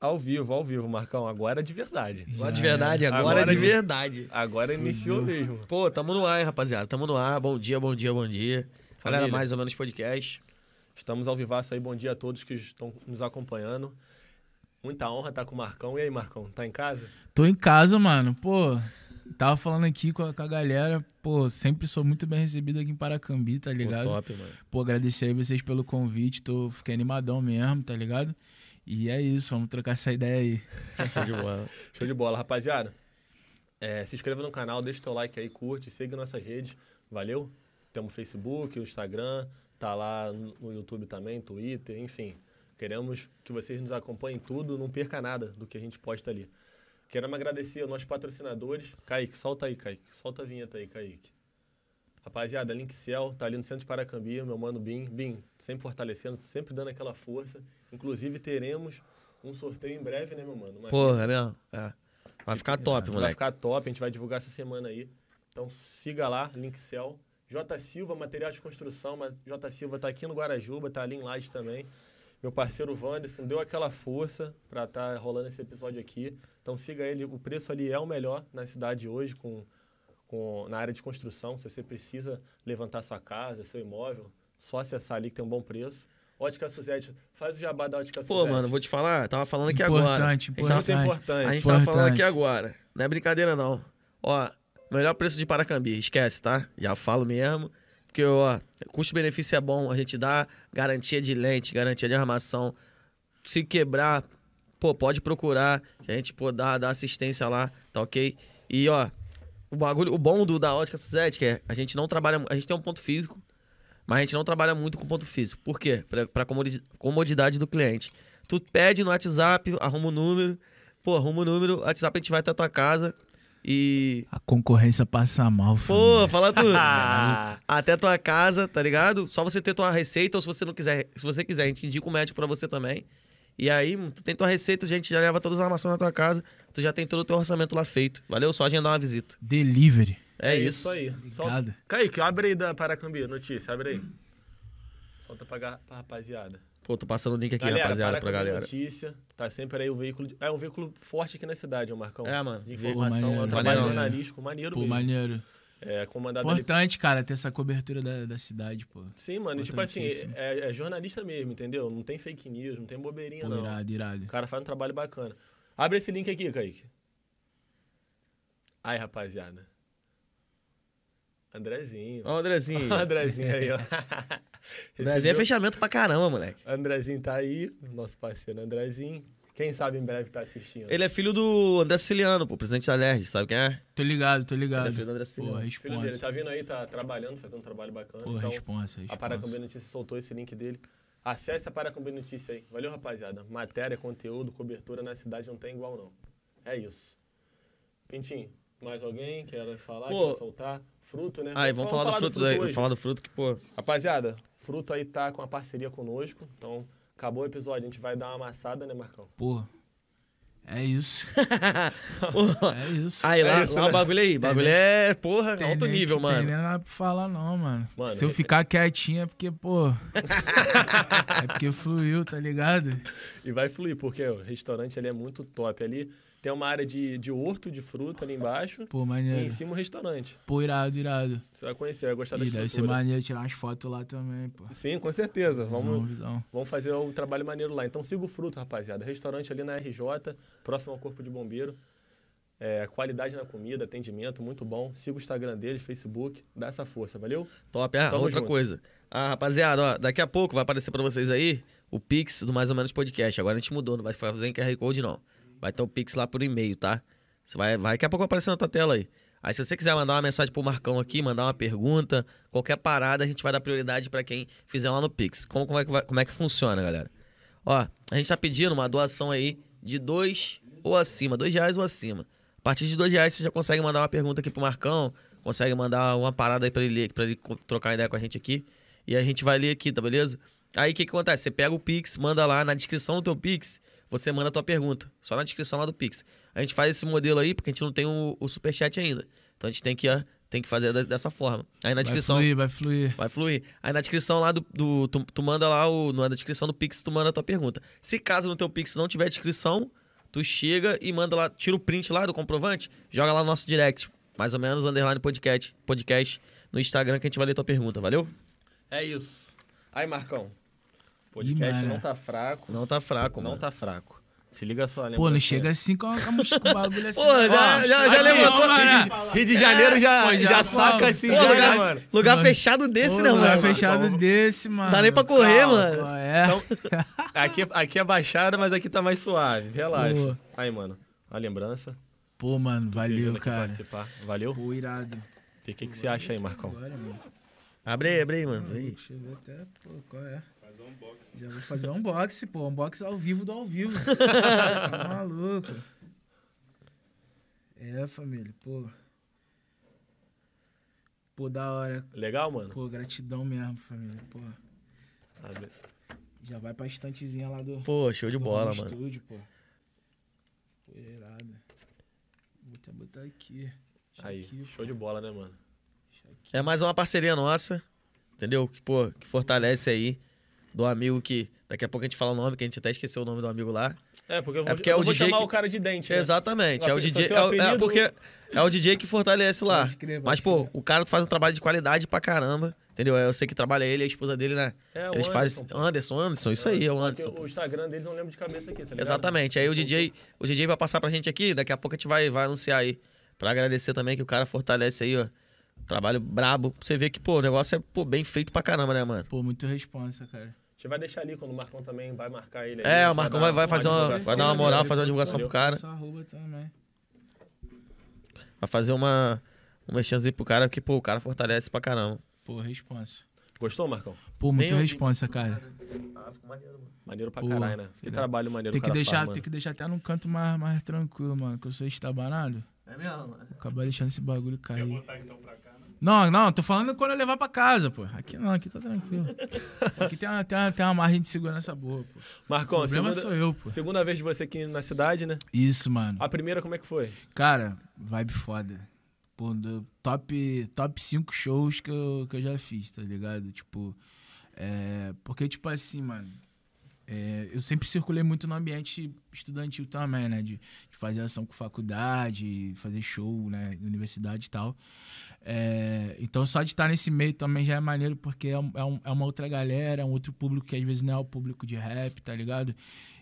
Ao vivo, ao vivo, Marcão. Agora é de verdade. Agora de verdade, agora, Agora é de de- verdade. Agora iniciou mesmo. Pô, tamo no ar, hein, rapaziada. Tamo no ar. Bom dia, bom dia, bom dia. Galera, Família. mais ou menos podcast. Estamos ao vivaço aí. Bom dia a todos que estão nos acompanhando. Muita honra estar com o Marcão. E aí, Marcão, tá em casa? Tô em casa, mano. Pô, tava falando aqui com a, com a galera. Pô, sempre sou muito bem recebido aqui em Paracambi, tá Pô, ligado? top, mano. Pô, agradecer aí vocês pelo convite. Tô, fiquei animadão mesmo, tá ligado? E é isso, vamos trocar essa ideia aí. Show de bola. Show de bola, rapaziada. É, se inscreva no canal, deixa o teu like aí, curte, siga nossas redes. Valeu? Temos Facebook, o Instagram, tá lá no YouTube também, Twitter, enfim. Queremos que vocês nos acompanhem em tudo, não perca nada do que a gente posta ali. Queremos agradecer aos nossos patrocinadores. Kaique, solta aí, Kaique. Solta a vinheta aí, Kaique. Rapaziada, Linkcell, tá ali no centro de Paracambi, meu mano Bim. Bim, sempre fortalecendo, sempre dando aquela força. Inclusive, teremos um sorteio em breve, né, meu mano? Uma Pô, é mesmo? É. Vai ficar top, Vai moleque. ficar top, a gente vai divulgar essa semana aí. Então siga lá, Linkcell. J Silva, material de construção, mas J Silva tá aqui no Guarajuba, tá ali em Lages também. Meu parceiro Wanderson deu aquela força para estar rolando esse episódio aqui. Então siga ele, o preço ali é o melhor na cidade hoje, com, com, na área de construção. Se você precisa levantar sua casa, seu imóvel, só acessar ali que tem um bom preço. Ótica Suzete, faz o jabá da Ótica Pô, Suzete. mano, vou te falar, tava falando aqui agora. Importante, Isso é muito importante. importante. A gente tava falando aqui Importante. agora. Não é brincadeira, não. Ó, melhor preço de Paracambi, esquece, tá? Já falo mesmo. Porque, ó, custo-benefício é bom. A gente dá garantia de lente, garantia de armação. Se quebrar, pô, pode procurar. Que a gente, pô, dá, dá assistência lá, tá ok? E, ó, o bagulho, o bom do da ótica Suzette, que é, a gente não trabalha, a gente tem um ponto físico, mas a gente não trabalha muito com ponto físico. Por quê? Pra, pra comodi- comodidade do cliente. Tu pede no WhatsApp, arruma o número, pô, arruma o número, o WhatsApp a gente vai até a tua casa e. A concorrência passa mal, Pô, família. fala tudo. até tua casa, tá ligado? Só você ter tua receita, ou se você não quiser, se você quiser, a gente indica o médico pra você também. E aí, tu tem tua receita, a gente já leva todas as armações na tua casa, tu já tem todo o teu orçamento lá feito. Valeu? Só agendar uma visita. Delivery. É, isso. aí. Só... Obrigado. Kaique, abre aí da Paracambi, notícia, abre aí. Solta pra, ga- pra rapaziada. Pô, tô passando o link aqui, galera, rapaziada, pra galera. Notícia, tá sempre aí o veículo. de- É um veículo forte aqui na cidade, ô Marcão. É, mano. De Pô, informação, é um maneiro, trabalho maneiro. jornalístico, maneiro Pô, mesmo. maneiro. É, comandado ali. Importante, cara, ter essa cobertura da, da cidade, pô. Sim, mano, e tipo assim, é, é jornalista mesmo, entendeu? Não tem fake news, não tem bobeirinha, Pô, não. irado, irado. O cara faz um trabalho bacana. Abre esse link aqui, Kaique. Aí, rapaziada. Andrezinho. Ó, o Andrezinho. Andrezinho aí, ó. Andrezinho é fechamento pra caramba, moleque. Andrezinho tá aí, nosso parceiro Andrezinho. Quem sabe em breve tá assistindo. Ele é filho do André Siciliano, pô, presidente da LERJ, sabe quem é? Tô ligado, tô ligado. Ele é filho do André Pô, Siciliano. Filho dele, responsa. tá vindo aí, tá trabalhando, fazendo um trabalho bacana. Pô, então, responsa, a responsa. Paracambi Notícias soltou esse link dele. Acesse a Paracambi Notícia aí. Valeu, rapaziada. Matéria, conteúdo, cobertura na cidade não tem igual, não. É isso. Pintinho, mais alguém quer falar, Pô. quer soltar? Fruto, né? Aí, Só vamos falar do fruto aí. hoje. Vamos falar do fruto que, pô. Rapaziada, Fruto aí tá com a parceria conosco. Então, acabou o episódio. A gente vai dar uma amassada, né, Marcão? Pô, é isso. É isso. Aí, lá, É isso, lá né? o bagulho aí. O bagulho é, porra, Tem alto nível, que- mano. Tem nem nada pra falar, não, mano. Mano, Se eu é- ficar quietinho é porque, pô. é porque fluiu, tá ligado? E vai fluir, porque o restaurante ali é muito top. Ali tem uma área de, de horto de fruta ali embaixo Pô, e maneiro. em cima o restaurante. Pô, irado, irado. Você vai conhecer, vai gostar da E deve ser estrutura. maneiro tirar umas fotos lá também, pô. Sim, com certeza. Visão, Vamos, visão. vamos fazer um trabalho maneiro lá. Então siga o Fruto, rapaziada. Restaurante ali na RJ, próximo ao Corpo de Bombeiro. É, qualidade na comida, atendimento, muito bom. Siga o Instagram deles, Facebook, dá essa força, valeu? Top. Ah, Tamo outra junto. coisa. Ah, rapaziada, ó, daqui a pouco vai aparecer pra vocês aí o Pix do Mais ou Menos Podcast. Agora a gente mudou, não vai fazer em QR Code, não. Vai ter o Pix lá por e-mail, tá? Você vai, vai, daqui a pouco aparecer na tua tela aí. Aí se você quiser mandar uma mensagem pro Marcão aqui, mandar uma pergunta, qualquer parada, a gente vai dar prioridade pra quem fizer lá no Pix. Como, como, é que vai- como é que funciona, galera? Ó, a gente tá pedindo uma doação aí de dois ou acima, dois reais ou acima. A partir de dois reais você já consegue mandar uma pergunta aqui pro Marcão, consegue mandar uma parada aí pra ele pra ele trocar ideia com a gente aqui. E a gente vai ler aqui, tá beleza? Aí o que, que acontece? Você pega o Pix, manda lá na descrição do teu Pix, você manda a tua pergunta. Só na descrição lá do Pix. A gente faz esse modelo aí porque a gente não tem o, o superchat ainda. Então a gente tem que ó, tem que fazer da- dessa forma. Aí na Vai descrição. fluir, vai fluir. Vai fluir. Aí na descrição lá do. do- tu, tu manda lá, o, na descrição do Pix, tu manda a tua pergunta. Se caso no teu Pix não tiver descrição, tu chega e manda lá, tira o print lá do comprovante, joga lá no nosso direct. Mais ou menos, underline podcast, podcast no Instagram que a gente vai ler tua pergunta, valeu? É isso. Aí, Marcão. O podcast não tá fraco. Não tá fraco, Não mano. tá fraco. Se liga só, lembra? Pô, não chega assim com, a- com o bagulho assim. Pô, não. já- Ó, já- já levantou mano. Rio de Janeiro já, Pô, já, já saca fala. assim, Pô, já, né, lugar, mano? lugar fechado desse, Pô, não, lugar mano. fechado desse, mano. Dá nem pra correr, Calma, mano. qual é? Então, aqui, aqui é baixada, mas aqui tá mais suave. Relaxa. Pô. Aí, mano. A lembrança. Pô, mano, valeu, cara. Participar. Valeu? Pô, irado. O que, que você acha aí, Marcão? Agora, mano. Abre aí, abre aí, mano. Vem. Deixa eu ver até, pô, qual é. Já vou fazer um unboxing, pô. Unboxing ao vivo do ao vivo. tá maluco. É, família, pô. Pô, da hora. Legal, mano? Pô, gratidão mesmo, família. Pô, Abre- já vai pra estantezinha lá do, Pô, show de bola, mano. estúdio, pô. Pô, irado. Vou até botar aqui. Deixa Aí, aqui, show de bola, né, mano? É mais uma parceria nossa, entendeu? Que, pô, que fortalece aí. Do amigo que. Daqui a pouco a gente fala o nome, que a gente até esqueceu o nome do amigo lá. É, porque eu vou, É porque eu é o vou DJ chamar que- o cara de dente, né? Exatamente. É o O apelido- DJ. É, o- é porque é o DJ que fortalece lá. Mas, pô, o cara faz um trabalho de qualidade pra caramba. Entendeu? Eu sei que trabalha ele e a esposa dele, né? É, o Eles fazem. Anderson, pô. Anderson, Anderson, isso aí, é o Anderson. O Instagram deles não lembro de cabeça aqui, tá ligado? Exatamente. Aí o DJ, o DJ vai passar pra gente aqui, daqui a pouco a gente vai, vai anunciar aí. Pra agradecer também que o cara fortalece aí, ó. Trabalho brabo. Pra você ver que, pô, o negócio é pô, bem feito pra caramba, né, mano? Pô, muito responsa, cara. A gente vai deixar ali quando o Marcão também vai marcar ele. aí, É, o Marcão vai, vai fazer uma, vai dar uma moral, fazer uma divulgação pro cara. Vai fazer uma, uma chance aí pro cara, porque, pô, o cara fortalece pra caramba. Pô, responsa. Gostou, Marcão? Pô, muito Nem eu- responsa, cara. Ah, ficou maneiro, mano. Maneiro pra Pô, caralho, né? Que trabalho maneiro Tem que, cara deixar, faz, tem que deixar até num canto mais, mais tranquilo, mano. Que eu sou estabanado. É mesmo, mano. Acabar deixando esse bagulho cair. Não, não, tô falando quando eu levar pra casa, pô. Aqui não, aqui tá tranquilo. Aqui tem uma, tem uma, tem uma margem de segurança boa, pô. O Marcão, problema segunda, sou eu, pô. segunda vez de você aqui na cidade, né? Isso, mano. A primeira, como é que foi? Cara, vibe foda. Pô, do top, top 5 shows que eu, que eu já fiz, tá ligado? Tipo, é, porque, tipo assim, mano, é, eu sempre circulei muito no ambiente estudantil também, né? De, de fazer ação com faculdade, fazer show, né? Universidade e tal. É, então, só de estar nesse meio também já é maneiro, porque é, um- é um- é uma outra galera, é um outro público que às vezes não é o público de rap, tá ligado?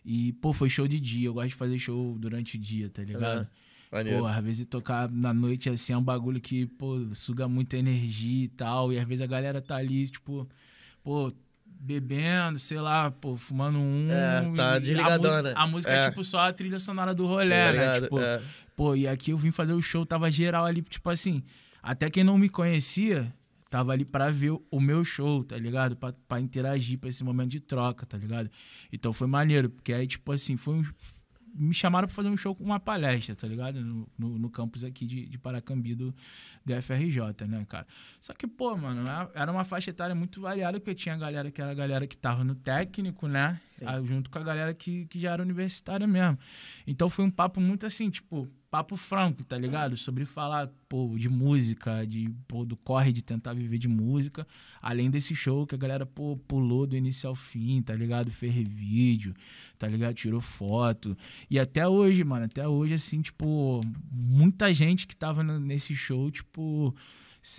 E, pô, foi show de dia. Eu gosto de fazer show durante o dia, tá ligado? Maneiro. Pô, às vezes tocar na noite assim é um bagulho que, pô, suga muita energia e tal. E às vezes a galera tá ali, tipo, pô, bebendo, sei lá, pô, fumando um. É, tá e a desligadona. música, a música é. É. tipo só a trilha sonora do rolê, Tá né? ligado? Tipo, É. pô, e aqui eu vim fazer o show, tava geral ali, tipo assim, até quem não me conhecia. Tava ali pra ver o meu show, tá ligado? Pra, pra interagir, pra esse momento de troca, tá ligado? Então foi maneiro, porque aí, tipo assim, foi um, me chamaram pra fazer um show com uma palestra, tá ligado? No, no, no campus aqui de, de Paracambi do, do FRJ, né, cara? Só que, pô, mano, era- uma faixa etária muito variada, porque tinha a galera que era a galera que tava no técnico, né? Ah, Junto com a galera que, que já era universitária mesmo. Então foi um papo muito assim, tipo, papo franco, tá ligado? Sobre falar, pô, de música, de, pô, do corre de tentar viver de música. Além desse show que a galera, pô, pulou do início ao fim, tá ligado? Fez vídeo, tá ligado? Tirou foto. E até hoje, mano, até hoje, assim, tipo, muita gente que tava nesse show, tipo,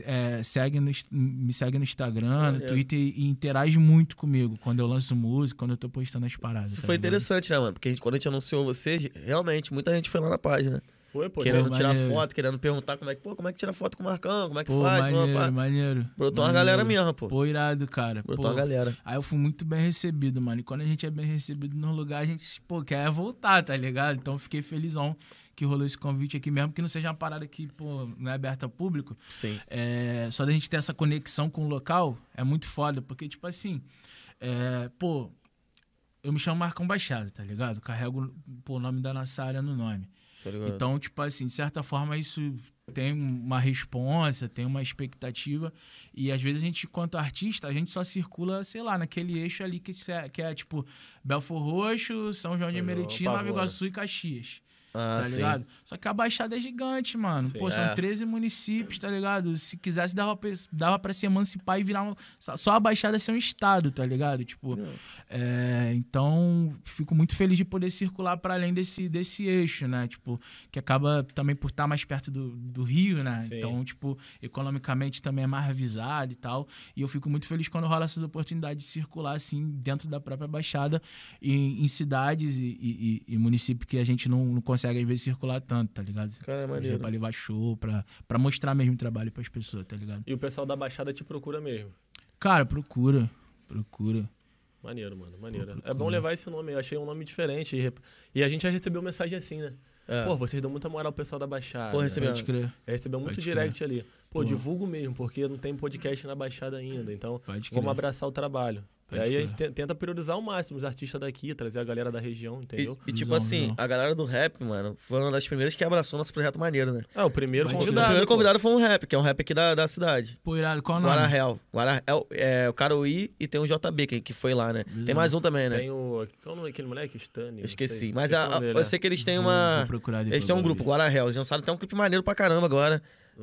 é, segue no, me segue no Instagram, no. Twitter e interage muito comigo quando eu lanço música, quando eu tô postando as paradas. Isso tá foi ligado? interessante, né, mano? Porque a gente- quando a gente anunciou você, realmente, muita gente foi lá na página. Foi, pô. querendo tirar maneiro. foto, querendo perguntar como é que, pô, como é que tira foto com o Marcão, como é que Pô, faz, pô, maneiro, pá. maneiro. Brotou uma galera mesmo, pô. Pô, irado, cara. Brotou Pô, uma galera. Aí eu fui muito bem recebido, mano. E quando a gente é bem recebido num lugar, a gente, pô, quer voltar, tá ligado? Então eu fiquei felizão que rolou esse convite aqui, mesmo que não seja uma parada que, pô, não é aberta ao público. Sim. É, só da gente ter essa conexão com o local é muito foda, porque, tipo assim, é, pô, eu me chamo Marcão Baixado, tá ligado? Carrego pô, o nome da nossa área no nome. Tá? Então, tipo assim, de certa forma, isso tem uma responsa, tem uma expectativa. E às vezes a gente, enquanto artista, a gente só circula, sei lá, naquele eixo ali que, se- que é tipo Belfor Roxo, São João de São João, Meriti, Nova. Iguaçu e Caxias. Ah, tá sim. ligado? Só que a Baixada é gigante, mano. Sim. Pô, são É. 13 municípios, tá ligado? Se quisesse, dava pra, dava pra se emancipar e virar um, só, a Baixada ser um estado, tá ligado? Tipo, é, então, fico muito feliz de poder circular para além desse, desse eixo, né? Tipo, que acaba também por estar mais perto do, do Rio, né? Sim. Então, tipo, economicamente também é mais avisado e tal. E eu fico muito feliz quando rola essas oportunidades de circular, assim, dentro da própria Baixada, em, em cidades e, e- e- e municípios que a gente não, não consegue, às vezes, circular tanto, tá ligado? Cara, é maneiro. Pra levar show, pra, pra mostrar mesmo o trabalho pras pessoas, tá ligado? E o pessoal da Baixada te procura mesmo. Cara, procura, procura. Maneiro, mano, maneiro. Pô, É bom procura. levar esse nome, eu achei um nome diferente. E, e a gente já recebeu mensagem assim, né? É. Pô, vocês dão muita moral pro pessoal da Baixada. Pô, recebeu. Pode crer, Já recebeu muito Pode direct ali. Pô, Pô. divulgo mesmo, porque não tem podcast na Baixada ainda. Então, pode crer. vamos abraçar o trabalho. Pode e aí a gente te- tenta priorizar ao máximo os artistas daqui, trazer a galera da região, E, entendeu? e, tipo Visão, assim, visão. a galera do rap, mano, foi uma das primeiras que abraçou nosso projeto maneiro, né? Ah, o primeiro Pode o convidado. primeiro convidado foi um rap, que é um rap aqui da, da cidade. Pô, irado, qual o nome? Guarahel. Guarahel é o Caruí e tem o JB, que, que foi lá, né? Tem mais um também, né? Tem o. Qual é o nome daquele moleque? Não esqueci. sei. Mas a- eu é. sei que eles têm uma. vou procurar Eles têm um grupo. Guarahel. Eles lançaram até um clipe maneiro pra caramba agora.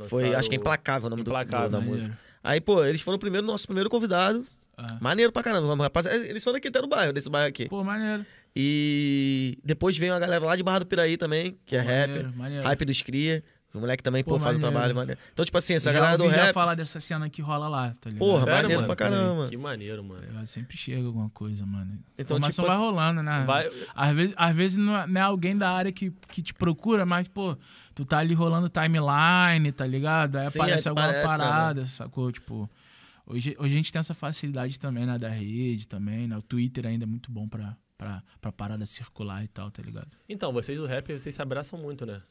Foi, Lançaram acho que é Implacável o nome do- Implacável, do, da Maneiro. música. Aí, pô, eles foram o primeiro, nosso primeiro convidado. Ah. Maneiro pra caramba. Rapaz, eles são daqui até do bairro, desse bairro aqui. Pô, maneiro. E depois veio a galera lá de Barra do Piraí também, que é Pô, rapper. maneiro, maneiro. Hype dos Cria. O moleque também, pô, Pô, faz um trabalho maneiro. Então, tipo assim, essa Eu galera já do ouvi já rap. falar dessa cena que rola lá, tá ligado? Porra, Sério, maneiro mano? pra caramba. Que maneiro, mano. Eu sempre chega alguma coisa, mano. Então, Informação tipo vai assim, rolando, né? Vai, Às vezes, às vezes não, é, não é alguém da área que, que te procura, mas, pô, tu tá ali rolando timeline, tá ligado? Aí Sim, aparece aí alguma aparece, né, parada, sacou? Tipo, hoje, hoje a gente tem essa facilidade também, né, da rede também, né? O Twitter ainda é muito bom pra, pra, pra parada circular e tal, tá ligado? Então, vocês do rap, vocês se abraçam muito, né?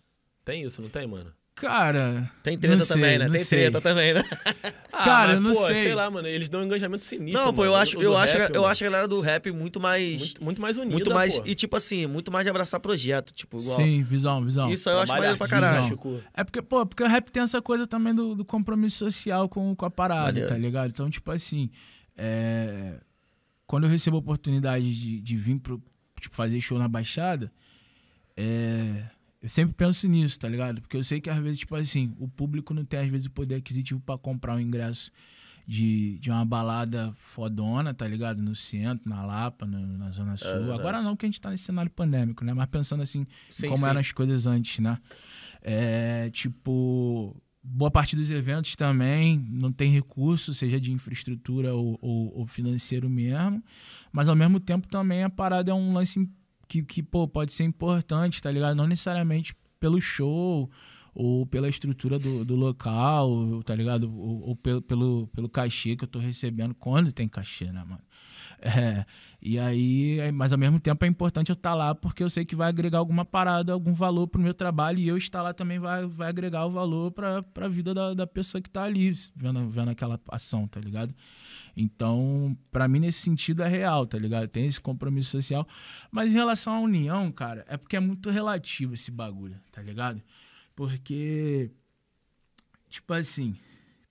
Tem isso, não tem, mano? Cara. Tem treta não sei, também, né? não Tem sei. treta também, né? Ah, Cara, mas, eu não pô, sei. lá, mano, eles dão um engajamento sinistro. Não, pô, eu mano. acho, eu, acho, rap, eu mano, acho a galera do rap muito mais. Muito, muito mais unida, muito mais. pô. E tipo assim, muito mais de abraçar projeto. Tipo, igual. Sim, visão, visão. Isso aí eu acho maneiro pra caralho. É porque, pô, porque o rap tem essa coisa também do, do compromisso social com, com a parada, Maneiro. tá ligado? Então, tipo assim, é, quando eu recebo a oportunidade de, de vir pro, tipo, fazer show na Baixada, é, eu sempre penso nisso, tá ligado? Porque eu sei que às vezes, tipo assim, o público não tem às vezes o poder aquisitivo pra comprar um ingresso de, de uma balada fodona, tá ligado? No centro, na Lapa, no- na Zona Sul. É. Agora não que a gente tá nesse cenário pandêmico, né? Mas pensando assim, Sim, como sim. eram as coisas antes, né? É, tipo, boa parte dos eventos também não tem recurso, seja de infraestrutura ou, ou- ou financeiro mesmo, mas ao mesmo tempo também a parada é um lance que, que pô, pode ser importante, tá ligado? Não necessariamente pelo show ou pela estrutura do, do local, tá ligado? Ou, ou pelo, pelo, pelo cachê que eu tô recebendo quando tem cachê, né, mano? É, e aí, é- mas ao mesmo tempo é importante eu estar lá porque eu sei que vai agregar alguma parada, algum valor pro meu trabalho e eu estar lá também vai, vai agregar o valor pra, pra vida da, da pessoa que tá ali vendo, vendo aquela ação, tá ligado? Então, pra mim, nesse sentido é real, tá ligado? Tem esse compromisso social. Mas em relação à união, cara, é porque é muito relativo esse bagulho, tá ligado? Porque, tipo assim,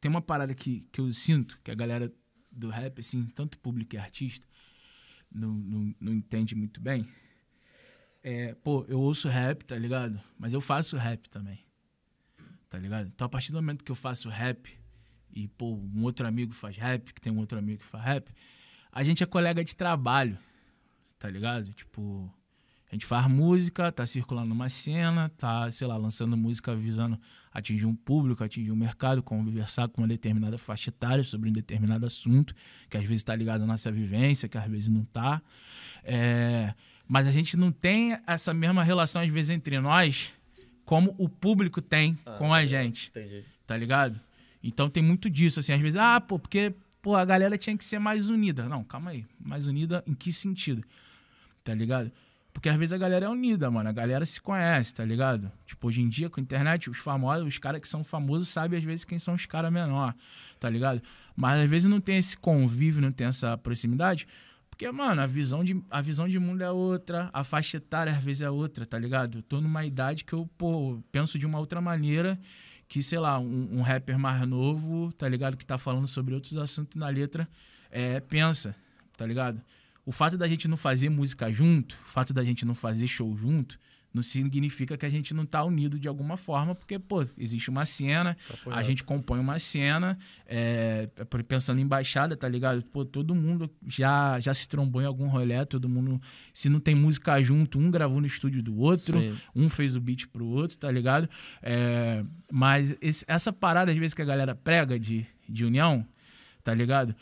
tem uma parada que, que eu sinto que a galera do rap, assim, tanto público e artista, não, não, não entende muito bem. É, pô, eu ouço rap, tá ligado? Mas eu faço rap também. Tá ligado? Então, a partir do momento que eu faço rap e, pô, um outro amigo faz rap, que tem um outro amigo que faz rap, a gente é colega de trabalho, tá ligado? Tipo, a gente faz música, tá circulando numa cena, tá, sei lá, lançando música visando atingir um público, atingir um mercado, conversar com uma determinada faixa etária sobre um determinado assunto, que às vezes tá ligado à nossa vivência, que às vezes não tá. É, mas a gente não tem essa mesma relação, às vezes, entre nós, como o público tem com a gente Entendi. tá ligado? Então tem muito disso, assim, às vezes, ah, pô, porque pô, a galera tinha que ser mais unida. Não, calma aí. Mais unida em que sentido? Tá ligado? Porque às vezes a galera é unida, mano. A galera se conhece, tá ligado? Tipo, hoje em dia, com a internet, os famosos, os caras que são famosos sabem às vezes quem são os caras menor, tá ligado? Mas às vezes não tem esse convívio, não tem essa proximidade. Porque, mano, a visão, de, a visão de mundo é outra, a faixa etária às vezes é outra, tá ligado? Eu tô numa idade que eu, pô, penso de uma outra maneira que, sei lá, um, um rapper mais novo, tá ligado? Que tá falando sobre outros assuntos na letra, é, pensa, tá ligado? O fato da gente não fazer música junto, o fato da gente não fazer show junto, não significa que a gente não tá unido de alguma forma, porque, pô, existe uma cena, Papo a gente compõe uma cena, é, por- pensando em baixada, tá ligado? Pô, todo mundo já, já se trombou em algum rolê, todo mundo, se não tem música junto, um gravou no estúdio do outro, Sim. um fez o beat pro outro, tá ligado? É, mas esse- essa parada, às vezes, que a galera prega de, de união, tá ligado?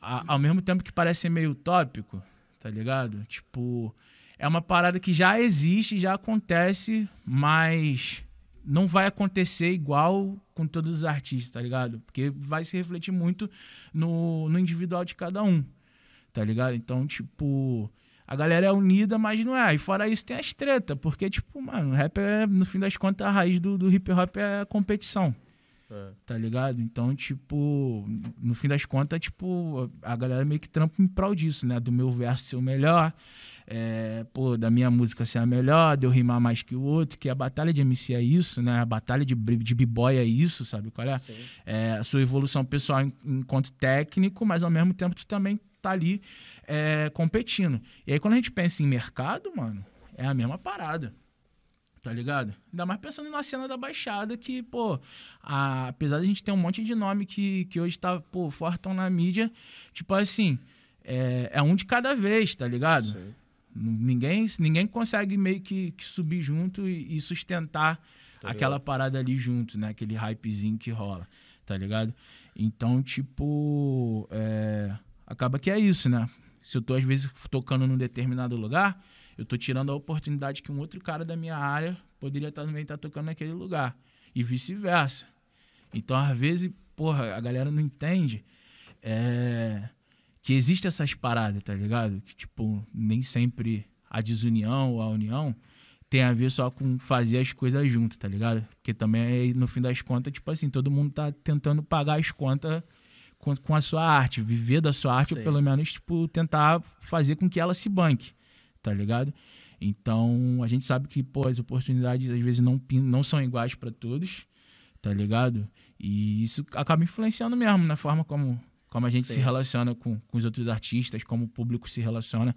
A- ao mesmo tempo que parece meio utópico, tá ligado? Tipo, é uma parada que já existe, já acontece, mas não vai acontecer igual com todos os artistas, tá ligado? Porque vai se refletir muito no, no individual de cada um, tá ligado? Então, tipo, a galera é unida, mas não é. E fora isso tem as tretas, porque, tipo, mano, rap é, no fim das contas, a raiz do, do hip hop é a competição É. tá ligado? Então, tipo, no fim das contas, tipo, a galera meio que trampa em prol disso, né? Do meu verso ser o melhor, é, pô, da minha música ser a melhor, de eu rimar mais que o outro, que a batalha de MC é isso, né? A batalha de, de b-boy é isso, sabe qual é? É a sua evolução pessoal enquanto técnico, mas ao mesmo tempo tu também tá ali é, competindo. E aí quando a gente pensa em mercado, mano, é a mesma parada. Tá ligado? Ainda mais pensando na cena da Baixada, que, pô, a- apesar de a gente ter um monte de nome que, que hoje tá, pô, fortão na mídia, tipo assim, é, é um de cada vez, tá ligado? Ninguém, ninguém consegue meio que, que subir junto e, e sustentar aquela parada ali junto, né? Aquele hypezinho que rola, tá ligado? Então, tipo, é, acaba que é isso, né? Se eu tô, às vezes, tocando num determinado lugar, eu tô tirando a oportunidade que um outro cara da minha área poderia estar também estar tocando naquele lugar. E vice-versa. Então, às vezes, porra, a galera não entende é, que existe essas paradas, tá ligado? Que, tipo, nem sempre a desunião ou a união tem a ver só com fazer as coisas junto, tá ligado? Porque também, no fim das contas, tipo assim, todo mundo tá tentando pagar as contas com, com a sua arte, viver da sua arte, Sim. ou pelo menos, tipo, tentar fazer com que ela se banque, tá ligado? Então, a gente sabe que, pô, as oportunidades às vezes não, não são iguais para todos, tá ligado? E isso acaba influenciando mesmo na forma como, como a gente Sim. se relaciona com, com os outros artistas, como o público se relaciona,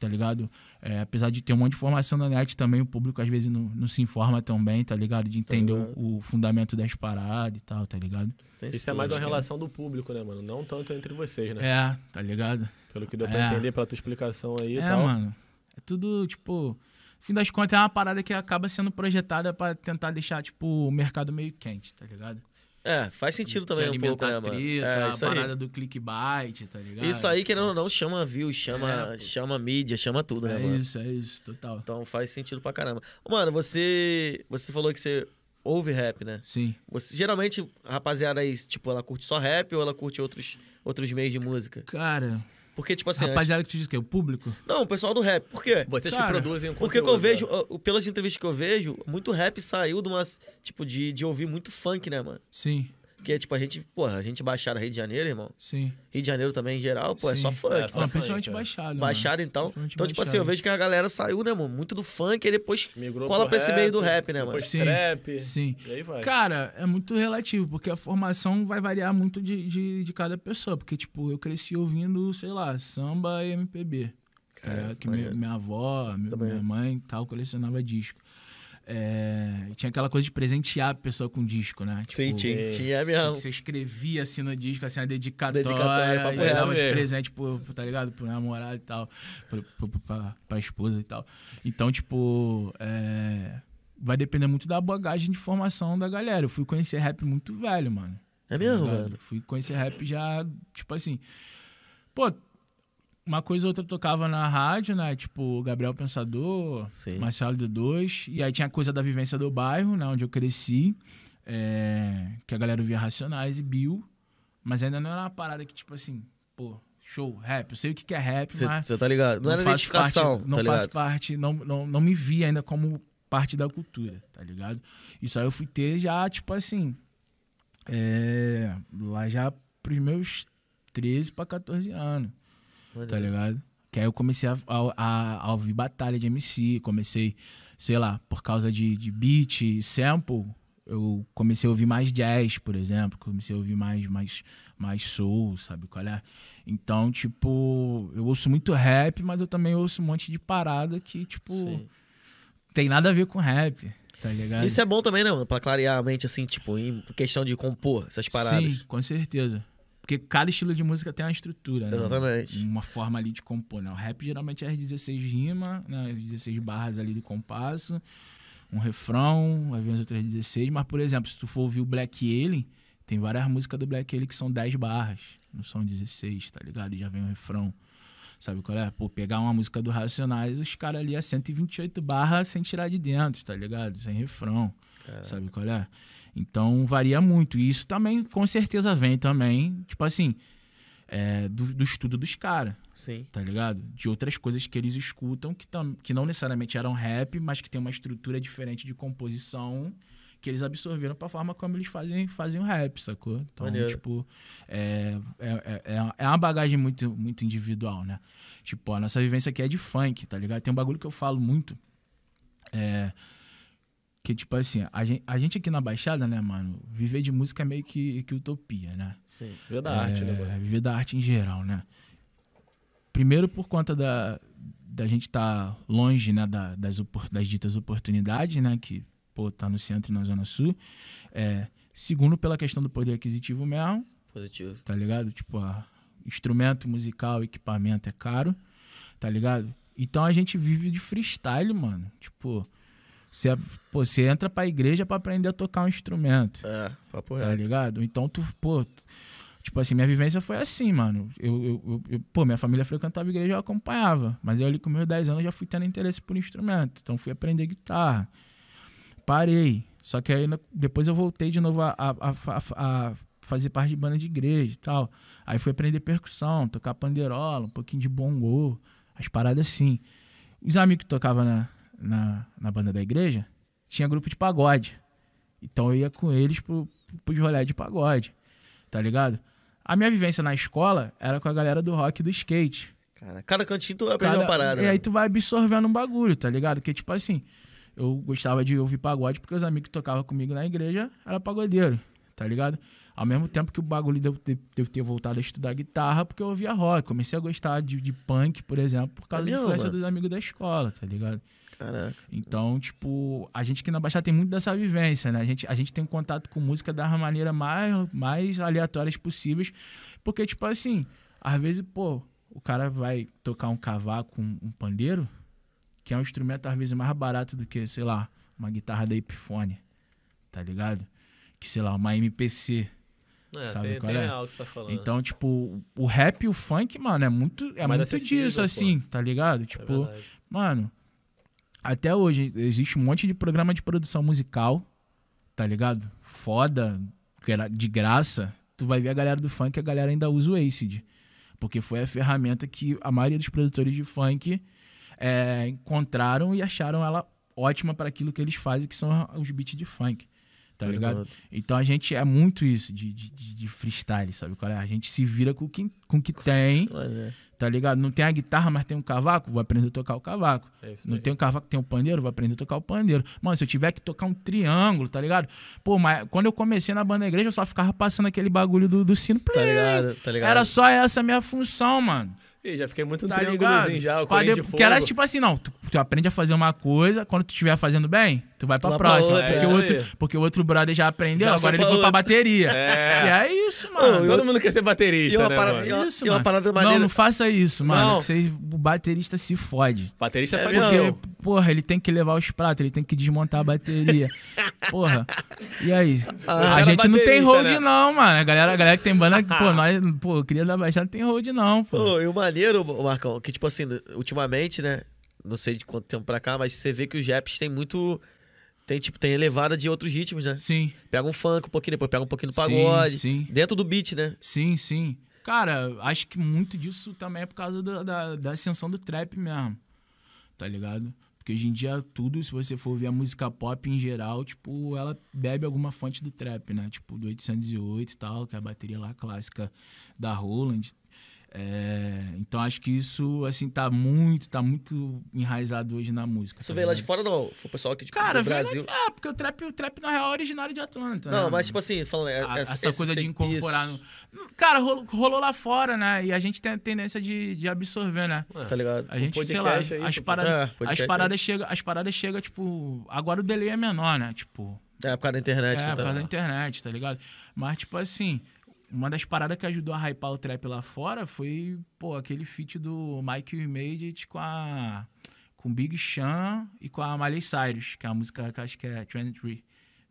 tá ligado? É, apesar de ter um monte de informação na net também, o público às vezes não, não se informa tão bem, tá ligado? De entender ligado. o, o fundamento das paradas e tal, tá ligado? Tem Isso é mais uma né? relação do público, né, mano? Não tanto entre vocês, né? É, tá ligado? Pelo que deu pra É. entender pela tua explicação aí e É, tal. mano. É tudo, tipo. No fim das contas, é uma parada que acaba sendo projetada pra tentar deixar, tipo, o mercado meio quente, tá ligado? É, faz sentido também um pouco, né, mano? treta, É, a isso aí. parada do clickbait, tá ligado? Isso aí, querendo ou não, chama views, chama, É, chama mídia, chama tudo, né, É mano? isso, é isso, total. Então faz sentido pra caramba. Mano, você. Você falou que você ouve rap, né? Sim. Você, geralmente, a rapaziada aí, tipo, ela curte só rap ou ela curte outros, outros meios de música? Cara, Porque, tipo assim. rapaziada que tu diz que é o público? antes- Não, o pessoal do rap. Por quê? Vocês Cara, que produzem o Porque que eu conteúdo, vejo, né? ó, pelas entrevistas que eu vejo, muito rap saiu de umas, tipo, de, de ouvir muito funk, né, mano? Sim, Porque, tipo, a gente, porra, a gente baixada Rio de Janeiro, irmão. sim. Rio de Janeiro também, em geral, pô, é Sim. só funk. É, só Não, funk, principalmente é. baixado. Baixada, mano. então. Então, tipo assim, eu baixado. vejo que a galera saiu, né, mano? Muito do funk, e depois Migrou cola pra esse meio do rap, né, mano? Sim, trap. Sim. E aí vai. Cara, é muito relativo, porque a formação vai variar muito de, de, de cada pessoa. Porque, tipo, eu cresci ouvindo, sei lá, samba e MPB. Tá Cara, que minha, minha avó, minha, minha mãe e tal, colecionava disco. É, tinha aquela coisa de presentear a pessoa com disco, né? Sim, Tipo, tinha, é, tinha mesmo. Você escrevia assim no disco, assim, a dedicatória, Dedicatória, papo e dava de presente, pro, tá ligado? Pro namorado e tal, pro, pro, pra, pra esposa e tal. Então, tipo, é, vai depender muito da bagagem de formação da galera. Eu fui conhecer rap muito velho, mano. É mesmo, tá mano? Fui conhecer rap já, tipo assim. Pô, uma coisa ou outra eu tocava na rádio, né? Tipo, Gabriel Pensador, Sim. Marcelo D2. E aí tinha a coisa da vivência do bairro, né? Onde eu cresci. é, que a galera via Racionais e Bill. Mas ainda não era uma parada que, tipo assim, pô, show, rap. Eu sei o que é rap, mas Você tá ligado? Não, era faço identificação, parte, não tá ligado? parte, não, não, não me vi ainda como parte da cultura, tá ligado? Isso aí eu fui ter já, tipo assim, é, lá já pros meus 13 pra 14 anos, tá Maneiro. ligado? Que aí eu comecei a, a, a ouvir batalha de MC, comecei, sei lá, por causa de, de beat, e sample, eu comecei a ouvir mais jazz, por exemplo, comecei a ouvir mais, mais, mais soul, sabe qual é? Então, tipo, eu ouço muito rap, mas eu também ouço um monte de parada que, tipo, Sim. tem nada a ver com rap, tá ligado? Isso é bom também, né, mano? Pra clarear a mente, assim, tipo, em questão de compor essas paradas. Sim, com certeza. Porque cada estilo de música tem uma estrutura, né? Exatamente. Uma forma ali de compor, né? O rap geralmente é as 16 rimas, né? As 16 barras ali do compasso, um refrão, às vezes outras 16. Mas, por exemplo, se tu for ouvir o Black Alien, tem várias músicas do Black Alien que são 10 barras, não são 16, tá ligado? E já vem o refrão. Sabe qual é? Pô, pegar uma música do Racionais, os caras ali é 128 barras sem tirar de dentro, tá ligado? Sem refrão. Sabe qual é? Então varia muito. E isso também, com certeza, vem também, tipo assim, é, do, do estudo dos caras, Sim. tá ligado? De outras coisas que eles escutam que, tam, que não necessariamente eram rap, mas que tem uma estrutura diferente de composição que eles absorveram pra forma como eles fazem, fazem o rap, sacou? Então, Maneiro. tipo, é, é, é, é uma bagagem muito, muito individual, né? Tipo, a nossa vivência aqui é de funk, tá ligado? Tem um bagulho que eu falo muito. É. Que, tipo assim, a gente, a gente aqui na Baixada, né, mano? Viver de música é meio que, que utopia, né? Sim. Viver da arte, né, É, mano? Viver da arte em geral, né? Primeiro por conta da, da gente estar longe, né, da- das, das ditas oportunidades, né? Que, pô, tá no centro e na zona sul. É, segundo pela questão do poder aquisitivo mesmo, Positivo. tá ligado? Tipo, instrumento musical, equipamento é caro, tá ligado? Então a gente vive de freestyle, mano. Tipo, você, é- pô, você entra pra igreja pra aprender a tocar um instrumento É, papo tá reto. ligado? Então tu, pô, tu- tipo assim, minha vivência foi assim, mano. Eu, eu, eu- eu- pô, minha família frequentava a igreja, eu acompanhava, mas eu ali com meus 10 anos já fui tendo interesse por instrumento, então fui aprender guitarra. Parei. Só que aí na- depois eu voltei de novo a, a, a- a- a fazer parte de banda de igreja e tal. Aí fui aprender percussão, tocar panderola, um pouquinho de bongô, as paradas assim. Os amigos que tocavam na, na, na banda da igreja, tinha grupo de pagode. Então eu ia com eles pro, pros rolê de pagode, tá ligado? A minha vivência na escola era com a galera do rock e do skate. Cara, cada cantinho tu aprende uma Cada- parada. E né? aí tu vai absorvendo um bagulho, tá ligado? Que tipo assim, eu gostava de ouvir pagode porque os amigos que tocavam comigo na igreja era pagodeiro, tá ligado? Ao mesmo tempo que o bagulho de eu ter, voltado a estudar guitarra porque eu ouvia rock. Comecei a gostar de, de punk, por exemplo, por causa É da influência mano? dos amigos da escola, tá ligado? Caraca. Então, tipo, a gente aqui na Baixada tem muito dessa vivência, né? A gente, a gente tem contato com música da maneira mais, mais aleatórias possíveis. Porque, tipo assim, às vezes, pô, o cara vai tocar um cavaco, um, um pandeiro, que é um instrumento, às vezes, mais barato do que, sei lá, uma guitarra da Epiphone, tá ligado? Que, sei lá, uma MPC. É, Sabe tem, qual tem é? real que você tá falando. Então, tipo, o rap e o funk, mano, é muito, é Mais muito disso, assim, tá ligado? é Tipo, verdade. Mano, até hoje existe um monte de programa de produção musical, tá ligado? Foda, de graça. Tu vai ver a galera do funk, a galera ainda usa o Acid. Porque foi a ferramenta que a maioria dos produtores de funk é, encontraram e acharam ela ótima para aquilo que eles fazem, que são os beats de funk. Tá ligado? Então a gente é muito isso de, de, de- freestyle, sabe? qual é? A gente se vira com o que, com o que tem, Olha, tá ligado? Não tem a guitarra, mas tem um cavaco, vou aprender a tocar o cavaco. É isso Não aí. tem um cavaco, tem um pandeiro, vou aprender a tocar o pandeiro. Mano, se eu tiver que tocar um triângulo, tá ligado? Pô, mas quando eu comecei na banda da igreja, eu só ficava passando aquele bagulho do, do sino. Tá ligado? Tá ligado? Era só essa a minha função, mano. Ih, já fiquei muito no Tá ligado? triângulozinho já, o de- fogo. Porque era tipo assim, não. Tu, aprende a fazer uma coisa, quando tu estiver fazendo bem, tu vai pra pra próxima. outra, porque, é o outro, porque o outro brother já aprendeu, Já agora ele pra foi pra bateria. É. E é isso, mano. Todo mundo quer ser E baterista, uma né, parada- mano? e uma- isso, e uma mano. parada Não, maneira- não faça isso, mano. Não. Que você, o baterista se fode. Baterista É isso. Porque, porra, ele tem que levar os pratos, ele tem que desmontar a bateria. porra. E aí? Ah, a gente não tem hold, né? não, mano. A galera, a galera que tem banda, pô, nós, pô, queria da Baixada não tem hold, não, pô. Pô, e o maneiro, ô, Marcão, que tipo assim, ultimamente, né? Não sei de quanto tempo pra cá, mas você vê que os raps tem muito. Tem, tipo, tem elevada de outros ritmos, né? Sim. Pega um funk um pouquinho, depois pega um pouquinho do Sim, pagode. sim. Dentro do beat, né? Sim, sim. Cara, acho que muito disso também é por causa da, da, da ascensão do trap mesmo. Tá ligado? Porque hoje em dia tudo, se você for ver a música pop em geral, tipo, ela bebe alguma fonte do trap, né? Tipo, do 808 e tal, que é a bateria lá clássica da Roland. É, então acho que isso, assim, tá muito, tá muito enraizado hoje na música. Isso tá veio lá de fora, não? Foi o pessoal aqui, tipo, Cara, do veio Brasil. lá- É, porque o trap, o trap na real é originário de Atlanta. Não, né, mas tipo assim, falando... é- a- essa, essa esse- coisa de incorporar no. Cara, rolou, rolou lá fora, né? E a gente tem a tendência de, de absorver, né? Ué, Tá ligado? A gente, sei lá, é as isso, pô. paradas, É, podcast as é paradas chega, as paradas chega tipo, agora o delay é menor, né? Tipo, É, por causa da internet. é, então. por causa da internet, tá ligado? Mas tipo assim, uma das paradas que ajudou a hypar o trap lá fora foi, pô, aquele feat do Michael Made com a com Big Sean e com a Miley Cyrus, que é a música que eu acho que é 23,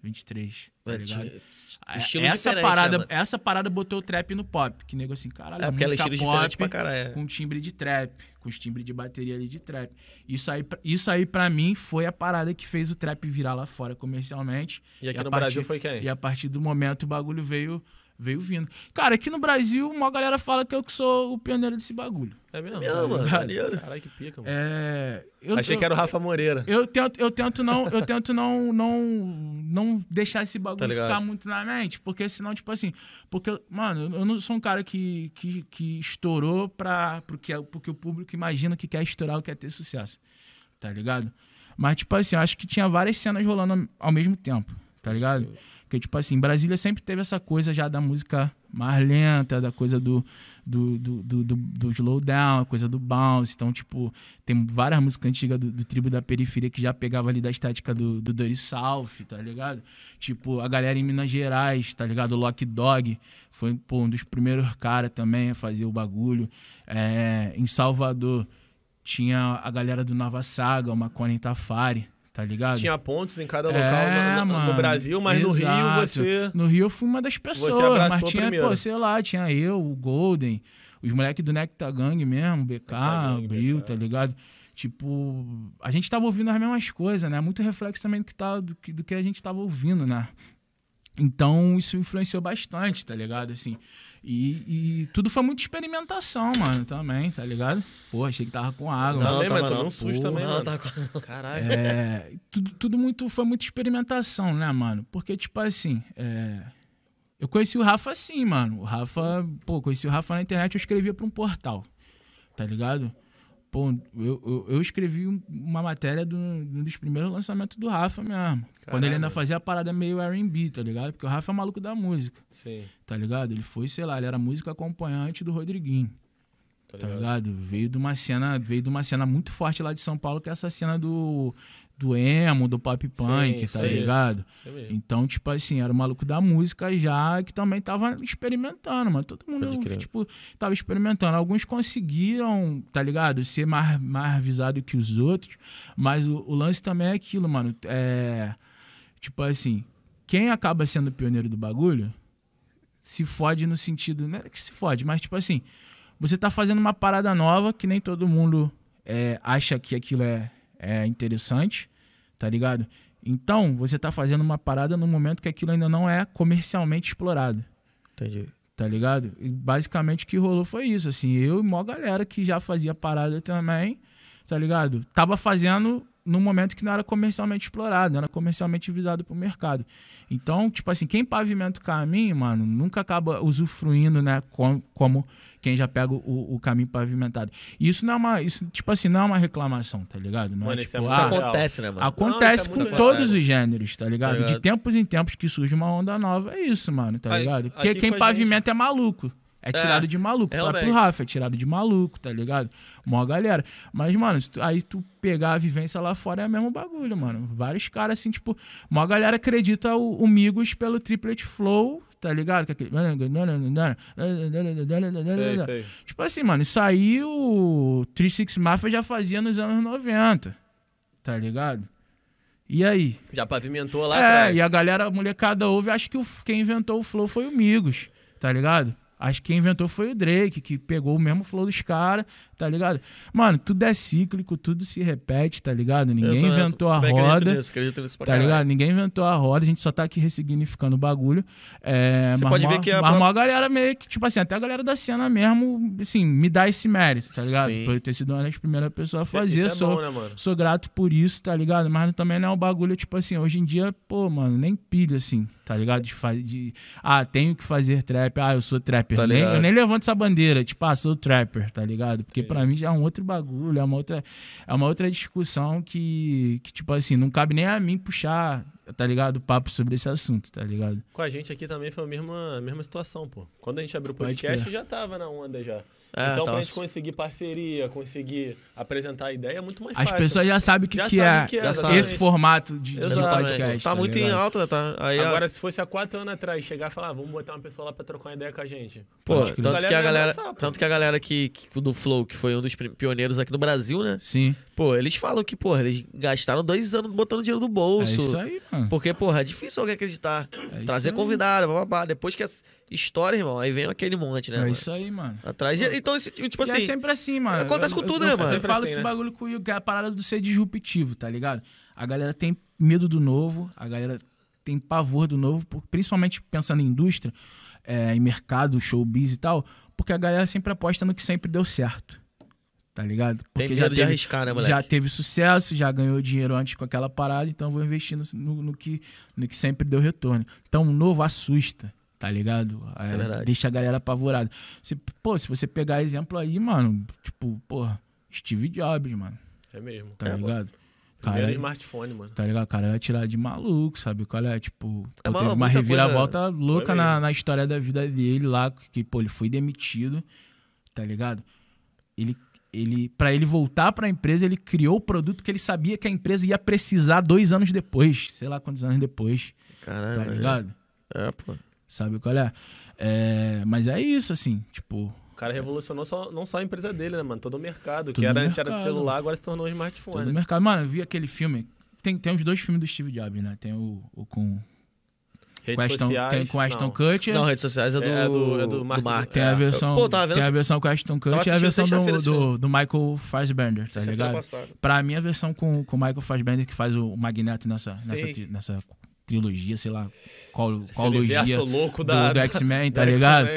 23, tá É, ligado? essa diferente, parada, né, essa parada botou o trap no pop, que nego assim, caralho, É, é música estilo pop pra caralho. é. com timbre de trap, com os timbres de bateria ali de trap. Isso aí, pra- isso aí para mim foi a parada que fez o trap virar lá fora comercialmente. E aqui a no partir- Brasil foi quem? E a partir do momento o bagulho veio veio vindo. Cara, aqui no Brasil, uma galera fala que eu que sou o pioneiro desse bagulho. É mesmo? Meu, mano, ligado? maneiro. Caralho, que pica, mano. É, eu, Achei eu- que era o Rafa Moreira. eu tento, eu tento não, eu tento não, não, não deixar esse Tá bagulho ligado? ficar muito na mente, porque senão, tipo assim, porque, mano, eu não sou um cara que, que, que estourou pra, porque, porque o público imagina que quer estourar ou quer ter sucesso, tá ligado? Mas, tipo assim, eu acho que tinha várias cenas rolando ao mesmo tempo, tá ligado? Porque, tipo assim, Brasília sempre teve essa coisa já da música mais lenta, da coisa do, do, do, do, do, do slowdown, a coisa do bounce. Então, tipo, tem várias músicas antigas do, do Tribo da Periferia que já pegava ali da estética do, do Dirty South, tá ligado? Tipo, a galera em Minas Gerais, tá ligado? O Lock Dog foi pô, um dos primeiros caras também a fazer o bagulho. É, em Salvador tinha a galera do Nova Saga, o Macone Tafari, tá ligado? Tinha pontos em cada local É, no, no- no mano, Brasil, mas no Rio exato. você. No Rio eu fui uma das pessoas, mas tinha, primeiro. pô, sei lá, tinha eu, o Golden, os moleques do Nectar Gang mesmo, BK, Gang, Bril, BK. tá ligado? Tipo, a gente tava ouvindo as mesmas coisas, né? Muito reflexo também do que, tá, do, que, do que a gente tava ouvindo, né? Então isso influenciou bastante, tá ligado? Assim, e, e tudo foi muita experimentação, mano, também, tá ligado? Pô, achei que tava com água. Não, mano. também, mas não. um susto também, Não, mano. tá com- Caralho. É, tudo, tudo muito foi muita experimentação, né, mano? Porque, tipo assim, é, eu conheci o Rafa assim, mano. O Rafa, pô, conheci o Rafa na internet, eu escrevia pra um portal, tá ligado? Pô, eu, eu, eu escrevi um- uma matéria do, um dos primeiros lançamentos do Rafa mesmo. Quando ele ainda fazia a parada meio R&B, tá ligado? Porque o Rafa é maluco da música, Sim, tá ligado? Ele foi, sei lá, ele era músico acompanhante do Rodriguinho tá tá ligado? ligado? Veio de uma cena, veio de uma cena muito forte lá de São Paulo, que é essa cena do, do emo, do pop punk, tá sim. ligado? Mesmo. Então, tipo assim, era o maluco da música já que também tava experimentando, mano. Todo mundo, tipo, tava experimentando. Alguns conseguiram, tá ligado? Ser mais, mais avisado que os outros, mas o, o lance também é aquilo, mano. É. Tipo assim, quem acaba sendo pioneiro do bagulho se fode no sentido. Não é que se fode, mas tipo assim, você tá fazendo uma parada nova que nem todo mundo é, acha que aquilo é, é interessante, tá ligado? Então, você tá fazendo uma parada no momento que aquilo ainda não é comercialmente explorado, Entendi. tá ligado? E basicamente o que rolou foi isso, assim, eu e uma galera que já fazia parada também, tá ligado? Tava fazendo no momento que não era comercialmente explorado, não era comercialmente visado pro mercado. Então, tipo assim, quem pavimenta o caminho, mano, nunca acaba usufruindo, né, com- como quem já pega o, o caminho pavimentado. E isso não é uma, isso, tipo assim, não é uma reclamação, tá ligado? Não Mano, é isso é tipo, muito ah. Acontece, né, mano? Acontece Não, isso é com todos os gêneros, tá ligado? Tá ligado? De tempos em tempos que surge uma onda nova, é isso, mano, tá ligado? Porque aqui quem pavimenta é maluco. É tirado de maluco. O próprio realmente. Rafa é tirado de maluco, tá ligado? Mó galera. Mas, mano, tu- aí tu pegar a vivência lá fora é o mesmo bagulho, mano. Vários caras, assim, tipo, mó galera acredita o, o Migos pelo triplet flow, tá ligado? Que é aquele... Sei, sei. Tipo assim, mano, isso aí o 36 Mafia já fazia nos anos 90, tá ligado? E aí? Já pavimentou lá é, atrás. e a galera, a molecada ouve, acho que o, quem inventou o flow foi o Migos, tá ligado? Acho que quem inventou foi o Drake, que pegou o mesmo flow dos caras, tá ligado? Mano, tudo é cíclico, tudo se repete, tá ligado? Ninguém tô- inventou a também acredito roda. nisso, acredito nisso pra Tá caralho. ligado? Ninguém inventou a roda, a gente só tá aqui ressignificando o bagulho. É, Você mas pode mó- ver que a mas pró- mó galera meio que, tipo assim, até a galera da cena mesmo, assim, me dá esse mérito, tá ligado? Sim. Por eu ter sido uma das primeiras pessoas a fazer. é sou, bom, né, sou grato por isso, tá ligado? Mas também não é um bagulho, tipo assim, hoje em dia, pô, mano, nem pilha, assim. tá ligado? De, fa- de ah, tenho que fazer trap, ah, eu sou trapper. Tá nem, eu nem levanto essa bandeira, tipo, ah, sou trapper, tá ligado? Porque pra mim já é um outro bagulho, é uma outra, é uma outra discussão que, que, tipo assim, não cabe nem a mim puxar, tá ligado? Papo sobre esse assunto, tá ligado? Com a gente aqui também foi a mesma, a mesma situação, pô. Quando a gente abriu o podcast, já tava na onda já. É, então, tava- pra gente conseguir parceria, conseguir apresentar a ideia, é muito mais As fácil. pesses já sabem o que, Já que sabe é, que é, esse formato de, de podcast. Tá, muito em alta, né? Tá, aí, a- Agora, se fosse há quatro anos atrás, chegar e falar, ah, vamos botar uma pessoa lá pra trocar uma ideia com a gente. Pô, tanto que a Galera tanto que a galera que, que- do Flow, que foi um dos pioneiros aqui no Brasil, né? Sim, Pô, eles falam que, pô, eles gastaram dois anos botando dinheiro do é bolso. isso aí, mano. Porque, porra, é difícil alguém acreditar. É Trazer convidado, bababá. Depois que a história, irmão, aí vem aquele monte, né? É mano? isso aí, mano. Atrás de... Então, tipo E assim. é sempre assim, mano. acontece com Eu- tudo, eu, né, eu, mano? Eu Sempre falo assim, esse né? bagulho com o Will, que é a parada do ser disruptivo, tá ligado? A galera tem medo do novo, a galera tem pavor do novo, principalmente pensando em indústria, é, em mercado, showbiz e tal, porque a galera sempre aposta no que sempre deu certo. Tá ligado? Tem Porque medo de arriscar, né, moleque? já teve sucesso, já ganhou dinheiro antes com aquela parada, então vou investir no, no- no que, no que sempre deu retorno. Então o novo assusta, tá ligado? Isso é verdade. Deixa a galera apavorada. Se, pô, se você pegar exemplo aí, mano, tipo, porra, Steve Jobs, mano, É mesmo. tá É, pô. ligado? Primeiro Cara, smartphone, mano. tá ligado? O cara era tirado de maluco, sabe? Qual é? Tipo, É pô, teve uma reviravolta louca Foi na, na história da vida dele lá, que, pô, ele foi demitido, tá ligado? Ele, ele, pra ele voltar pra empresa, ele criou o produto que ele sabia que a empresa ia precisar dois anos depois, sei lá quantos anos depois, Caralho. tá ligado? É, pô. Sabe qual é? É, Mas é isso, assim, tipo, O cara revolucionou só- não só a empresa dele, né, mano? Todo o mercado. Todo que era, antes era de celular, agora se tornou um todo smartphone. o mercado. Mano, eu vi aquele filme. Tem, tem os dois filmes do Steve Jobs, né? Tem o, o com, Redes sociais. tem com Ashton. Kutcher. Não, redes sociais é do, É do- é do do Mark-. Tem a É. versão, Pô, tava vendo tem a versão com Ashton Kutcher e a versão do, do, do Michael Fassbender, tá ligado? Pra mim, a versão com com o Michael Fassbender, que faz o Magneto nessa, nessa, Sei. nessa trilogia, sei lá, qual, qual logia louco do, da, do X-Men, tá ligado?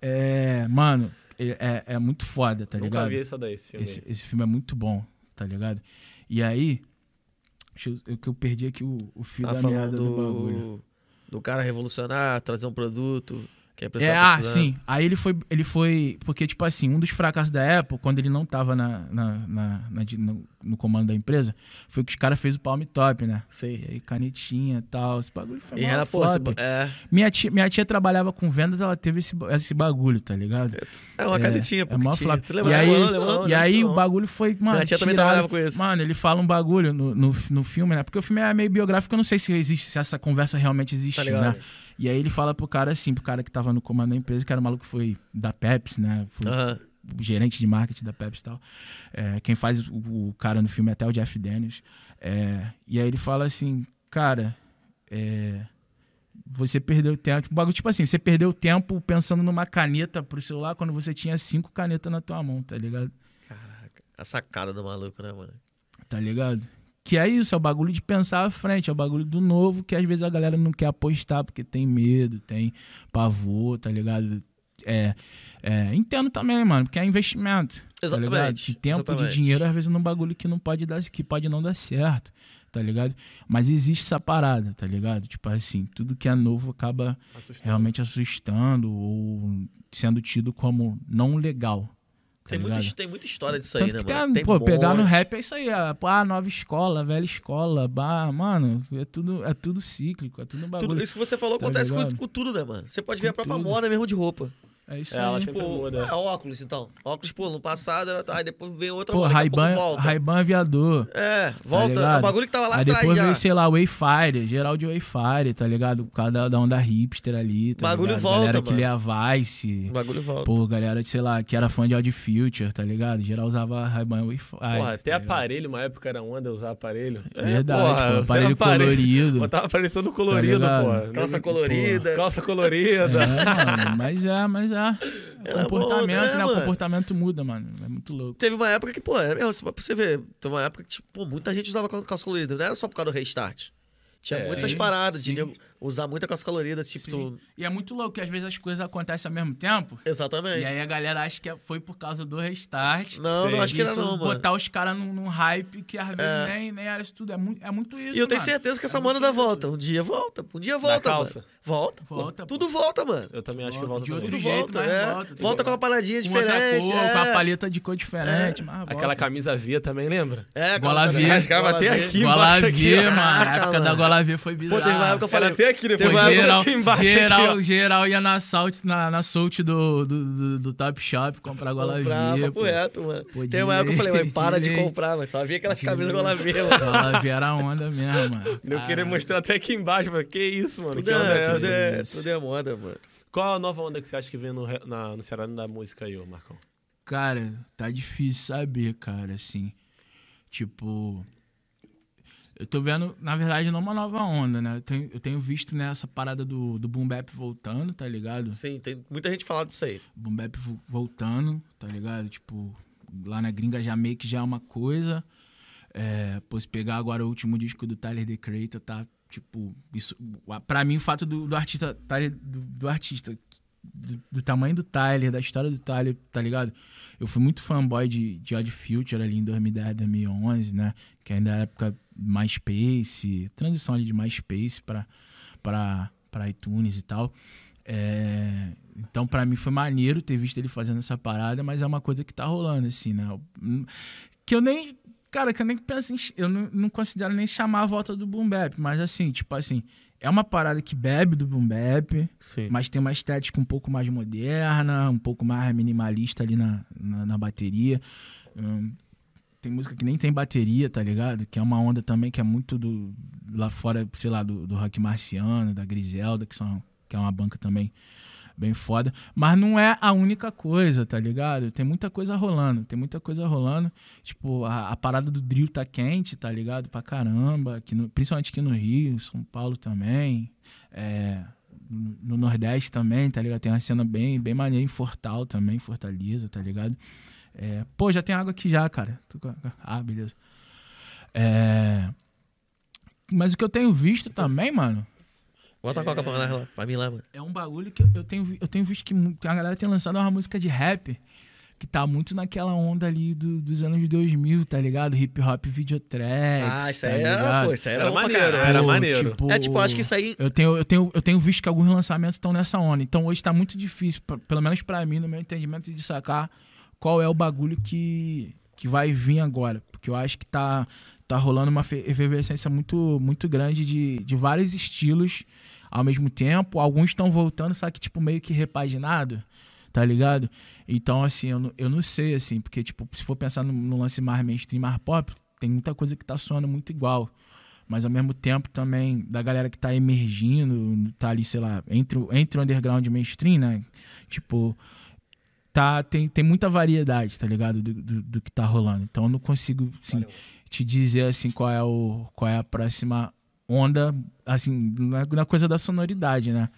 É, mano, é, é, é muito foda, tá Nunca ligado? vi essa daí, esse filme. Esse, esse filme é muito bom, tá ligado? E aí, deixa eu, eu, que eu perdi aqui o, o fio Tá da falando merda do, bagulho. do, do cara revolucionar, trazer um produto que É, ah, precisando. sim. Aí ele foi, ele foi. Porque, tipo assim, um dos fracassos da Apple, quando ele não tava na, na, na- na no, no comando da empresa, foi que os caras fez o Palm Top, né? Sim. E aí, canetinha e tal. Esse bagulho foi E mó era, pô, é, minha, tia, minha tia trabalhava com vendas, ela teve esse, esse bagulho, tá ligado? é uma canetinha, pô. é tinha. flop. Tu lembra? E aí? Não, e aí o bagulho foi, mano. Minha tia também tirado. trabalhava com isso. Mano, ele fala um bagulho no, no, no filme, né? Porque o filme é meio biográfico, eu não sei se existe, se essa conversa realmente Tá existiu, ligado? né? E aí ele fala pro cara assim, pro cara que tava no comando da empresa, que era o maluco que foi da Pepsi, né? Foi o gerente de marketing da Pepsi e tal. É, quem faz o, o cara no filme é até o Jeff Daniels. É, e aí ele fala assim, cara, é, você perdeu tempo. Bagulho, tipo assim, você perdeu tempo pensando numa caneta pro celular quando você tinha cinco canetas na tua mão, tá ligado? Caraca. A sacada do maluco, né, mano? Tá ligado? Que é isso, é o bagulho de pensar à frente, é o bagulho do novo que às vezes a galera não quer apostar porque tem medo, tem pavor, tá ligado? É, é, entendo também, mano, porque é investimento. Tá ligado? Exatamente, De tempo, exatamente. de dinheiro, às vezes num bagulho que não pode dar, que pode não dar certo, tá ligado? Mas existe essa parada, tá ligado? Tipo assim, tudo que é novo acaba Assustador. realmente assustando ou sendo tido como não legal. Tá Tem muita, tem muita história disso Tanto aí, né, mano? tem, pô, pegar no monte. rap é isso aí, ah, pô, ah, nova escola, velha escola, bah, mano, é tudo, é tudo cíclico, é tudo um bagulho. Tudo, isso que você falou Tá acontece com, com tudo, né, mano? Você pode ver Com a própria tudo. moda mesmo de roupa. É isso É, ela aí. sempre Pô, muda. é, óculos, então. Óculos, pô, no passado era. Aí depois veio outra Pô, moda, daqui a pouco Ray-Ban volta. Ray-Ban aviador. É, volta. é ligado? o bagulho que tava lá aí atrás depois já. veio, sei lá, Wayfire, geral de Wayfire, tá ligado? Por causa da, da onda hipster ali, tá Bagulho ligado? volta, Galera que mano. lia Vice. O bagulho volta. Pô, galera, sei lá, que era fã de Audi Future, tá ligado? Geral usava Ray-Ban Wayfire. Porra, até tá aparelho, uma época era onda usar aparelho. Verdade, porra, pô, aparelho aparelho- colorido. Botava aparelho todo colorido, ligado? pô. Calça colorida. Calça colorida. É, mano, mas é, mas é. Era comportamento, bom, né, né? O comportamento muda, mano. É muito louco. Teve uma época que, pô, é mesmo, pra você ver, teve uma época que, tipo, pô, muita gente usava cal- calça colorida. Não era só por causa do restart. Tinha É, muitas sim, paradas de sim. nego usar muita calça colorida, tipo. Sim. tu- E é muito louco que às vezes as coisas acontecem ao mesmo tempo. Exatamente. E aí a galera acha que foi por causa do restart. Não, não acho que era isso, não, mano. botar os caras num, num hype que às vezes É. nem, nem era isso tudo. É muito, é muito isso, E eu tenho mano. certeza que É essa muito mana dá volta. Um dia volta. Um dia volta, calça? mano. Volta. Volta, pô. Tudo volta, mano. Eu também acho que Volta volta de outro Tudo jeito, volta, mas é. volta. Volta com uma paradinha Com outra diferente. cor, é. com a paleta de cor diferente, mas volta. Aquela camisa via também, lembra? É, Gola calça- V. Rasgava até aqui. Gola embaixo aqui, V, ó. mano. A época da. Gola V foi bizarra. Pô, teve uma época que eu falei. Até aqui, depois teve geral, aqui embaixo, geral, aqui, geral ia na Salt, na, na Soult do, do, do, do Top Shop comprar Gola Comprar, V. papo pô. reto, mano. Pô, Tem uma época que eu falei, mãe, para de comprar, mas só havia aquelas camisas Gola V, mano. Gola V era onda mesmo, mano. Eu queria mostrar até aqui embaixo, mano. Que isso, mano? Tudo que onda é é, tudo é, Isso. tudo é moda, mano. Qual a nova onda que você acha que vem no, na, no cenário da música aí, ô Marcão? Cara, tá difícil saber, cara, assim. Tipo. Eu tô vendo, na verdade, não uma nova onda, né? Eu tenho, eu tenho visto nessa parada do, do Boom Bap voltando, tá ligado? Sim, tem muita gente falando disso aí. Boom Bap vo- voltando, tá ligado? Tipo, lá na gringa já meio que já é uma coisa. É, pô, se pegar agora o último disco do Tyler, The Creator, tá, tipo, isso... Pra mim, o fato do, do artista, Tyler, do, do artista, do, do tamanho do Tyler, da história do Tyler, tá ligado? Eu fui muito fanboy de, de Odd Future ali em 2010, 2011, né? Que ainda era época MySpace, transição ali de MySpace pra iTunes e tal. É, então, pra mim foi maneiro ter visto ele fazendo essa parada, mas é uma coisa que tá rolando, assim, né? Que eu nem. Cara, que eu nem penso em. Eu não, não considero nem chamar a volta do Boom Bap, mas assim, tipo assim. É uma parada que bebe do Boom Bap, Sim. mas tem uma estética um pouco mais moderna, um pouco mais minimalista ali na, na, na bateria. Hum, tem música que nem tem bateria, tá ligado? Que é uma onda também que é muito do lá fora, sei lá, do, do rock marciano, da Griselda, que, são, que é uma banca também bem foda. Mas não é a única coisa, tá ligado? Tem muita coisa rolando, tem muita coisa rolando. Tipo, a, a parada do drill tá quente, tá ligado? Pra caramba, aqui no- principalmente aqui no Rio, São Paulo também. É, no no Nordeste também, tá ligado? Tem uma cena bem, bem maneira em Fortal também, Fortaleza, tá ligado? É, pô, já tem água aqui já, cara. Ah, beleza. É, mas o que eu tenho visto também, mano, Bota a coca pra, lá, pra mim lá, mano. é um bagulho que eu- tenho, eu tenho visto que a galera tem lançado uma música de rap que tá muito naquela onda ali do- dos anos 2000, tá ligado? Hip hop videotracks, Ah, isso tá aí é, ligado? pô, isso aí era, Era maneiro, caralho. era maneiro. tipo, É tipo, acho que isso aí. Eu tenho, eu, tenho, eu tenho visto que alguns lançamentos estão nessa onda. Então hoje tá muito difícil, pra- pelo menos pra mim, no meu entendimento, de sacar qual é o bagulho que, que vai vir agora. Porque eu acho que tá, tá rolando uma fe- efervescência muito, muito grande de, de vários estilos ao mesmo tempo. Alguns estão voltando, só que, tipo, meio que repaginado, tá ligado? Então, assim, eu, eu não sei, assim, porque, tipo, se for pensar no, no lance mais mainstream, mais pop, tem muita coisa que tá soando muito igual mas ao mesmo tempo também da galera que tá emergindo, tá ali, sei lá, entre, entre o underground e o mainstream, né? Tipo, tá, tem, tem muita variedade, tá ligado? Do, do, do que tá rolando. Então eu não consigo, assim, te dizer, assim, qual é, o, qual é a próxima onda, assim, na, na coisa da sonoridade, né?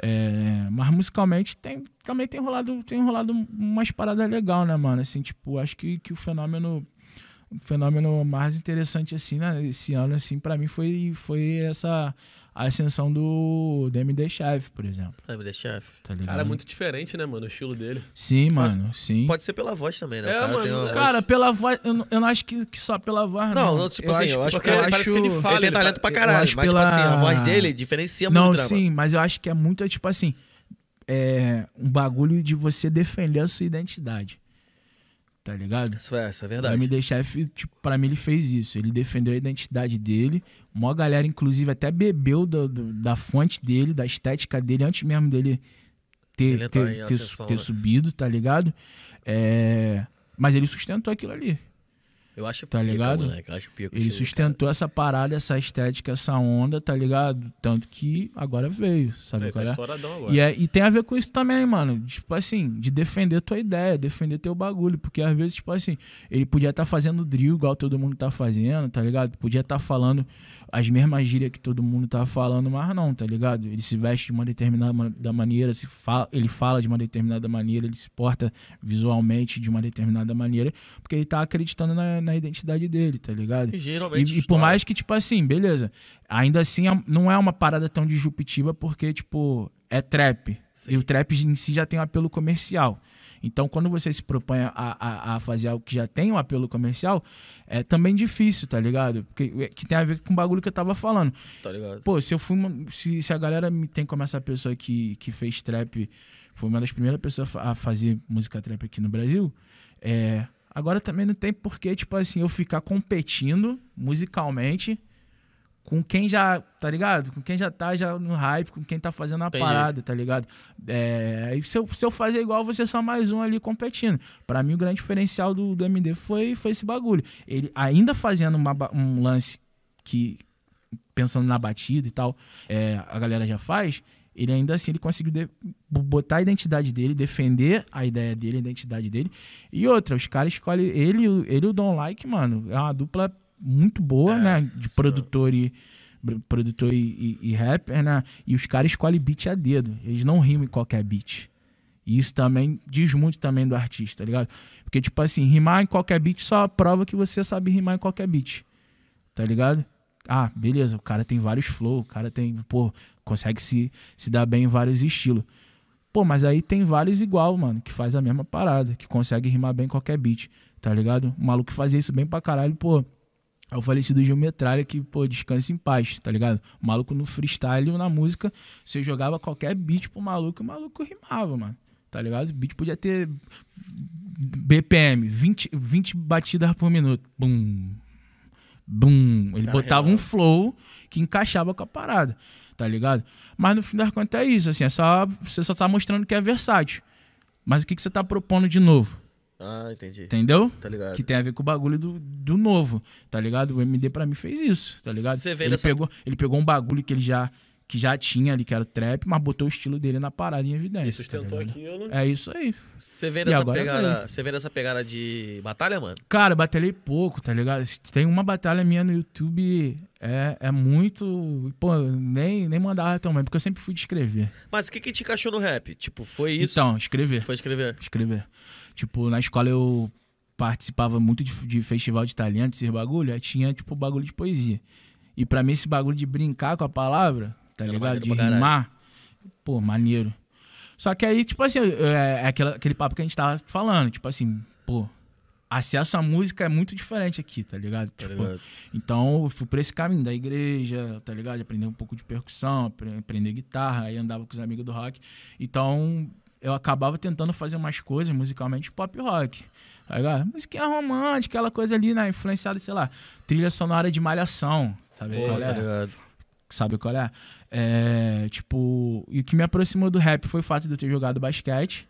É, mas musicalmente tem, também tem rolado, tem rolado umas paradas legais, né, mano? Assim, tipo, acho que, que o fenômeno o fenômeno mais interessante assim, né, esse ano assim para mim foi foi essa a ascensão do DMD Chef, por exemplo, Ah, me deixa chefe. tá ligado? Cara, é muito diferente, né, mano? O estilo dele. Sim, mano, sim. Pode ser pela voz também, né? É, o cara mano, tem uma voz- Cara, pela voz, eu não, eu não acho que, que só pela voz, Não, não. não, tipo assim, eu acho porque que ele- parece que ele fala, ele tem ele talento pra eu caralho, acho mas tipo pela- assim, a voz dele diferencia Não, muito, né, sim, mas eu acho que é muito, tipo assim, é um bagulho de você defender a sua identidade. Tá ligado? Isso é, isso é O verdade. MD Chef, tipo, pra mim ele fez isso. Ele defendeu a identidade dele. Mó galera, inclusive, até bebeu do- do- da fonte dele, da estética dele, antes mesmo dele ter, ter, em ter, ter né? subido, tá ligado? É, Mas ele sustentou aquilo ali. Eu acho Tá pica, ligado? moleque, acho pica o Ele sustentou essa parada, essa estética, essa onda, tá ligado? Tanto que agora veio, sabe qual tá é? estouradão agora. E, é, e tem a ver com isso também, mano. Tipo assim, de defender tua ideia, defender teu bagulho. Porque às vezes, tipo assim, ele podia estar fazendo drill igual todo mundo tá fazendo, tá ligado? Podia estar falando as mesmas gírias que todo mundo tá falando, mas não, tá ligado? Ele se veste de uma determinada ma- da maneira, se fala, ele fala de uma determinada maneira, ele se porta visualmente de uma determinada maneira, porque ele tá acreditando na, na identidade dele, tá ligado? E geralmente. E, e por mais que, tipo assim, beleza. Ainda assim, é- não é uma parada tão disruptiva, porque, tipo, é trap. E o trap em si já tem um apelo comercial. Então, quando você se propõe a, a, a fazer algo que já tem um apelo comercial, é também difícil, tá ligado? Porque que tem a ver com o bagulho que eu tava falando. Tá ligado? Pô, se eu fui. uma- se, se a galera me tem como essa pessoa que, que fez trap, foi uma das primeiras pessoas a fazer música trap aqui no Brasil, é. Agora também não tem porquê, tipo assim, eu ficar competindo musicalmente com quem já, tá ligado? Com quem já tá já no hype, com quem tá fazendo a Entendi. parada, tá ligado? É, e se eu, se eu fazer igual, você é só mais um ali competindo. Pra mim, o grande diferencial do, do MD foi, foi esse bagulho. Ele ainda fazendo uma um lance que, pensando na batida e tal, é, a galera já faz, ele ainda assim ele conseguiu de- botar a identidade dele, defender a ideia dele, a identidade dele. E outra, os caras escolhem ele, ele e o Don Like, mano, é uma dupla muito boa, É, né? De sim. produtor e produtor e, e- e rapper, né? E os caras escolhem beat a dedo. Eles não rimam em qualquer beat. E isso também diz muito também do artista, tá ligado? Porque, tipo assim, rimar em qualquer beat só prova que você sabe rimar em qualquer beat. Tá ligado? Ah, beleza, o cara tem vários flow, o cara tem, pô, consegue se, se dar bem em vários estilos. Pô, mas aí tem vários igual, mano, que faz a mesma parada, que consegue rimar bem em qualquer beat, tá ligado? O maluco fazia isso bem pra caralho, pô. É o falecido Gil Metralha que, pô, descansa em paz, tá ligado? O maluco no freestyle na música, você jogava qualquer beat pro maluco e o maluco rimava, mano. Tá ligado? O beat podia ter BPM, 20, 20 batidas por minuto. Bum. Bum. Ele botava um flow que encaixava com a parada, tá ligado? Mas no fim das contas é isso, assim, é só, você só tá mostrando que é versátil. Mas o que, que você tá propondo de novo? Ah, entendi. Entendeu? Tá ligado? Que tem a ver com o bagulho do, do novo, tá ligado? O MD pra mim fez isso, tá ligado? Você vê ele, pegou, ele pegou um bagulho que ele já, que já tinha ali, que era o trap, mas botou o estilo dele na parada em evidência. E sustentou tá aquilo. É isso aí. Você vê nessa agora pegada. Você vê nessa pegada de batalha, mano? Cara, batalhei pouco, tá ligado? Tem uma batalha minha no YouTube, é, é muito. Pô, eu nem, nem mandava tão bem, porque eu sempre fui de escrever. Mas o que, que te encaixou no rap? Tipo, foi isso? Então, escrever. Foi escrever. escrever. Tipo, na escola eu participava muito de, de festival de talento, esses bagulho, aí tinha, tipo, bagulho de poesia. E pra mim, esse bagulho de brincar com a palavra, tá Era ligado? De pra rimar, pô, maneiro. Só que aí, tipo assim, é, é aquela- aquele papo que a gente tava falando, tipo assim, pô, acesso à música é muito diferente aqui, tá ligado? Tá Tipo, ligado? então eu fui por esse caminho da igreja, tá ligado? De aprender um pouco de percussão, apre- aprender guitarra, aí andava com os amigos do rock. Então eu acabava tentando fazer umas coisas musicalmente pop rock. Tá ligado? Musiquinha romântica, aquela coisa ali, né? Influenciada, sei lá, trilha sonora de malhação. Sabe Pô, qual tá é? ligado? Sabe qual é? É, tipo, e o que me aproximou do rap foi o fato de eu ter jogado basquete,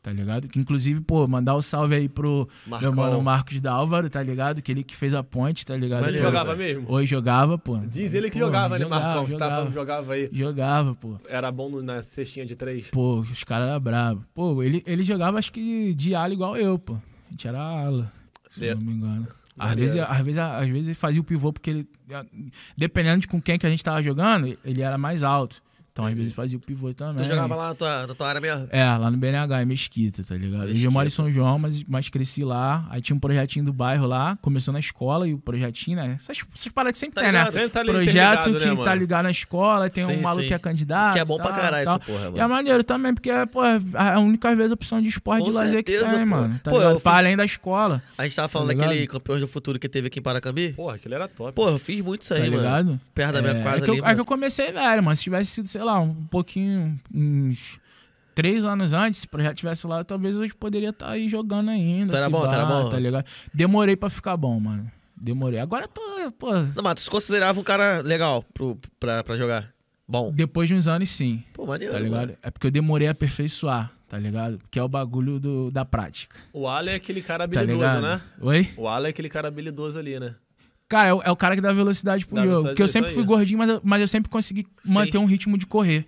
tá ligado? Que inclusive, pô, mandar o salve aí pro meu mano Marcos da Álvaro, tá ligado? Que ele que fez a ponte, tá ligado? Mas ele Pô, jogava mesmo? Hoje jogava, pô. Diz ele que Pô, jogava, né, jogava, Marcão? Você tava jogava. falando que jogava aí. Jogava, pô. Era bom na cestinha de três. Pô, os caras eram bravos. Pô, ele, ele jogava acho que de ala igual eu, pô. A gente era ala, se não me engano. Às vezes, às, vezes, às vezes fazia o pivô porque ele. Dependendo de com quem que a gente tava jogando, ele era mais alto. Então, às vezes, fazia o pivô também. Tu jogava lá na tua, na tua área mesmo? É, lá no BNH, em Mesquita, tá ligado? Hoje eu moro em São João, mas, mas cresci lá. Aí tinha um projetinho do bairro lá, começou na escola e o projetinho, né? Essas, essas paradas que sempre Tá tem, né? ligado? Sempre tá Projeto que né, tá mano? ligado na escola, tem Sim, um maluco sim. que é candidato. Que é bom pra tal, caralho tal. essa porra, E é mano. maneiro também, porque pô, a única vez opção de esporte Com de lazer que tem, pô. mano. Tá Pô, ligado? eu Pra fiz- além da escola, A gente tava falando Tá daquele ligado? Campeões do Futuro que teve aqui em Paracambi. Porra, aquilo era top. Pô, eu fiz muito isso tá aí, mano. ligado? Perto da minha é, casa é que, eu, ali, é que eu mano. comecei velho, mano. Se tivesse sido, sei lá, um pouquinho, uns três anos antes, se o projeto tivesse lá, talvez eu poderia estar aí jogando ainda. Tá era bom, tá era bom. Tá ligado? Demorei pra ficar bom, mano. Demorei. Agora eu tô, pô, Não, mas tu se considerava um cara legal pro, pra, pra jogar? Bom. depois de uns anos sim. Pô, maneiro. Tá mano. ligado? É porque eu demorei a aperfeiçoar, tá ligado? Que é o bagulho do, da prática. O Ala é aquele cara Tá habilidoso, ligado? né? Oi? O Ala é aquele cara habilidoso ali, né? Cara, é o, é o cara que dá velocidade pro Dá jogo. Porque eu é sempre fui gordinho, mas eu, mas eu sempre consegui Sim. manter um ritmo de correr,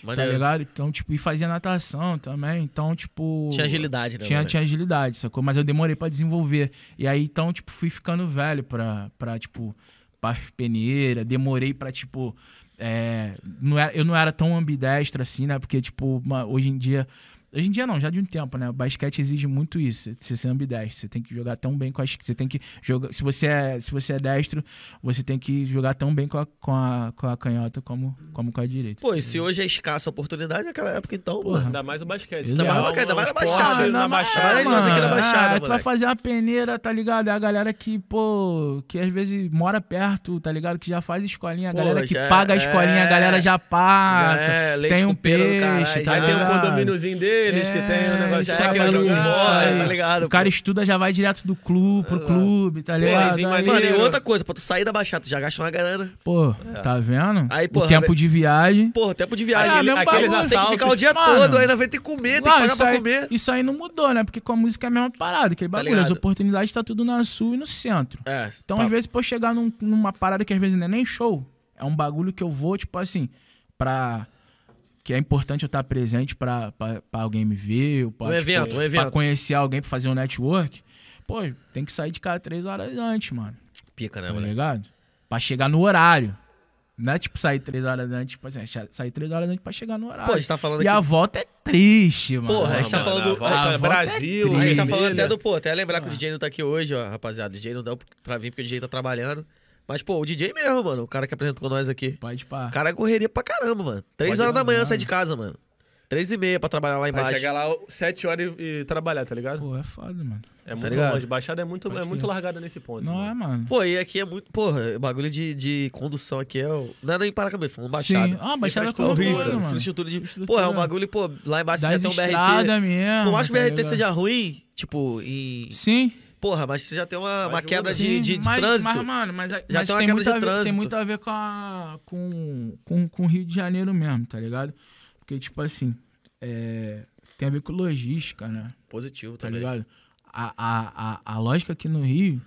tá Maneiro. ligado? Então, tipo, e fazia natação também. Então, tipo. Tinha agilidade, né? Tinha, tinha agilidade, sacou? Mas eu demorei pra desenvolver. E aí, então, tipo, fui ficando velho pra, pra tipo, pra peneira, demorei pra, tipo. é, não era- eu não era tão ambidestro assim, né? Porque, tipo, uma- hoje em dia. Hoje em dia não, já de um tempo, né? O basquete exige muito isso, você ser ambidestro. Você tem que jogar tão bem com as. Você tem que jogar. Se você é, se você é destro, você tem que jogar tão bem com a, com a, com a canhota como, como com a direita. Pô, e se hoje é escassa a oportunidade, naquela época então, Porra. porra. Ainda mais o basquete. Exato. Ainda mais- ainda mais na esporte Baixada, na ainda mais- Baixada. é, nós aqui na Baixada, é, tu vai fazer uma peneira, tá ligado? É a galera que, pô, que às vezes mora perto, tá ligado? Que já faz escolinha, a Pô, galera que já- paga a escolinha, a é. galera já passa. Já é, leite tem com um peixe, caralho, tá Aí tem ligado? condomíniozinho deles, que tem o É, negócio já é que fora, aí. tá ligado, O cara pô? estuda, já vai direto do clube, pro clube, tá ligado? Aí, maneiro. Mano, e outra coisa, pra tu sair da Baixada, tu já gasta uma grana. Pô, É. tá vendo? Aí, o tempo de viagem. Porra, tempo de Ah, viagem. mesmo aqueles bagulho. tem que ficar o dia Mano, todo, ainda vai ter que comer, tem que pagar pra aí, comer. isso aí não mudou, né? Porque com a música é a mesma parada, aquele bagulho. As ligado? oportunidades tá tudo na sul e no centro. É, Então, pá, às vezes, eu chegar num- numa parada que às vezes não é nem show, é um bagulho que eu vou, tipo assim, pra. Que é importante eu estar presente pra, pra, pra alguém me ver, ou pra, Um evento, um pra evento. conhecer alguém pra fazer um network. Pô, tem que sair de casa três horas antes, mano. pica, né, Tá moleque? ligado? Pra chegar no horário. Não é tipo sair três horas antes, tipo assim, é sair três horas antes pra chegar no horário. Pô, a gente tá falando e aqui. a volta é triste, mano. Porra, a gente tá Mano, falando a do- a é volta é Brasil. triste. A gente tá falando até do, pô, até lembrar que o Ah. DJ não tá aqui hoje, ó, rapaziada. O DJ não deu pra vir porque o DJ tá trabalhando. Mas, pô, o DJ mesmo, mano, o cara que apresentou com nós aqui. Pode pá. O cara correria pra caramba, mano. Três Pode horas da manhã sai de casa, mano. Três e meia pra trabalhar lá Vai embaixo. chegar lá 7 horas e, e trabalhar, tá ligado? Pô, é foda, mano. É muito ligado? longe. Baixada é muito, Pode é muito largada nesse ponto. Não é, mano. mano. Pô, e aqui é muito. Porra, o bagulho de, de condução aqui é. O... Não é nem para cabeça, foi um baixada. Sim. Ah, baixada Infraestrutura, como Horrível, mano. infraestrutura de. Porra, é um bagulho, pô, lá embaixo Das já tem um BRT. mesmo. Por mais que o tá BRT ligado? seja ruim, tipo, em. Sim. Porra, mas você já tem uma, uma quebra usa. de, sim, de, de mas, trânsito. Mas, mano, mas, Já mas tem uma tem, muito ver, tem muito a ver com, a, com, com, com o Rio de Janeiro mesmo, tá ligado? Porque, tipo assim, é, tem a ver com logística, né? Positivo Tá também. ligado? A, a, a, a lógica aqui no Rio,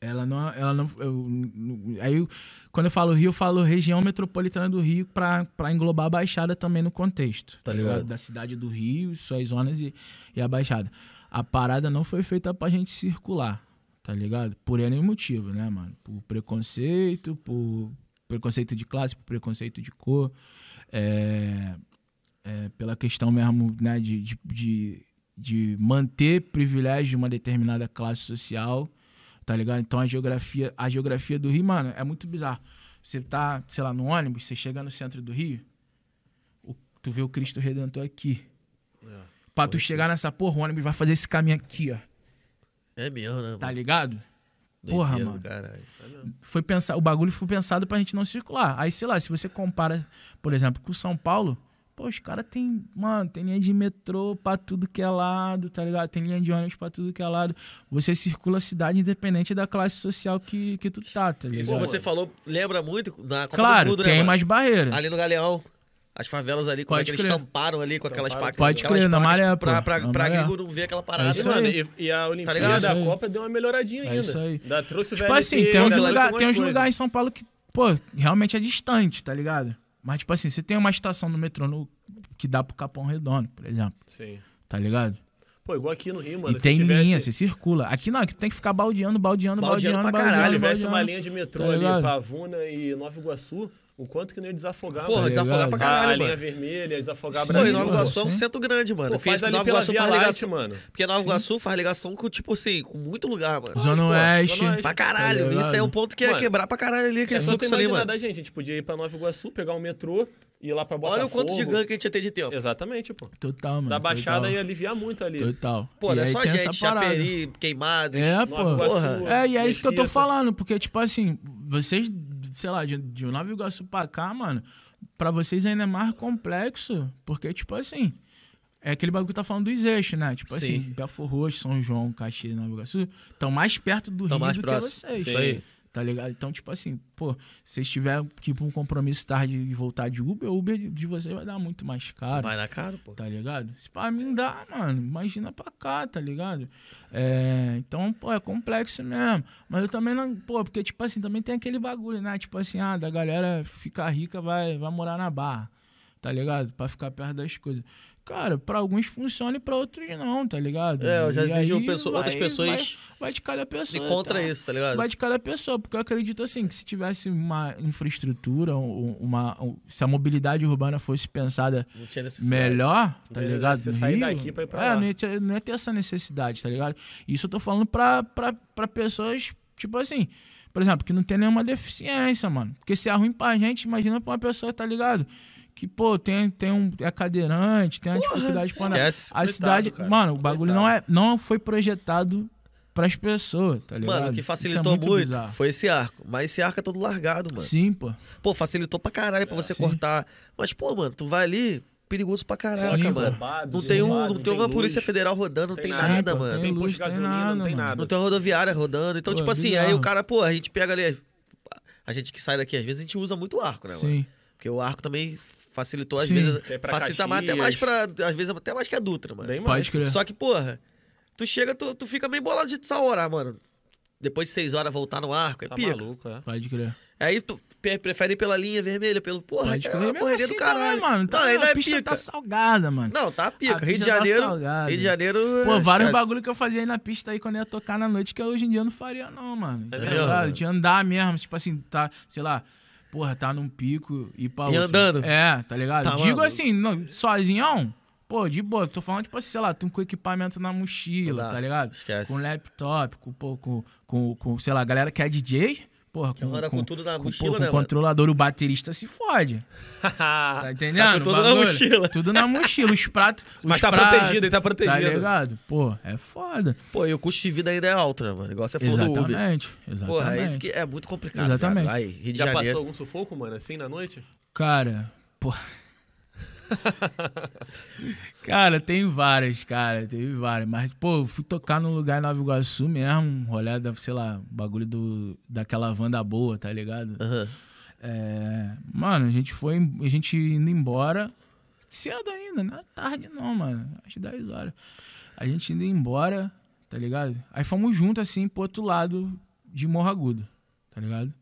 ela não. Ela não eu- aí, eu- quando eu falo Rio, eu falo região metropolitana do Rio pra, pra englobar a Baixada também no contexto. Tá ligado? Da cidade do Rio, suas zonas e, e a Baixada. A parada não foi feita pra gente circular, tá ligado? Por N motivo, né, mano? Por preconceito, por preconceito de classe, por preconceito de cor. É, é, pela questão mesmo né, de, de, de, de manter privilégio de uma determinada classe social, tá ligado? Então a geografia, a geografia do Rio, mano, é muito bizarro. Você tá, sei lá, no ônibus, você chega no centro do Rio, o- tu vê o Cristo Redentor aqui. É. Pra tu chegar nessa porra, o ônibus vai fazer esse caminho aqui, ó. É mesmo, né? Tá ligado? porra, Doideira do mano. caralho. Foi pensar, o bagulho foi pensado pra gente não circular. Aí, sei lá, se você compara, por exemplo, com São Paulo, pô, os caras tem, mano, tem linha de metrô pra tudo que é lado, tá ligado? Tem linha de ônibus pra tudo que é lado. Você circula a cidade independente da classe social que, que tu tá, tá ligado? Pô, você falou, lembra muito da Copa claro, do Mundo, né, tem mano? mais barreira. Ali no Galeão. As favelas ali, como é Pode que eles crer. tamparam ali com aquelas placas. Pode aquelas crer, na maré, Pra, pô, pra, na pra gringo não ver aquela parada. É E, isso mano, aí. e, e a Olimpíada ligado? da. Copa deu uma melhoradinha É ainda. isso aí. Da, trouxe o Tipo VLT, assim, tem uns, trouxe lugar, tem uns lugares em São Paulo que, pô, realmente é distante, tá ligado? Mas, tipo assim, você tem uma estação do metrô no, que dá pro Capão Redondo, por exemplo, Sim. tá ligado? Pô, igual aqui no Rio, mano. e se tem tivesse, linha, você circula. Aqui não, aqui tem que ficar baldeando, baldeando, Baldeando baldeando, baldeando. caralho, Se tivesse baldeando. uma linha de metrô Tá ali? Pavuna e Nova Iguaçu, o quanto que não ia desafogar, Porra, mano. desafogar pra ligado? a, a caralho, linha mano. vermelha, desafogar Sim, Pô, e Brasil. Nova pô, Iguaçu é um centro grande, mano. Pô, faz ali Nova pela Iguaçu Via faz Light, ligação. mano. Porque Nova Sim. Iguaçu faz ligação com, tipo assim, com muito lugar, mano. Zona pô, Oeste. Zona Oeste. Pra caralho. Tá Isso aí é um ponto que ia Mano, quebrar pra caralho ali, É só tu fluxo ali, mano. da gente. A gente podia ir pra Nova Iguaçu, pegar um metrô e ir lá pra Botafogo. Olha o quanto de gangue que a gente ia ter de tempo. Exatamente, pô. Total, mano. Da Baixada total. ia aliviar muito ali. Total. Pô, não é só gente. Japeri, queimados. É, Nova pô. É, e é isso que eu tô falando, porque, tipo assim, vocês, sei lá, de, de Nova Iguaçu pra cá, mano, pra vocês ainda é mais complexo, porque, tipo assim, é aquele bagulho que tá falando dos eixos, né? Tipo Sim. assim, Belfor Roxo, São João, Caxias Nova Iguaçu estão mais perto do Tão Rio mais do próximo. que vocês. Isso aí. Tá ligado? Então, tipo assim, pô, se vocês tiverem tipo, um compromisso tarde e voltar de Uber, o Uber de vocês vai dar muito mais caro. Vai na cara, pô. Tá ligado? Se pra mim dá, mano, imagina pra cá, tá ligado? É, então, pô, é complexo mesmo. Mas eu também não, pô, porque, tipo assim, também tem aquele bagulho, né? Tipo assim, ah, da galera ficar rica vai, vai morar na barra, tá ligado? Pra ficar perto das coisas. Cara, pra alguns funciona e pra outros não, tá ligado? É, eu já E vejo aí pessoa- outras pessoas Vai, vai de cada E pessoa. contra tá? isso, tá ligado? Vai de cada pessoa, porque eu acredito assim, que se tivesse uma infraestrutura, um- uma, um- se a mobilidade urbana fosse pensada melhor, tá ligado? você sair daqui pra ir pra é, lá. não ia, ter, não ia ter essa necessidade, tá ligado? Isso eu tô falando pra, pra, pra pessoas, tipo assim, por exemplo, que não tem nenhuma deficiência, mano. Porque se é ruim pra gente, imagina pra uma pessoa, tá ligado? Que, pô, tem, tem um, é cadeirante, tem uma dificuldade pra. Esquece. A Coitado, cidade, cara. mano, o bagulho não, é, não foi projetado pras pessoas, tá ligado? Mano, o que Isso facilitou é muito, bizarro. foi esse arco. Mas esse arco é todo largado, mano. Sim, pô. Pô, facilitou pra caralho pra você Sim. cortar. Mas, pô, mano, tu vai ali, perigoso pra caraca, Sim, mano. roubado, Não tem, um, roubado, não tem uma luz. Polícia Federal rodando, não Tem tem, nada. pô, mano. tem luz, tem gasolina, nada, não tem mano. nada. Não tem uma rodoviária rodando. Então, Pô, tipo é assim, aí bizarro. o cara, pô, a gente pega ali. A gente que sai daqui, às vezes a gente usa muito o arco, né, mano? Sim. Porque o arco também facilitou, às Sim. vezes. Pra Facilita mais, até mais pra. Às vezes até mais que a Dutra, mano. Bem mais. Pode crer. Só que, porra, tu chega, tu, tu fica meio bolado de essa hora, mano. Depois de seis horas voltar no arco, é Tá pica. maluco, é. Pode crer. Aí tu prefere ir pela linha vermelha, pelo. Porra, Pode é crer. uma Mesmo correria assim do caralho. também, mano. Tá, não, ainda a é pista pica. tá salgada, mano. Não, tá A pica. Rio de pista tá Janeiro. salgada. Rio de Janeiro. Pô, é, vários esquece. bagulho que eu fazia aí na pista aí quando eu ia tocar na noite que hoje em dia eu não faria, não, mano. É tá mesmo? ligado? De andar mesmo, tipo assim, tá, sei lá, porra, tá num pico e pra E outro. andando? É, tá ligado? Tá, Digo mano. assim, não, sozinhão, pô, de boa. Tô falando, tipo assim, sei lá, tu com equipamento na mochila, tá ligado? Esquece. Com laptop, com, pô, com, com, com, sei lá, galera que é DJ. Porra, com, anda com tudo na com, mochila, pô, né, com mano? controlador, o baterista se fode. Tá entendendo? Tá com tudo o na mochila. Tudo na mochila. Os pratos. Mas os tá pratos, protegido, ele tá protegido. Tá ligado? Pô, é foda. Pô, e o custo de vida ainda é alto, né, mano? Igual você falou do Uber. Exatamente. Exatamente. Porra, é isso que é muito complicado. Exatamente. Aí, Rio de Já Janeiro. passou algum sufoco, mano, assim, na noite? Cara, pô. cara, tem várias, cara, teve várias. Mas, pô, eu fui tocar num lugar em Nova Iguaçu mesmo, rolê da, sei lá, bagulho do, daquela Wanda boa, tá ligado? Aham. É, mano, a gente foi, a gente indo embora, cedo ainda, não é tarde não, mano, acho 10 horas. A gente indo embora, tá ligado? Aí fomos juntos, assim, pro outro lado de Morro Agudo, tá ligado?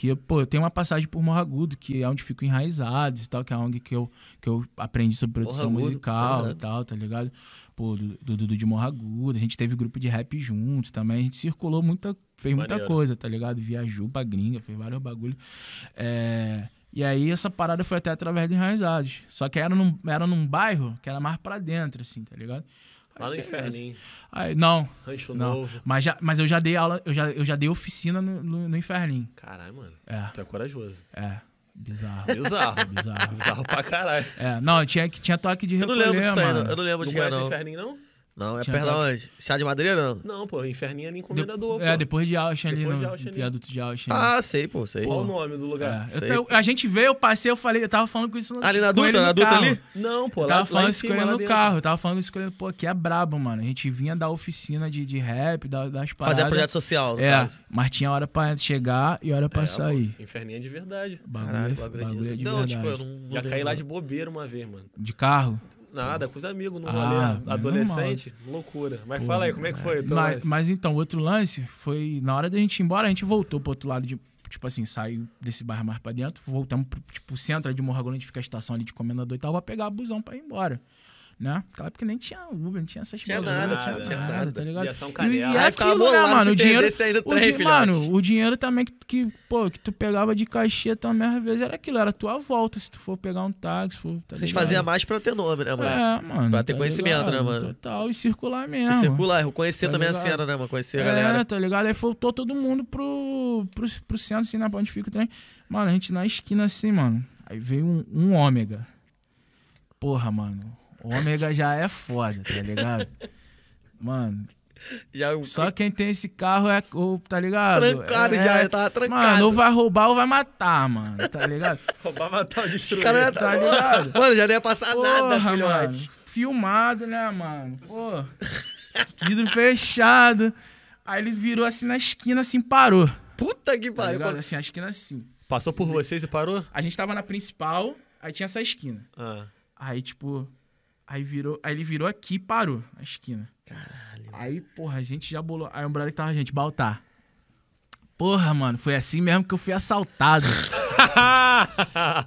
Que, pô, eu tenho uma passagem por Morro Agudo, que é onde fico enraizados e tal, que é onde que eu, que eu aprendi sobre produção musical tá e tal, tá ligado? Pô, do do Dudu de Morro Agudo, a gente teve grupo de rap juntos também, a gente circulou muita, fez muita Maneiro. coisa, tá ligado? Viajou pra gringa, fez vários bagulho. É, e aí essa parada foi até através de enraizados. Só que era num, era num bairro que era mais pra dentro, assim, tá ligado? Lá no Aí. Inferninho, Aí, não, Rancho não. Novo. Mas, já, mas eu já dei aula, eu já, eu já dei oficina no, no, no Inferninho. Caralho, mano. É, Tu é corajoso. é. Bizarro. Bizarro. Bizarro. Bizarro pra caralho. É, não, tinha, que- tinha toque de Eu não lembro disso aí, mano. não. Eu não lembro Não de mais, conhece o não. Inferninho, não? Não, é Tinha perto da onde? Chá de madeira, não? Não, pô, Inferninho é ali em De- Comenda do é, depois de Auschwitz ali Depois de no ali. viaduto de Auschwitz. Ah, sei, pô, sei. Qual o nome do É, lugar? eu sei. te- a gente veio, eu passei, eu falei, eu tava falando com isso no, Ali na com Dutra, ele no na Dutra carro. ali? Não, pô, Eu lá, tava lá falando em isso com cima, lá no dentro. carro, eu tava falando isso com ele, pô, aqui é brabo, mano. A gente vinha dar oficina de, de rap, da- das paradas. Fazer projeto social, no É, caso. mas tinha hora pra chegar e hora pra É, sair. pô, Inferninho é de verdade. Bagulho, Caralho, é- bagulho bagulho é de Não, verdade. tipo, eu não, não Já caí lá de bobeira uma vez, mano. De carro. Nada, com os amigos, no Ah, rolê. Adolescente, loucura. Mas fala aí, como é que foi? o teu Mas, mas então, outro lance foi, na hora da gente ir embora, a gente voltou pro outro lado de. Tipo assim, saiu desse bairro mais pra dentro, voltamos pro tipo, centro de Morro Agudo, onde fica a estação ali de Comendador e tal, pra pegar busão pra ir embora. Né? Naquela época nem tinha Uber, não tinha essas Tinha coisas, nada, não tinha- tinha nada. tá ligado? E, Canela. e é aquilo, né, mano? se O dinheiro, ainda o trem, di- mano, o dinheiro também que, que, pô, que tu pegava de cachê também, às vezes era aquilo, era a tua volta, se tu for pegar um táxi, for, tá Vocês faziam mais pra ter nome, né, moleque? É, mano. Pra ter tá conhecimento, né, ligado? mano? Total, e circular E mesmo. circular, conhecer Tá também a ligado? cena, né, mano? Conhecer a É, galera. tá ligado? Aí voltou todo mundo pro, pro, pro centro, assim, na onde fica o trem. Mano, a gente na esquina, assim, mano. Aí veio um, um ômega. Porra, mano. Ômega já é foda, tá ligado? Mano, Já só quem tem esse carro é, o tá ligado? trancado é, já, tava trancado. Mano, ou vai roubar ou vai matar, mano, tá ligado? Roubar, matar destruir. caras Tá ligado? Mano, já não ia passar nada, Porra, mano. filhote. Filmado, né, mano? Pô. Vidro fechado. Aí ele virou assim na esquina, assim, parou. Puta que Tá pariu. ligado? Assim, a esquina assim. Passou por vocês e parou? A gente tava na principal, aí tinha essa esquina. Ah. Aí, tipo. Aí virou. Aí ele virou aqui e parou na esquina. Caralho. Aí, porra, a gente já bolou. Aí o brother que tava, a gente, Baltar. Porra, mano, foi assim mesmo que eu fui assaltado.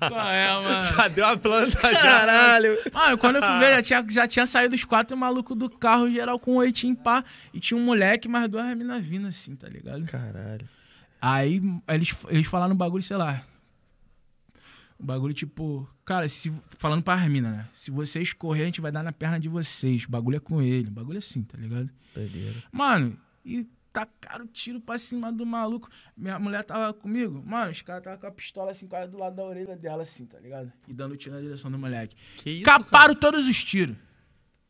Qual é, mano? Já deu a planta já. Caralho. Mano, quando eu fui ver, já tinha, já tinha saído os quatro malucos do carro, geral com oitinho pá. E tinha um moleque, mais duas meninas vindo assim, tá ligado? Caralho. Aí eles, eles falaram um bagulho, sei lá. Um bagulho tipo, cara, se, falando pra mina, né? Se vocês correr, a gente vai dar na perna de vocês. O bagulho é com ele. O bagulho é assim, tá ligado? Doideira. Mano, e tacaram tiro pra cima do maluco. Minha mulher tava comigo. Mano, os caras tava com a pistola assim, quase do lado da orelha dela, assim, tá ligado? E dando tiro na direção do moleque. Que isso, Caparam todos os tiros.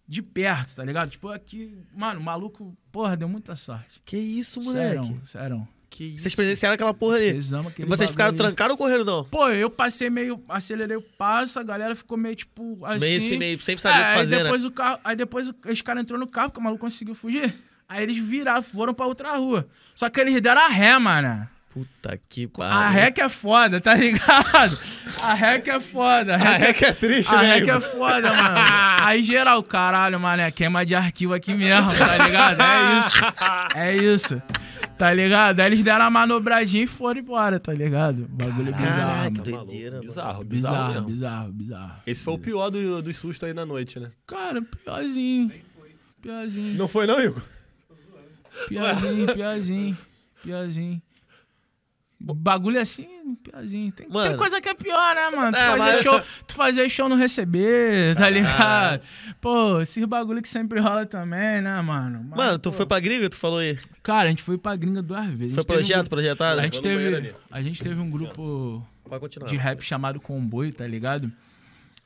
De perto, tá ligado? Tipo, aqui, mano, o maluco, porra, deu muita sorte. Que isso, moleque? Sério, sério. Que isso? Vocês presenciaram aquela porra. Precisamos aquele Vocês ficaram trancados ou correram, não? Pô, eu passei meio, acelerei o passo, a galera ficou meio tipo assim. Meio assim, meio sem saber o que É, fazer, aí né? depois o carro, aí depois os caras entrou no carro, porque o maluco conseguiu fugir. Aí eles viraram, foram pra outra rua. Só que eles deram a ré, mano. Puta que A pariu. ré que é foda, tá ligado? A ré que é foda. A A ré ré que é triste, a né? ré que é foda, mano. Aí geral, caralho, mano, é queima de arquivo aqui mesmo, tá ligado? É isso. É isso. Tá ligado? Aí eles deram a manobradinha e foram embora, tá ligado? Bagulho bizarro, Caraca, mano. que doideira, mano. Bizarro, bizarro, Bizarro, mesmo. bizarro, bizarro. Esse foi o pior do, do susto aí na noite, né? Cara, piorzinho. Piorzinho, Não foi não, Igor? piorzinho, piorzinho, piorzinho. Bagulho assim, piorzinho. Tem, tem Mano. coisa que é pior, né, mano? Tu, É, fazer mas- show, tu fazer show não receber, tá ligado? Pô, esses bagulho que sempre rola também, né, mano? Mas, Mano, tu pô, foi pra gringa, tu falou aí. Cara, a gente foi pra gringa duas vezes. Foi um projeto, grupo- projetado? A gente, teve, a gente teve um grupo de rap chamado Comboio, tá ligado?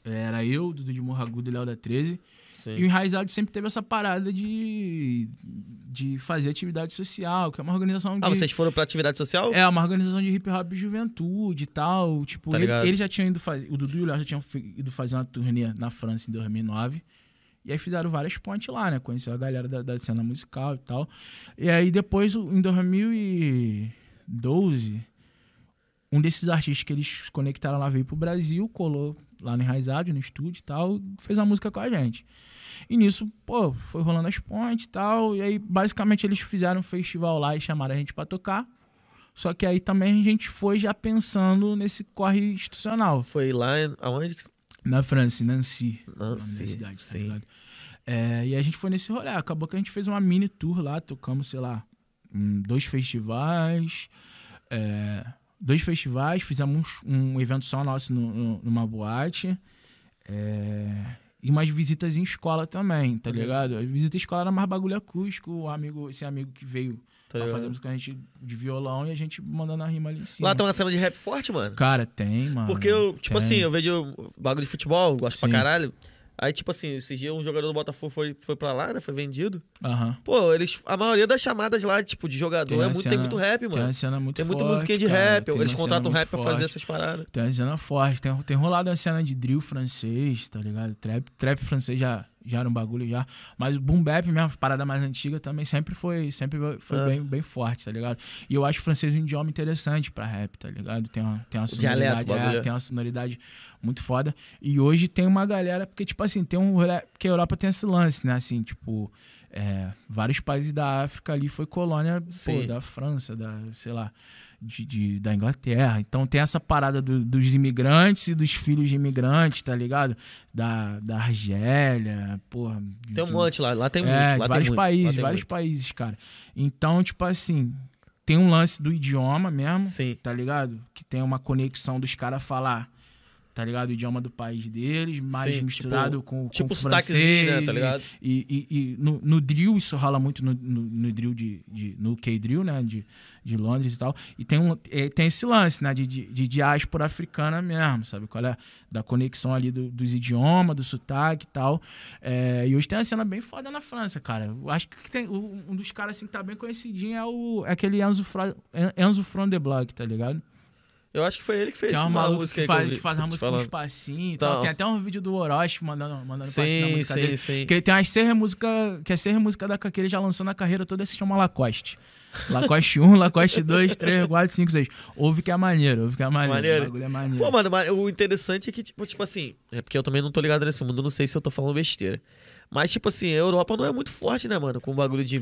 Era eu, Dudu de Morro Agudo e Léo da 13. Sim. E o Enraizado sempre teve essa parada de, de fazer atividade social, que é uma organização de... Ah, vocês foram pra atividade social? É, uma organização de hip hop juventude e tal. Tipo, Tá ele, ele já tinha ido fazer. O Dudu e o Léo já tinham ido fazer uma turnê na França em 2009. E aí fizeram várias pontes lá, né? Conheceu a galera da, da cena musical e tal. E aí depois, em 2012, um desses artistas que eles conectaram lá veio pro Brasil, colou lá no Enraizado, no estúdio e tal, fez a música com a gente. E nisso, pô, foi rolando as pontes e tal. E aí, basicamente, eles fizeram um festival lá e chamaram a gente pra tocar. Só que aí também a gente foi já pensando nesse corre institucional. Foi lá aonde? Na França, Nancy. Da sim, cidade, tá sim. ligado? É, e a gente foi nesse rolê. Acabou que a gente fez uma mini tour lá, tocamos, sei lá, em dois festivais. é, dois festivais, fizemos um, evento só nosso no- no- numa boate. é, e umas visitas em escola também, tá ligado? A visita em escola era mais bagulho acústico. O amigo, esse amigo que veio Tá pra fazer música com a gente de violão e a gente mandando a rima ali em cima. Lá tem uma cena de rap forte, mano. Cara, tem, mano. Porque eu, tipo tem. assim, eu vejo bagulho de futebol, gosto pra Sim. caralho. Aí, tipo assim, esses dias um jogador do Botafogo foi, foi pra lá, né? Foi vendido. Aham. Pô, eles. A maioria das chamadas lá, tipo, de jogador, Tem é muito, tem cena- muito rap, Tem mano. uma cena muito Tem muita forte, musiquinha de cara. rap. Tem Eles contratam rap pra muito fazer forte. essas paradas. Tem uma cena forte. Tem, tem rolado uma cena de drill francês, tá ligado? Trap, trap francês já, já era um bagulho já. Mas o boom bap mesmo, parada mais antiga, também sempre foi, sempre foi É. bem, bem forte, tá ligado? E eu acho o francês um idioma interessante pra rap, tá ligado? Tem uma, tem uma Dialeto, sonoridade, bagulho. é, tem uma sonoridade muito foda. E hoje tem uma galera, porque, tipo assim, tem um. Porque a Europa tem esse lance, né? Assim, tipo. É, vários países da África ali foi colônia pô, da França, da, sei lá, de, de- da Inglaterra. Então tem essa parada do- dos imigrantes e dos filhos de imigrantes, tá ligado? Da, da Argélia, porra. Tem um monte lá. Lá tem muito. é, lá vários muito, países, vários muito. países, cara. Então, tipo assim, tem um lance do idioma mesmo, Sim. tá ligado? Que tem uma conexão dos caras falar, tá ligado? O idioma do país deles, mais Sim, misturado tipo- com, Tipo com o sotaquezinho, né? Tá francês, ligado? E, e, e no, no drill, isso rola muito no, no, no drill de, de- no K-drill, né? De, de Londres e tal. E tem, um, é, tem esse lance, né? De, de, de diáspora africana mesmo, sabe? Qual é? Da conexão ali do- dos idiomas, do sotaque e tal. É, e hoje tem uma cena bem foda na França, cara. Eu acho que tem, um dos caras assim que tá bem conhecidinho é, o, é aquele Enzo, Fra, Enzo From the Block, tá ligado? Eu acho que foi ele que fez Que é um uma maluco música que faz, que faz uma música com falando. uns passinhos e Então. tal. Tem até um vídeo do Orochi mandando, mandando passinho na Sim, música sim, dele. sim. Que tem as seis músicas, que é seis músicas da que ele já lançou na carreira toda, se chama Lacoste. Lacoste 1, Lacoste 2, 3, 4, 5, 6. Ouve que é maneiro, ouve que é maneiro. Maneiro. O bagulho é maneiro. Pô, mano, mas o interessante é que, tipo, tipo assim, é porque eu também não tô ligado nesse mundo, não sei se eu tô falando besteira. Mas, tipo assim, a Europa não é muito forte, né, mano? Com o bagulho de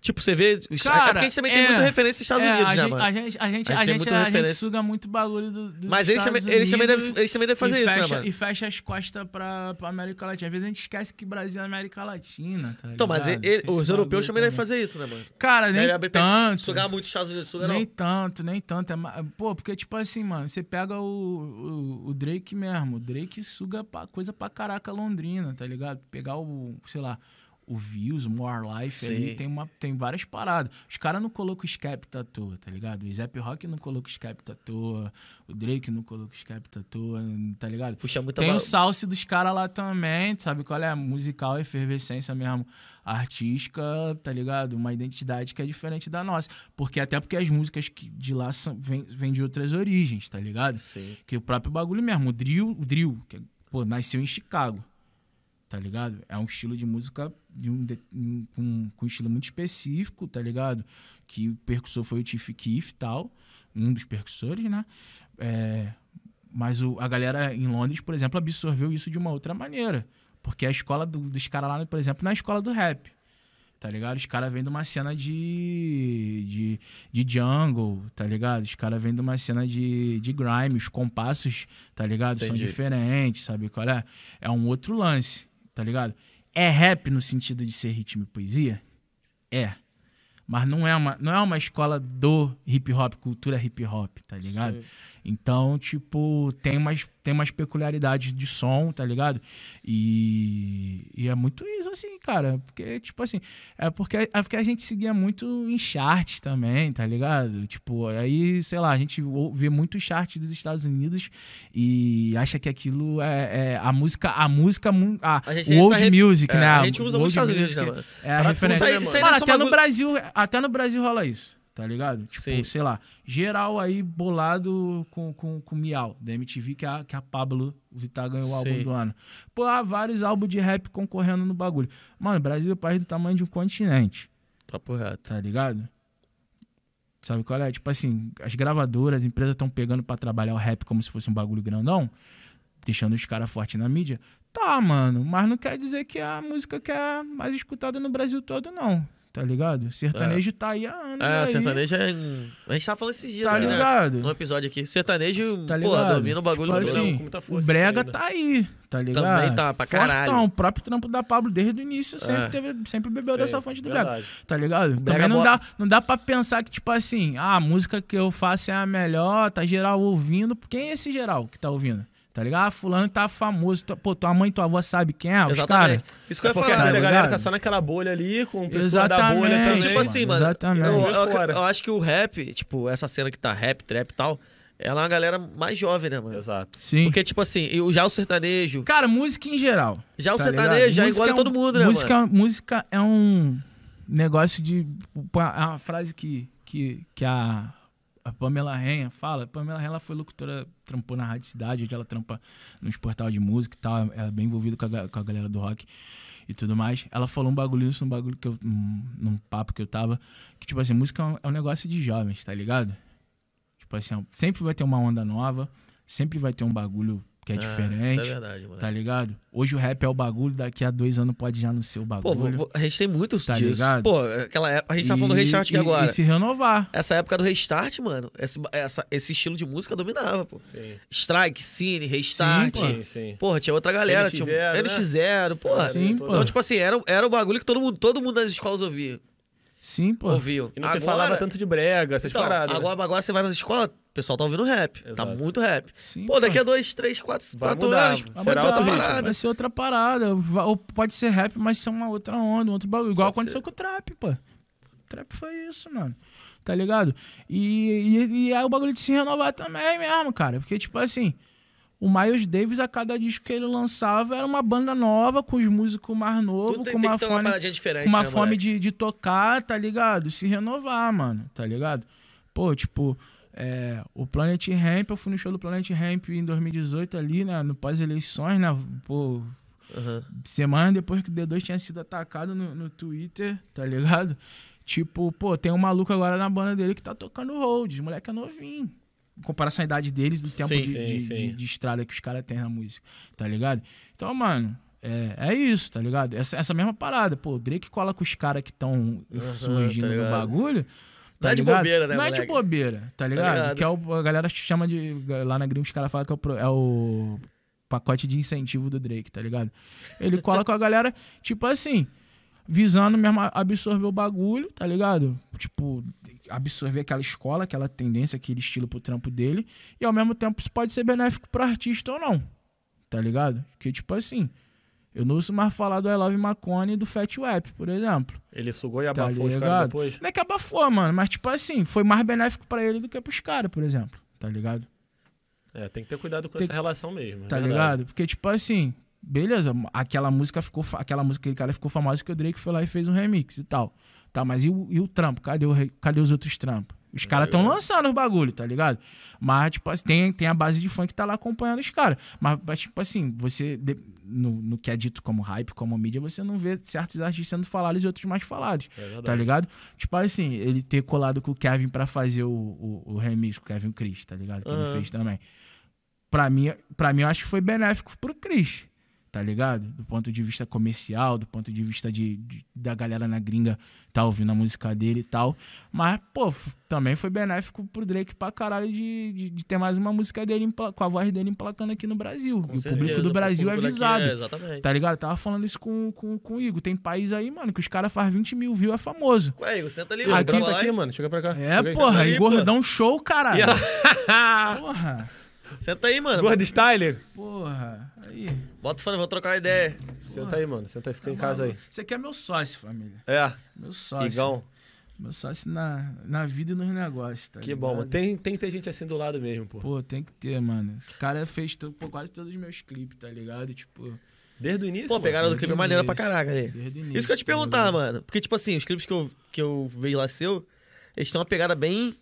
Tipo, você vê. Cara, é porque a gente também tem é, muita referência nos Estados É, Unidos, a né, gente, mano? A gente, a gente, A gente tem muita a gente suga muito bagulho do, dos Mas eles também, eles, também devem, eles também devem fazer isso, fecha, né, mano? E fecha as costas pra, pra América Latina. Às vezes a gente esquece que Brasil é América Latina, tá Então, mas ligado? ele- Tem os europeus também devem fazer isso, né, mano? Cara, nem tanto. Sugar muito os Estados Unidos, suga Nem não. tanto, nem tanto. É Pô, porque, tipo assim, mano, você pega o, o, o Drake mesmo. O Drake suga pra- coisa pra caraca Londrina, tá ligado? Pegar o, sei lá, o Views, o More Life ali, tem, uma, tem várias paradas. Os caras não colocam o Skepta à toa, tá ligado? O Zap Rock não coloca o Skepta à toa. O Drake não coloca o Skepta à toa, tá ligado? Puxa muita Tem ba- o salse dos caras lá também, sabe qual é? Musical, efervescência mesmo, artística, tá ligado? Uma identidade que é diferente da nossa. Porque até porque as músicas que de lá são, vêm vêm de outras origens, tá ligado? Sim. Que o próprio bagulho mesmo, o drill, o drill, que pô, nasceu em Chicago, tá ligado? É um estilo de música de um, de- um- com, com um estilo muito específico, tá ligado? Que o percussor foi o Tiff Keef e tal, um dos percussores, né? É, mas o, a galera em Londres, por exemplo, absorveu isso de uma outra maneira. Porque a escola do- dos caras lá, por exemplo, na escola do rap. Tá ligado? Os caras vêm de uma cena de, de, de jungle, tá ligado? Os caras vêm de uma cena de, de grime, os compassos, tá ligado? São Entendi. diferentes, sabe qual é? É um outro lance, tá ligado? É rap no sentido de ser ritmo e poesia? É. Mas não é uma, não é uma escola do hip hop, cultura hip hop, tá ligado? Sim. Então, tipo, tem umas, tem umas peculiaridades de som, tá ligado? E, e é muito isso, assim, cara. Porque, tipo assim, é porque, é porque a gente seguia muito em charts também, tá ligado? Tipo, aí, sei lá, a gente vê muito chart dos Estados Unidos e acha que aquilo é, é a música, a música, a, A gente old ref- music, é, né? a gente usa muito Estados Unidos, né, mano? É a Pra- referência. isso aí Mano, até no bagulho- Brasil, até no Brasil rola isso, tá ligado? Tipo, Sim. sei lá, geral aí bolado com, com, com Miau, da MTV, que a, que a Pablo Vittar ganhou o álbum do ano. Pô, há vários álbuns de rap concorrendo no bagulho. Mano, Brasil é o país do tamanho de um continente, Papo reto. tá ligado? Sabe qual é? Tipo assim, as gravadoras, as empresas estão pegando pra trabalhar o rap como se fosse um bagulho grandão, deixando os caras fortes na mídia. Tá, mano, mas não quer dizer que é a música que é mais escutada no Brasil todo, não. Tá ligado? Sertanejo tá aí há anos. É, aí, sertanejo é. A gente tava falando esses dias, Tá né? ligado? Num episódio aqui. Sertanejo, Tá pô, ligado? domina o bagulho Tipo assim, com muita o força Brega isso aí, né? tá aí, tá ligado? Também tá, pra caralho. Fortão, o próprio trampo da Pablo desde o início sempre, É. teve, sempre bebeu Sim, dessa fonte do Brega. verdade. Tá ligado? Brega Também não dá, não dá pra pensar que, tipo assim, ah, a música que eu faço é a melhor, tá geral ouvindo. Quem é esse geral que tá ouvindo? Tá ligado? Ah, fulano tá famoso. Pô, tua mãe e tua avó sabe quem é? Os caras. Isso que eu É ia falar. a tá galera tá só naquela bolha ali, com pessoas Exatamente, da bolha também. Tipo assim, mano. Exatamente. Eu, eu- eu acho que o rap, tipo, essa cena que tá rap, trap e tal, ela é uma galera mais jovem, né, mano? Exato. Sim. Porque, tipo assim, eu- já o sertanejo. Cara, música em geral. Já o tá sertanejo ligado? já Música engole é um- todo mundo, né, música, Música é um negócio de. É uma frase que, que, que a, a Pamela Renha fala. A Pamela Renha foi locutora, trampou na Rádio Cidade, hoje ela trampa nos portais de música e tal. Ela é bem envolvida com a, com a galera do rock e tudo mais. Ela falou um bagulho isso, um bagulho que eu. Num, papo que eu tava. Que, tipo assim, música é um, é um negócio de jovens, tá ligado? Tipo assim, ó, sempre vai ter uma onda nova, sempre vai ter um bagulho que é, Ah, diferente. Isso é verdade, mano. Tá ligado? Hoje o rap é o bagulho, daqui a dois anos pode já não ser o Pô, bagulho. vo- a gente tem muitos Tá disso. ligado? Pô, aquela época, a gente tá falando do E- restart aqui e- agora. E se renovar. Essa época do restart, mano, esse, essa- esse estilo de música dominava, pô. Sim. Strike, Cine, Restart. Sim, pô. Sim. Porra, tinha outra galera. Tinha um NX0, né? NX0, porra. Sim, pô. Então, tipo assim, era, era o bagulho que todo mundo, todo mundo nas escolas ouvia. Sim, pô. ouviam. E não se Agora- falava tanto de brega, essas então, paradas. né? Agora, agora você vai nas escolas, o pessoal tá ouvindo rap. Tá Exato. muito rap. Sim, Pô, daqui a dois, três, quatro, Vai quatro mudar, anos. será Vai ser outro outra ritmo. parada. Vai ser outra parada. Ou pode ser rap, mas ser uma outra onda, um outro bagulho. Igual Pode aconteceu ser. com o trap, pô. O trap foi isso, mano. Tá ligado? E, e, e é o bagulho de se renovar também mesmo, cara. Porque, tipo assim, o Miles Davis, a cada disco que ele lançava, era uma banda nova, com os músicos mais novos, com uma ter uma uma né, fome de, de tocar, tá ligado? Se renovar, mano, tá ligado? Pô, tipo, é, o Planet Ramp, eu fui no show do Planet Ramp em 2018 ali, né? No pós-eleições, né? Pô, Aham. semana depois que o D2 tinha sido atacado no, no Twitter, tá ligado? Tipo, pô, tem um maluco agora na banda dele que tá tocando Rhodes, o moleque é novinho. Em comparação à idade deles, do tempo Sim, de, sim, de, sim. de- de estrada que os caras têm na música, tá ligado? Então, mano, É, é isso, tá ligado? Essa, essa mesma parada. Pô, o Drake cola com os caras que estão surgindo tá no ligado. bagulho. Não é de bobeira, né, Não é de moleque? bobeira, tá ligado? ligado? Que é o, a galera chama de. Lá na gringa os caras falam que é o, é o pacote de incentivo do Drake, tá ligado? Ele cola com a galera, tipo assim, visando mesmo absorver o bagulho, tá ligado? Tipo, absorver aquela escola, aquela tendência, aquele estilo pro trampo dele. E ao mesmo tempo isso pode ser benéfico pro artista ou não. Tá ligado? Que tipo assim, eu não ouço mais falar do I Love Macone e do Fat Wap, por exemplo. Ele sugou e Tá abafou os caras depois. Não é que abafou, mano, mas tipo assim, foi mais benéfico pra ele do que pros caras, por exemplo. Tá ligado? É, tem que ter cuidado com Tem essa que- relação mesmo. é Tá verdade. ligado? Porque, tipo assim, beleza, aquela música ficou. Aquela música, aquele cara ficou famoso que o Drake foi lá e fez um remix e tal. Tá, mas e o, e o trampo? Cadê, o, cadê os outros trampos? Os caras tão lançando os bagulho, tá ligado? Mas, tipo assim, tem, tem a base de fã que tá lá acompanhando os caras. Mas, mas, tipo assim, você. no, no que é dito como hype, como mídia, você não vê certos artistas sendo falados e outros mais falados. É. Tá ligado? Tipo assim, ele ter colado com o Kevin pra fazer o, o, o remix com o Kevin Chris, tá ligado? Que Aham. ele fez também. Pra mim, pra mim, eu acho que foi benéfico pro Chris, tá ligado? Do ponto de vista comercial, do ponto de vista de, de- da galera na gringa tá ouvindo a música dele e tal. Mas, pô, também foi benéfico pro Drake pra caralho de, de, de ter mais uma música dele com a voz dele emplacando aqui no Brasil. Com e o certeza, público do Brasil é público daqui avisado. É, exatamente. Tá ligado? Eu tava falando isso com, com, com o Igor. Tem país aí, mano, que os caras fazem 20 mil views, é famoso. Ué, Igor, senta ali. Aqui- tá aqui, mano. Chega pra cá. É, Chega porra, aí, Igor pô. dá um show, caralho. Porra, Senta aí, mano. Gordo Styler. porra. Aí. Bota o fone, vamos trocar uma ideia. Senta aí, mano. Senta aí, fica em casa aí. Você aqui é meu sócio, família. É, Meu sócio. Igão. Meu sócio na, na vida e nos negócios, tá Que ligado? bom, mano. Tem, tem que ter gente assim do lado mesmo, pô. Pô, tem que ter, mano. Esse cara fez pô, quase todos os meus clipes, tá ligado? Tipo, Desde o início, Pô, a pegada do clipe é maneira pra caraca ali. desde o início. Isso que eu ia te tá perguntar, ligado? mano. Porque, tipo assim, os clipes que eu, que eu vejo lá seu, eles têm uma pegada bem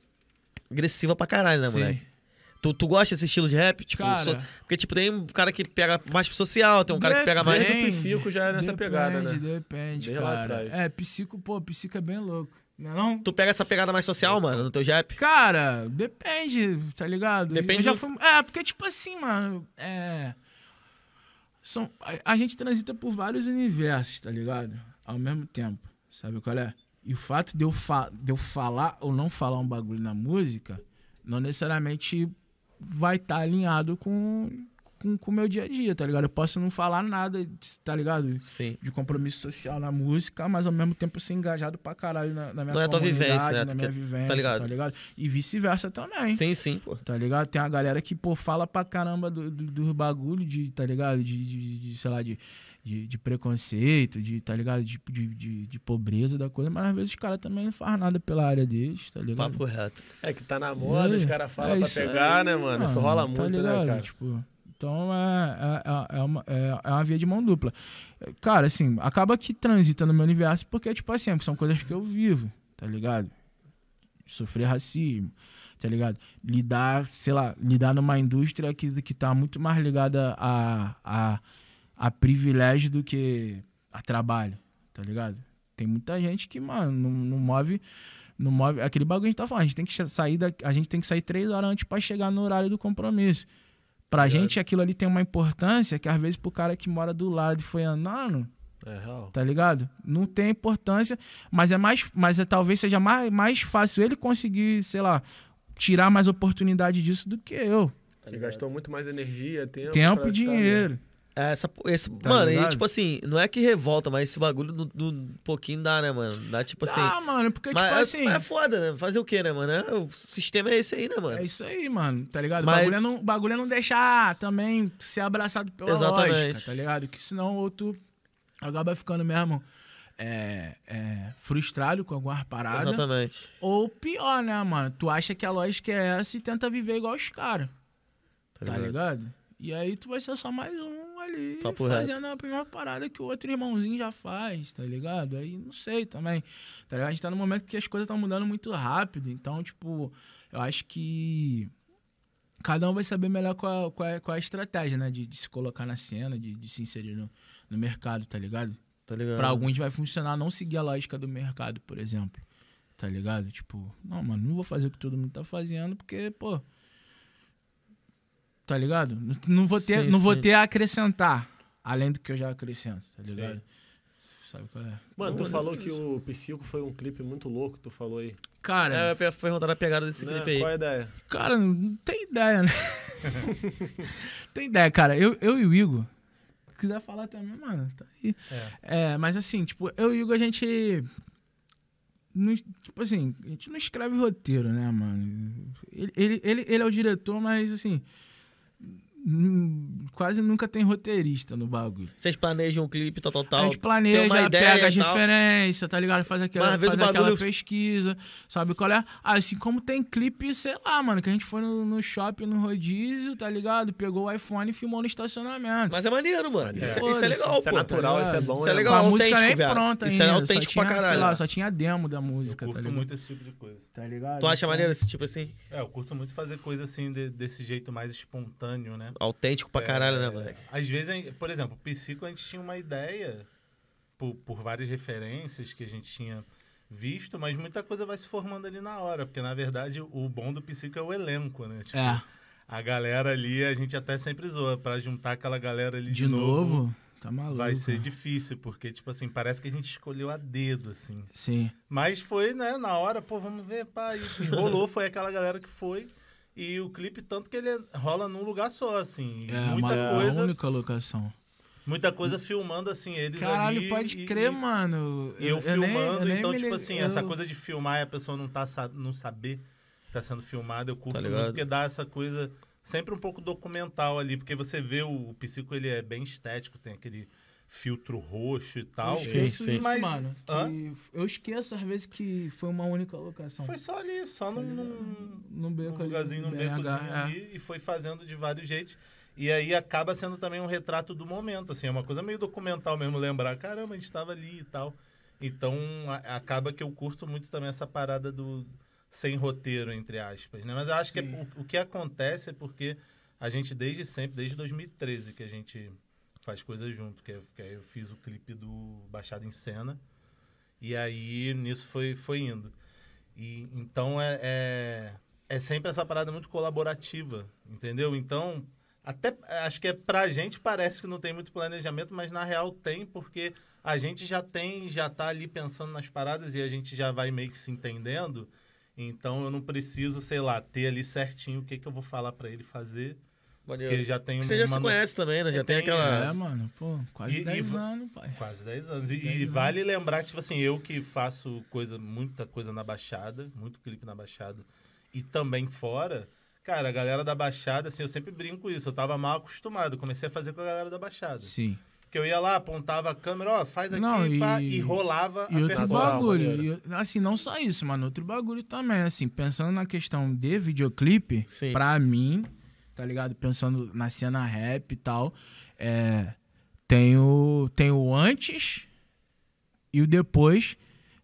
agressiva pra caralho, né, Sim. moleque? Tu, tu gosta desse estilo de rap? Tipo, Cara. so- Porque, tipo, tem um cara que pega mais pro social, tem um cara que pega mais. Desde o Psico já é nessa depende, pegada, né? Depende, Desde lá cara. atrás. É, psico, pô, psico é bem louco. Não é não? Tu pega essa pegada mais social, mano, no teu rap? Cara, depende, tá ligado? Depende Eu já do- fui- É, porque, tipo assim, mano, é. São, a, a gente transita por vários universos, tá ligado? Ao mesmo tempo. Sabe qual é? E o fato de eu, fa de eu falar ou não falar um bagulho na música, não necessariamente vai estar alinhado com com o meu dia a dia, tá ligado? Eu posso não falar nada, tá ligado? Sim. de compromisso social na música, mas ao mesmo tempo ser engajado pra caralho na, na minha Não é tua vivência, né? na minha quer- vivência, tá ligado? tá ligado? E vice-versa também. Sim, sim, pô. Tá ligado? Tem uma galera que, pô, fala pra caramba do, do, do bagulho de, tá ligado? De, de, de, sei lá, de, de, de preconceito, de, tá ligado? De, de, de, de pobreza da coisa, mas às vezes os caras também não fazem nada pela área deles, tá ligado? Papo reto. É que tá na moda, É, os caras falam é pra pegar, aí, né, mano? Isso rola muito, né, cara? Tipo, então é, é, é, uma, é, é uma via de mão dupla. É, Cara, assim, acaba que transita no meu universo porque, tipo assim, são coisas que eu vivo, tá ligado? Sofrer racismo, tá ligado? Lidar, sei lá, lidar numa indústria que, que tá muito mais ligada a, a, a privilégio do que a trabalho, tá ligado? Tem muita gente que, mano, não, não move não move. Aquele bagulho que a gente tá falando, a gente tem que sair da, a gente tem que sair três horas antes pra chegar no horário do compromisso. Pra Ligado. gente aquilo ali tem uma importância que às vezes pro cara que mora do lado e foi andando, É real. tá ligado? Não tem importância, mas é mais, mas é talvez seja mais, mais fácil ele conseguir, sei lá, tirar mais oportunidade disso do que eu. Ele gastou muito mais energia, tempo. Tempo e dinheiro. É, essa, esse, Tá mano, e ligado? tipo assim, não é que revolta, mas esse bagulho do, do um pouquinho dá, né, mano? Dá tipo assim. ah, mano, porque tipo é, assim, é foda, né? Fazer o quê, né, mano? É, o sistema é esse aí, né, mano? É isso aí, mano, tá ligado? O Mas- bagulho, é não, o bagulho é não deixar também ser abraçado pela Exatamente. lógica, tá ligado? Que senão ou tu acaba ficando mesmo é, é, frustrado com alguma parada. Exatamente. Ou pior, né, mano? Tu acha que a lógica é essa e tenta viver igual os caras, tá ligado? E aí tu vai ser só mais um ali Papo fazendo a mesma parada que o outro irmãozinho já faz, tá ligado? Aí não sei também. Tá ligado? A gente tá num momento que as coisas estão mudando muito rápido. Então, tipo, eu acho que cada um vai saber melhor qual, qual, é, qual é a estratégia, né? De, de se colocar na cena, de, de se inserir no, no mercado, tá ligado? Tá ligado? Pra alguns vai funcionar não seguir a lógica do mercado, por exemplo. Tá ligado? Tipo, não, mano, não vou fazer o que todo mundo tá fazendo, porque, pô. Tá ligado? Não- vou ter, Sim, não vou ter a acrescentar além do que eu já acrescento, tá ligado? Sabe qual é? Mano, tu falou que o Psico foi um clipe muito louco, tu falou aí. Cara, É, eu perguntar a pegada desse Né? clipe aí. Qual é a ideia? Cara, não tem ideia, né? tem ideia, cara. Eu, eu e o Igor, se quiser falar também, mano, tá aí. É. mas assim, tipo, eu e o Igor, a gente. não- tipo assim, a gente não escreve roteiro, né, mano? Ele, ele, ele, ele é o diretor, mas assim. Quase nunca tem roteirista no bagulho. Vocês planejam um clipe, tal, tal, tal. a gente planeja, uma ideia pega as referências, tá ligado? Faz aquela, Mas faz aquela bagulho- pesquisa, sabe qual é? Assim como tem clipe, sei lá, mano, que a gente foi no, no shopping, no rodízio, tá ligado? Pegou o iPhone e filmou no estacionamento. Mas é maneiro, mano. Isso, isso é Foda-se. legal, Isso é pô. natural, isso é bom, Isso né? é legal, a música autêntico, nem viado. pronta Isso é ainda, autêntico só pra tinha, caralho. Sei lá, só tinha demo da Eu música, tá curto ligado? muito esse tipo de coisa. Tá ligado? Tu acha Então, maneiro esse tipo assim? É, eu curto muito fazer coisa assim, de- desse jeito mais espontâneo, né? Autêntico pra caralho, né, É, moleque? Às vezes, gente- por exemplo, o Psico a gente tinha uma ideia por, por várias referências que a gente tinha visto, mas muita coisa vai se formando ali na hora, porque na verdade o bom do Psico é o elenco, né? Tipo, É, A galera ali, a gente até sempre zoa, pra juntar aquela galera ali de, de novo, tá maluco. vai ser difícil, porque, tipo assim, parece que a gente escolheu a dedo, assim. Sim. Mas foi, né, na hora, pô, vamos ver, pá, e rolou, foi aquela galera que foi. E o clipe, tanto que ele rola num lugar só, assim. É, muita uma coisa. única locação. Muita coisa filmando, assim, eles Caralho, ali. pode e- crer, e, mano. E eu, nem- filmando, eu nem então, me tipo assim, eu- essa coisa de filmar e a pessoa não, tá, não saber que tá sendo filmado, eu curto Tá muito, porque dá essa coisa sempre um pouco documental ali, porque você vê o, o psico, ele é bem estético, tem aquele filtro roxo e tal. Eu esqueço sim. disso, Mas- mano. Que eu esqueço às vezes que foi uma única locação. Foi só ali, só num, num, Num beco num lugarzinho, num BH, becozinho é. ali, e foi fazendo de vários jeitos. E aí acaba sendo também um retrato do momento, assim, é uma coisa meio documental mesmo, lembrar, caramba, a gente estava ali e tal. Então a- acaba que eu curto muito também essa parada do sem roteiro, entre aspas, né? Mas eu acho que Sim. é- o, o que acontece é porque a gente desde sempre, desde 2013 que a gente faz coisas junto, que, é- que aí eu fiz o clipe do Baixado em Cena, e aí nisso foi, foi indo. E, então é, é, é sempre essa parada muito colaborativa, entendeu? Então, até acho que é pra gente parece que não tem muito planejamento, mas na real tem, porque a gente já tem, já tá ali pensando nas paradas e a gente já vai meio que se entendendo. Então eu não preciso, sei lá, ter ali certinho o que, que eu vou falar pra ele fazer, Maneiro. porque ele já tem Você já se no- conhece também, né? Já tem, Tem, aquela. É, mano, pô, quase E- e 10 va- anos, pai. Quase 10 anos. E, 10 e anos. vale lembrar que, tipo assim, eu que faço coisa, muita coisa na Baixada, muito clipe na Baixada, e também fora, cara, a galera da Baixada, assim, eu sempre brinco isso, eu tava mal acostumado, comecei a fazer com a galera da Baixada. Sim. Porque eu ia lá, apontava a câmera, ó, faz aqui, Não, pá, e- e, rolava E a outro bagulho, e, assim, não só isso, mano, outro bagulho também, assim, pensando na questão de videoclipe, Sim. pra mim, tá ligado? Pensando na cena rap e tal, é, tem o, tem o antes e o depois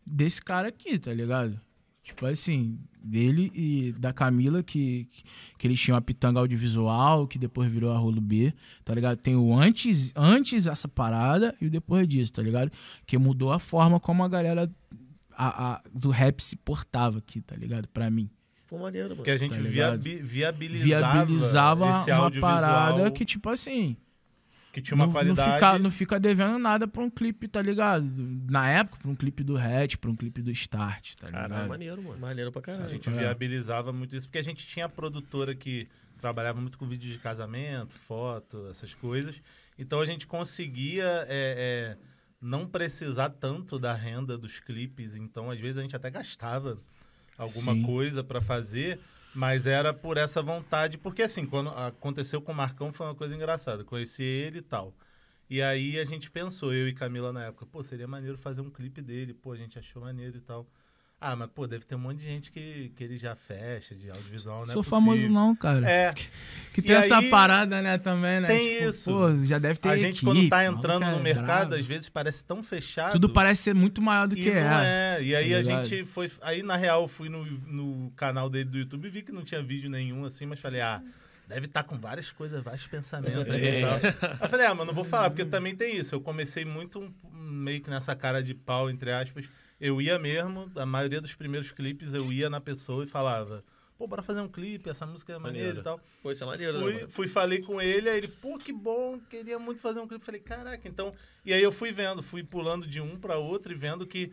desse cara aqui, tá ligado? Tipo assim, dele e da Camila, que, que eles tinham a pitanga audiovisual, que depois virou a Rolo B, tá ligado? Tem o antes, antes essa parada e o depois disso, tá ligado? Que mudou a forma como a galera a, a- do rap se portava aqui, tá ligado? Pra mim. Pô, maneiro, mano. Porque a gente Tá viabi- viabilizava, Viabilizava esse uma parada que, tipo assim, que tinha uma não, não qualidade... fica, não fica devendo nada pra um clipe, tá ligado? Na época, pra um clipe do Hatch, pra um clipe do Start, tá Caralho, ligado? maneiro, mano. Maneiro pra A caralho. gente É. viabilizava muito isso, porque a gente tinha a produtora que trabalhava muito com vídeo de casamento, foto, essas coisas. Então a gente conseguia é, é, não precisar tanto da renda dos clipes. Então, às vezes, a gente até gastava alguma Sim. coisa para fazer, mas era por essa vontade. Porque, assim, quando aconteceu com o Marcão, foi uma coisa engraçada. Conheci ele e tal. E aí a gente pensou, eu e Camila na época, pô, seria maneiro fazer um clipe dele. Pô, a gente achou maneiro e tal. Ah, mas, pô, deve ter um monte de gente que, que ele já fecha de audiovisual, né? Sou famoso não, cara. É, Que tem E essa aí, parada, né, também, né? tem Tipo, isso. Pô, já deve ter a gente equipe, quando tá entrando é no mercado, às vezes parece tão fechado. Tudo parece ser muito maior do e que não é. é. E aí tá a gente foi. Aí, na real, eu fui no, no canal dele do YouTube e vi que não tinha vídeo nenhum assim, mas falei, ah. Deve estar com várias coisas, vários pensamentos. aí e tal. Aí eu falei, ah, mas não vou falar, porque também tem isso. Eu comecei muito um- meio que nessa cara de pau, entre aspas. Eu ia mesmo, a maioria dos primeiros clipes, eu ia na pessoa e falava, pô, bora fazer um clipe, essa música é maneira Maneiro. e tal. Pô, isso é maneiro, né, Fui, mano? fui, falei com ele, aí ele, pô, que bom, queria muito fazer um clipe. Falei, caraca, então. E aí eu fui vendo, fui pulando de um pra outro e vendo que,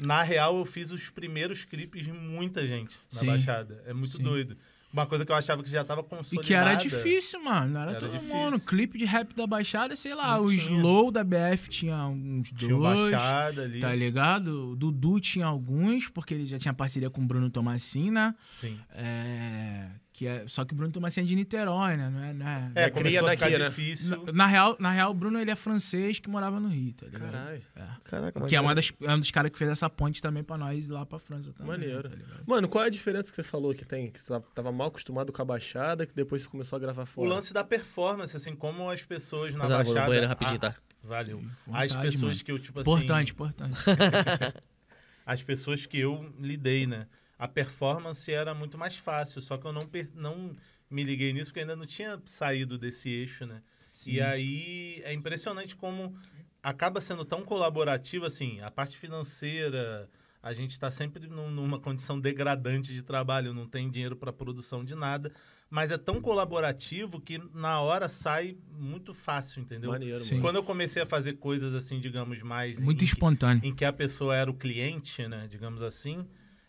na real, eu fiz os primeiros clipes de muita gente na Sim. Baixada. É muito Sim. doido. Uma coisa que eu achava que já tava E consolidada. que era difícil, mano. Não era, Era todo difícil. mundo. Clipe de rap da Baixada, sei lá, Não o tinha. Slow da BF tinha uns Tinha dois. Baixada ali. Tá ligado? O Dudu tinha alguns, porque ele já tinha parceria com o Bruno Tomassin, né? Sim. É, que é, só que o Bruno Tomassin é de Niterói, né? Não é, não é- É, É cria daqui, né? difícil. Na, na real, na real, o Bruno ele é francês que morava no Rio, tá ligado? Caralho. É. Caraca, Que é, uma das, é um dos caras que fez essa ponte também pra nós ir lá pra França também. Maneiro. Tá ligado? Mano, qual é a diferença que você falou que tem? Que você tava- mal acostumado com a baixada, que depois você começou a gravar O fora. lance da performance, assim, como as pessoas na Mas, ah, vou no Baixada... banheiro rapidinho, Ah, tá? Valeu. Vontade, as pessoas mano. que eu, tipo Importante, assim... importante. as pessoas que eu lidei, né? A performance era muito mais fácil, só que eu não, não me liguei nisso porque ainda não tinha saído desse eixo, né? E aí é impressionante como acaba sendo tão colaborativo, assim, a parte financeira, a gente está sempre num- numa condição degradante de trabalho, não tem dinheiro para produção de nada, mas é tão colaborativo que na hora sai muito fácil, entendeu? Maneiro, Sim. mano. Quando eu comecei a fazer coisas assim, digamos, mais Muito em espontâneo. em que a pessoa era o cliente, né, digamos assim,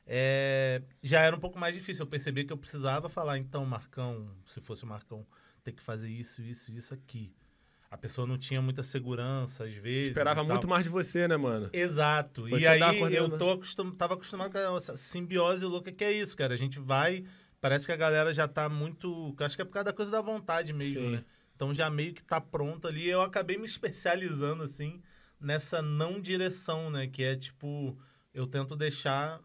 é, já era um pouco mais difícil. Eu percebi que eu precisava falar, então, Marcão, se fosse o Marcão, tem que fazer isso, isso, isso aqui. A pessoa não tinha muita segurança, às vezes. Esperava muito mais de você, né, mano? Exato. Você e aí eu tô acostum... tava acostumado com essa simbiose louca que é isso, cara. A gente vai, parece que a galera já tá muito. Acho que é por causa da coisa da vontade mesmo, Sim. né? Então já meio que tá pronto ali. Eu acabei me especializando, assim, nessa não direção, né? Que é tipo, eu tento deixar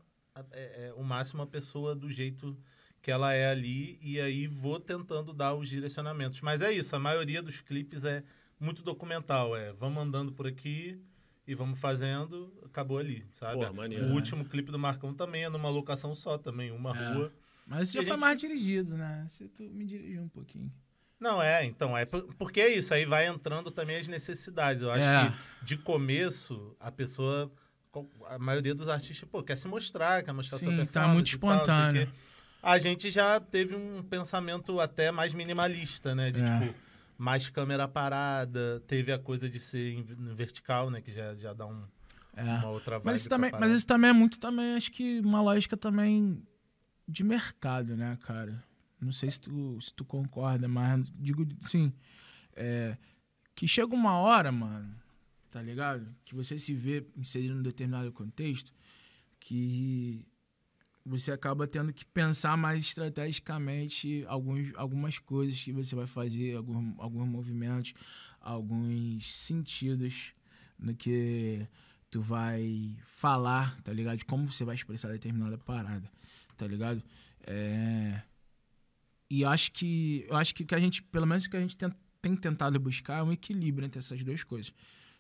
é, é, o máximo a pessoa do jeito que ela é ali e aí vou tentando dar os direcionamentos. Mas é isso, a maioria dos clipes é muito documental, é vamos andando por aqui e vamos fazendo, acabou ali, sabe? Porra, o último clipe do Marcão também é numa locação só também, uma É. rua. Mas isso já a foi gente- mais dirigido, né? Você tu me dirigiu um pouquinho. Não, é, então, é por- porque é isso, aí vai entrando também as necessidades. Eu acho É. que de começo a pessoa, a maioria dos artistas, pô, quer se mostrar, quer mostrar Sim, performance. tá muito tal, espontâneo. quê. A gente já teve um pensamento até mais minimalista, né? De É. tipo, mais câmera parada, teve a coisa de ser em vertical, né? Que já, já dá um, É. uma outra vibe. Mas isso, também, mas isso também é muito também, acho que uma lógica também de mercado, né, cara? Não sei se tu, se tu concorda, mas digo sim. É, que chega uma hora, mano, tá ligado? Que você se vê inserido num determinado contexto que você acaba tendo que pensar mais estrategicamente alguns, algumas coisas que você vai fazer, alguns, alguns movimentos, alguns sentidos no que tu vai falar, tá ligado? De como você vai expressar determinada parada, tá ligado? É... E acho que eu acho que que a gente, pelo menos o que a gente tem, tem tentado buscar é um equilíbrio entre essas duas coisas,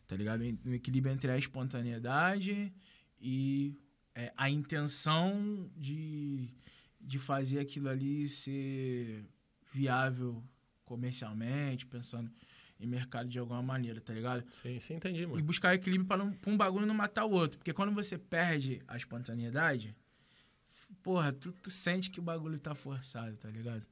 tá ligado? Um equilíbrio entre a espontaneidade e é, a intenção de, de fazer aquilo ali ser viável comercialmente, pensando em mercado de alguma maneira, tá ligado? Sim, sim, entendi, E mano. buscar equilíbrio para um bagulho não matar o outro. Porque quando você perde a espontaneidade, porra, tu, tu sente que o bagulho tá forçado, tá ligado?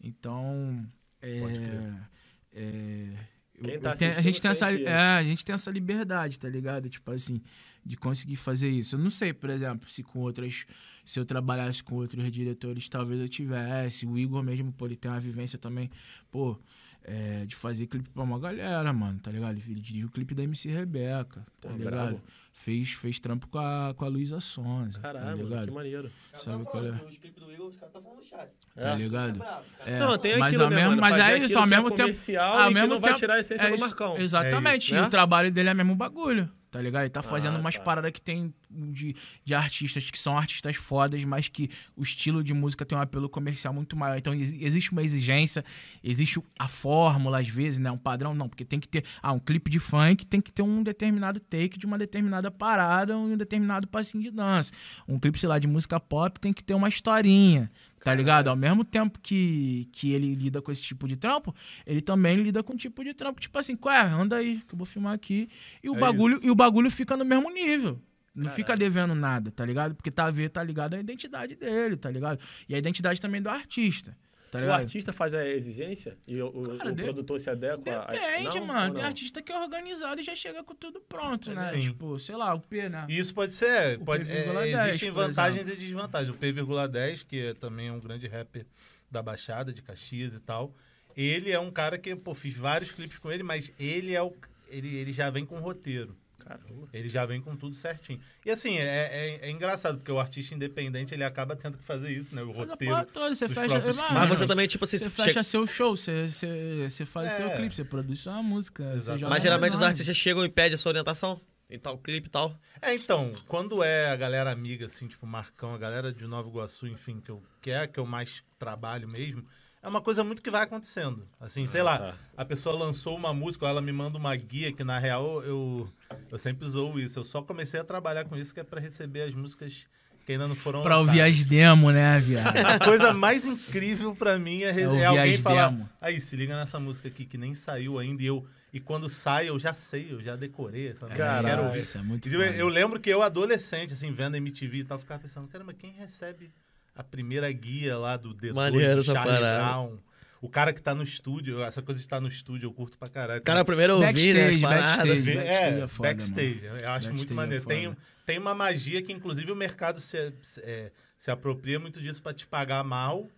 Então, é. Pode crer. é, Quem tá a, gente tem essa, é, a gente tem essa liberdade, tá ligado? Tipo assim, de conseguir fazer isso. Eu não sei, por exemplo, se com outras. Se eu trabalhasse com outros diretores, talvez eu tivesse. O Igor mesmo, pô, ele tem uma vivência também, pô, é, de fazer clipe pra uma galera, mano, tá ligado? Ele dirigiu o clipe da MC Rebeca, tá Pô, ligado? brabo. Fez, fez trampo com a, com a Luísa Sonza, tá Caralho, mano, que ligado? maneiro. Sabe qual é? Os clipes do Igor, os caras estão falando no chat. Tá É. ligado? Caras É, Não, tem mas aquilo, ao né, mesmo, mano? mas é isso, ao é mesmo tempo. comercial ao e que mesmo não vai tempo- tirar a essência é do Marcão. Exatamente. É isso, E né? o trabalho dele é mesmo bagulho, tá ligado? Ele tá fazendo Ah, umas tá. paradas que tem de, de artistas que são artistas fodas, mas que o estilo de música tem um apelo comercial muito maior. Então ex- existe uma exigência, existe a fórmula, às vezes, né? Um padrão, não, porque tem que ter. Ah, um clipe de funk tem que ter um determinado take de uma determinada parada, um determinado passinho de dança. Um clipe, sei lá, de música pop tem que ter uma historinha. Tá ligado? Ao mesmo tempo que, que ele lida com esse tipo de trampo, ele também lida com um tipo de trampo, tipo assim, qual? Anda aí, que eu vou filmar aqui. E o, É bagulho, e o bagulho fica no mesmo nível. Não fica devendo nada, tá ligado? Porque tá tá ligado à identidade dele, tá ligado? E a identidade também do artista. Tá O artista faz a exigência e o, Cara, o de- produtor se adequa a. Depende, Não? mano. Ou Tem não? artista que é organizado e já chega com tudo pronto, né? Sim. Tipo, sei lá, o P, né? Isso pode ser. O Pode, P,10, é, existem por vantagens e desvantagens. O P,10, que é também um grande rapper da Baixada, de Caxias e tal. Ele é um cara que, pô, fiz vários clipes com ele, mas ele é o. Ele, ele já vem com roteiro. Caramba. Ele já vem com tudo certinho. E assim, é, é, é engraçado, porque o artista independente, ele acaba tendo que fazer isso, né? O Faz a roteiro. toda, você fecha. Mas clipes. você também, tipo assim, Você você fecha seu show, você, você, você faz É. seu clipe, você produz sua música. Mas geralmente os artistas chegam e pedem a sua orientação e tal, clipe e tal. É, então, quando é a galera amiga, assim, tipo Marcão, a galera de Nova Iguaçu, enfim, que eu que é que eu mais trabalho mesmo, é uma coisa muito que vai acontecendo. Assim, sei lá, tá. a pessoa lançou uma música, ou ela me manda uma guia, que na real eu, eu sempre usou isso. Eu só comecei a trabalhar com isso, que é pra receber as músicas que ainda não foram Pra ouvir lançadas. as demos, né, viado? A coisa mais incrível pra mim é, É é ouvir alguém falar, demo. aí, se liga nessa música aqui que nem saiu ainda, e eu... E quando sai, eu já sei, eu já decorei essa Caralho. quero ouvir. Isso é muito Eu, eu lembro que eu, adolescente, assim, vendo MTV e tal, ficava pensando, caramba, quem recebe a primeira guia lá do D2, Maneiro do essa Charlie parada. Brown? O cara que tá no estúdio, essa coisa de estar no estúdio, eu curto pra caralho. Cara, primeiro eu ouvi, né, Backstage, backstage. É, é foda, backstage. Eu acho Backstage muito é maneiro. foda. tem, tem uma magia que, inclusive, o mercado se, se, é, se apropria muito disso pra te pagar mal.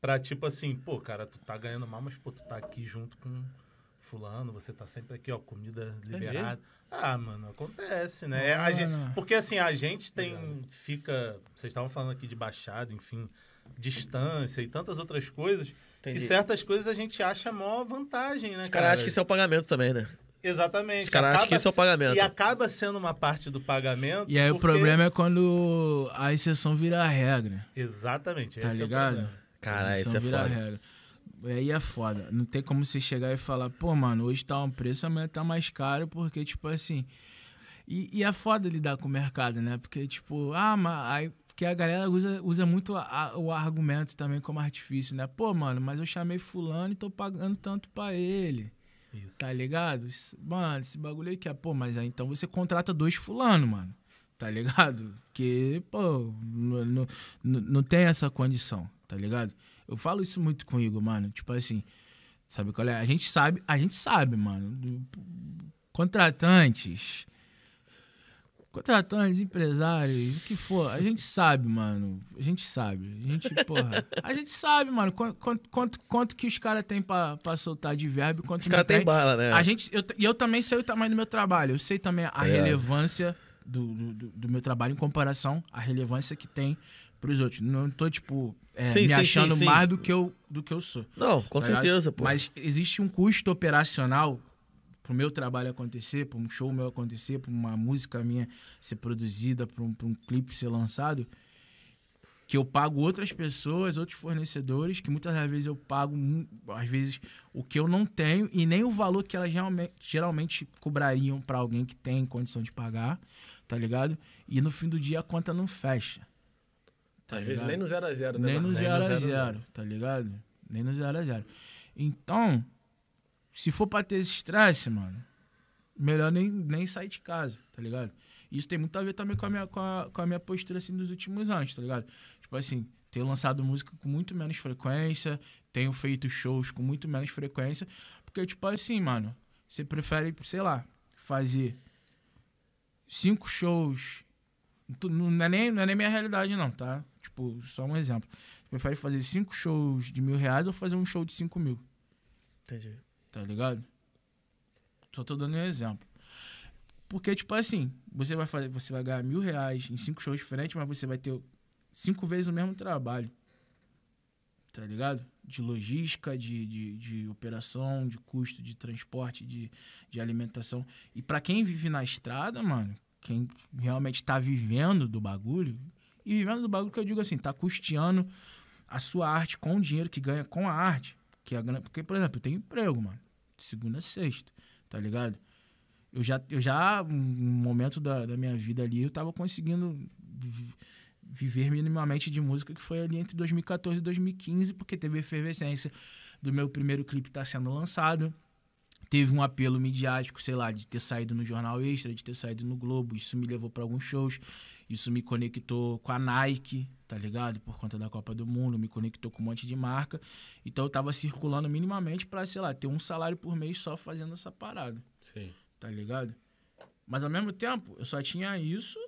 Pra, tipo assim, pô, cara, tu tá ganhando mal, mas, pô, tu tá aqui junto com fulano, você tá sempre aqui, ó, comida liberada. ah, mano, acontece, né? É, gente- porque, assim, a gente tem, fica... Vocês estavam falando aqui de baixada, enfim, distância e tantas outras coisas. Entendi. E certas coisas a gente acha a maior vantagem, né, Os caras acham que isso é o pagamento também, né? Exatamente. Os caras acham que isso é o pagamento. E acaba sendo uma parte do pagamento. E aí o porque- problema é quando a exceção vira a regra. Exatamente. Tá é o ligado? problema. Cara, A isso exceção é vira a foda. regra. Aí é foda. Não tem como você chegar e falar, pô, mano, hoje tá um preço, amanhã tá mais caro, porque, tipo assim. E, e é foda lidar com o mercado, né? Porque, tipo, ah, mas. Aí, porque a galera usa, usa muito a- o argumento também como artifício, né? Pô, mano, mas eu chamei Fulano e tô pagando tanto pra ele. Isso. Tá ligado? Mano, esse bagulho aí que é, pô, mas aí então você contrata dois fulano, mano. Tá ligado? Porque, pô, não, não não tem essa condição, tá ligado? Eu falo isso muito com o Igor, mano. Tipo assim, sabe qual é? A gente sabe, a gente sabe, mano. Contratantes, contratantes, empresários, o que for, a gente sabe, mano. A gente sabe. A gente, porra, a gente sabe, mano, quanto, quanto, quanto, que os caras têm pra, pra soltar de verbo e quanto Os caras têm bala, né? a gente, eu, e eu também sei o tamanho do meu trabalho. Eu sei também a É. relevância do, do- do meu trabalho em comparação à relevância que tem pros outros. Não tô, tipo, é, Sim, me sim, achando sim, mais do que, eu, do que eu sou. Não, com tá ligado? certeza, pô. Mas existe um custo operacional pro meu trabalho acontecer, pra um show meu acontecer, pra uma música minha ser produzida, pra um, pra um clipe ser lançado, que eu pago outras pessoas, outros fornecedores, que muitas das vezes eu pago, às vezes, o que eu não tenho e nem o valor que elas geralmente, geralmente cobrariam pra alguém que tem condição de pagar, tá ligado? E no fim do dia a conta não fecha. Tá Às vezes nem no 0 a 0 né? Nem no Marcos? 0 a zero, 0 tá ligado? Nem no 0 a 0 Então, se for pra ter esse estresse, mano, melhor nem, nem sair de casa, tá ligado? Isso tem muito a ver também com a minha, com a, com a minha postura, assim, dos últimos anos, tá ligado? Tipo assim, tenho lançado música com muito menos frequência, tenho feito shows com muito menos frequência, porque, tipo assim, mano, você prefere, sei lá, fazer cinco shows Não é, nem, não é nem minha realidade, não, tá? Tipo, só um exemplo. Você prefere fazer cinco shows de mil reais ou fazer um show de cinco mil, Entendi. tá ligado? Só tô dando um exemplo. Porque, tipo assim, você vai fazer, você vai ganhar mil reais em cinco shows diferentes, mas você vai ter cinco vezes o mesmo trabalho. Tá ligado? De logística, de, de, de operação, de custo, de transporte, de, de alimentação. E pra quem vive na estrada, mano, quem realmente tá vivendo do bagulho, e vivendo do bagulho que eu digo assim, tá custeando a sua arte com o dinheiro que ganha com a arte. Que é a porque, por exemplo, eu tenho emprego, mano. Segunda a sexta, tá ligado? Eu já, eu já, um momento da, da minha vida ali, eu tava conseguindo vi- viver minimamente de música, que foi ali entre 2014 e 2015, porque teve efervescência do meu primeiro clipe estar sendo lançado. teve um apelo midiático, sei lá, de ter saído no Jornal Extra, de ter saído no Globo. Isso me levou para alguns shows. Isso me conectou com a Nike, tá ligado? Por conta da Copa do Mundo, me conectou com um monte de marca. Então eu tava circulando minimamente pra, sei lá, ter um salário por mês só fazendo essa parada, Sim. tá ligado? Mas ao mesmo tempo, eu só tinha isso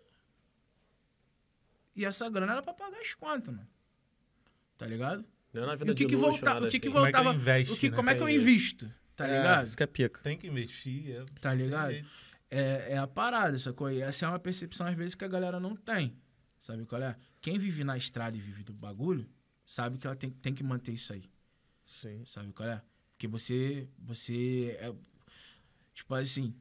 e essa grana era pra pagar as contas, mano. Tá ligado? Não é na E vida o que de que luxo, volta, o que que assim. Como é que voltava, investe, o que, né? como é que eu Entendi. invisto? Tá É, ligado? Isso que é pica. Tem que investir. É, Tá ligado? É, é a parada, sacou? E essa é uma percepção, às vezes, que a galera não tem. Sabe qual é? Quem vive na estrada e vive do bagulho, sabe que ela tem, tem que manter isso aí. Sim. Sabe qual é? Porque você. Você. É, tipo assim.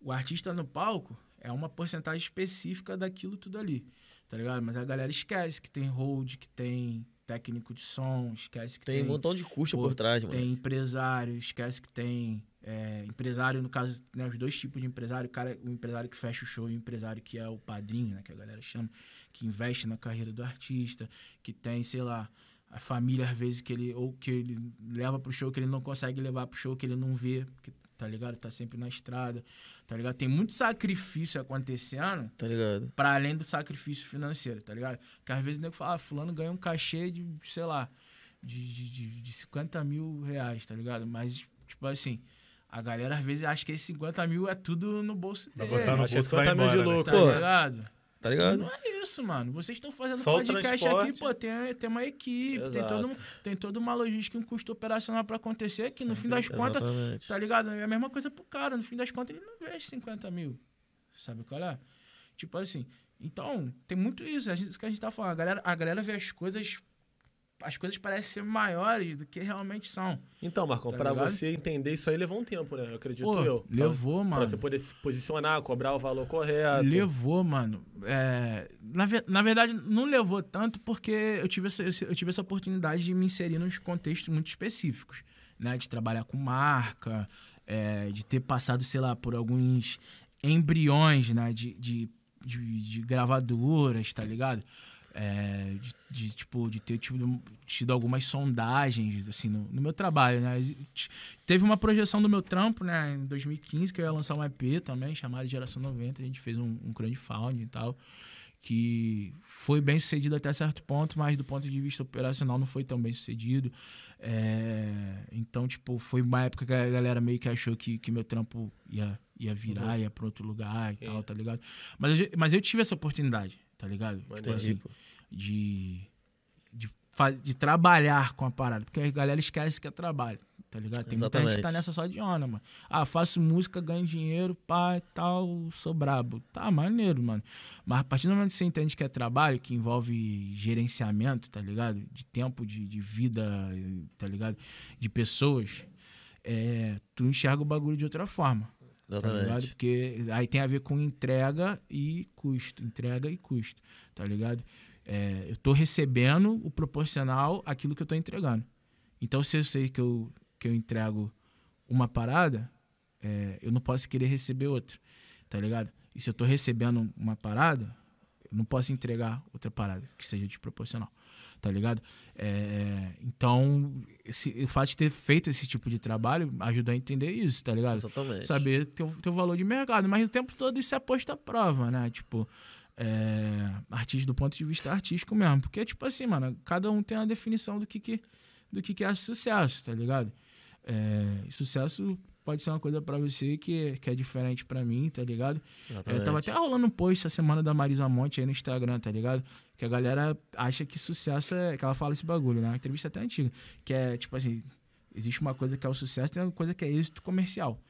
O artista no palco é uma porcentagem específica daquilo tudo ali. Tá ligado? Mas a galera esquece que tem hold, que tem técnico de som, esquece que Tem tem. um montão de custo Pô, por trás, mano. Tem empresário, esquece que tem é, empresário, no caso, né, os dois tipos de empresário, o, cara, o empresário que fecha o show e o empresário que é o padrinho, né, que a galera chama, que investe na carreira do artista, que tem, sei lá, a família às vezes que ele, ou que ele leva pro show que ele não consegue levar pro show que ele não vê, que, tá ligado? Tá sempre na estrada, tá ligado? Tem muito sacrifício acontecendo Tá ligado? para além do sacrifício financeiro, tá ligado? Porque às vezes o nego fala, ah, fulano ganha um cachê de, sei lá, de, de, de, de 50 mil reais, tá ligado? Mas, tipo assim, a galera às vezes acha que esses 50 mil é tudo no bolso Vai dele, botar no bolso e vai 50 mil de embora, né? lucro. tá Pô, ligado? Tá ligado? Não é isso, mano. Vocês estão fazendo Só podcast aqui, pô, tem, tem uma equipe, tem, todo, tem toda uma logística e um custo operacional pra acontecer que no fim das contas. Tá ligado? É a mesma coisa pro cara. No fim das contas, ele não vê os 50 mil. Sabe qual é? Tipo assim. Então, tem muito isso. A gente, isso que a gente tá falando. A galera, a galera vê as coisas. As coisas parecem ser maiores do que realmente são. Então, Marcão, Tá pra ligado? você entender isso aí levou um tempo, né? Eu acredito Pô, eu. levou, Pra, mano. pra você poder se posicionar, cobrar o valor correto. Levou, mano. É, na, na verdade, não levou tanto porque eu tive, essa, eu tive essa oportunidade de me inserir nos contextos muito específicos, né? De trabalhar com marca, é, de ter passado, sei lá, por alguns embriões, né? De, de, de, de gravadoras, tá ligado? É, de, de, tipo, de ter tido, tido algumas sondagens, assim, no, no meu trabalho, né? Teve uma projeção do meu trampo, né? Em 2015, que eu ia lançar um EP também, chamado Geração 90. A gente fez um, um crowdfunding e tal, que foi bem sucedido até certo ponto, mas do ponto de vista operacional não foi tão bem sucedido. É, então, tipo, foi uma época que a galera meio que achou que, que meu trampo ia, ia virar, ia pra outro lugar e Sim. tal, tá ligado? Mas eu, mas eu tive essa oportunidade, tá ligado? Tipo assim, de, de, faz, de trabalhar com a parada. Porque a galera esquece que é trabalho, tá ligado? Tem muita gente que tá Exatamente. nessa só de onda, mano. Ah, faço música, ganho dinheiro, pá, e tal, sou brabo. Tá, maneiro, mano. Mas a partir do momento que você entende que é trabalho, que envolve gerenciamento, tá ligado? De tempo, de, de vida, tá ligado? De pessoas, é, tu enxerga o bagulho de outra forma. Tá ligado? Exatamente. Porque aí tem a ver com entrega e custo. Entrega e custo, tá ligado? É, eu tô recebendo o proporcional àquilo que eu tô entregando. Então, se eu sei que eu, que eu entrego uma parada, é, eu não posso querer receber outra, tá ligado? E se eu tô recebendo uma parada, eu não posso entregar outra parada que seja desproporcional, tá ligado? É, então, esse, o fato de ter feito esse tipo de trabalho ajuda a entender isso, tá ligado? Exatamente. saber teu, teu valor de mercado. Mas o tempo todo isso é posto à prova, né? Tipo, é, artista do ponto de vista artístico mesmo. Porque, tipo assim, mano, cada um tem a definição do que, que, do que, que é sucesso, tá ligado? É, sucesso pode ser uma coisa pra você que, que é diferente pra mim, tá ligado? Exatamente. tava até rolando um post essa semana da Marisa Monte aí no Instagram, tá ligado? Que a galera acha que sucesso é. Que ela fala esse bagulho, né? Uma entrevista até antiga. Que é, tipo assim, existe uma coisa que é o sucesso e tem uma coisa que é êxito comercial.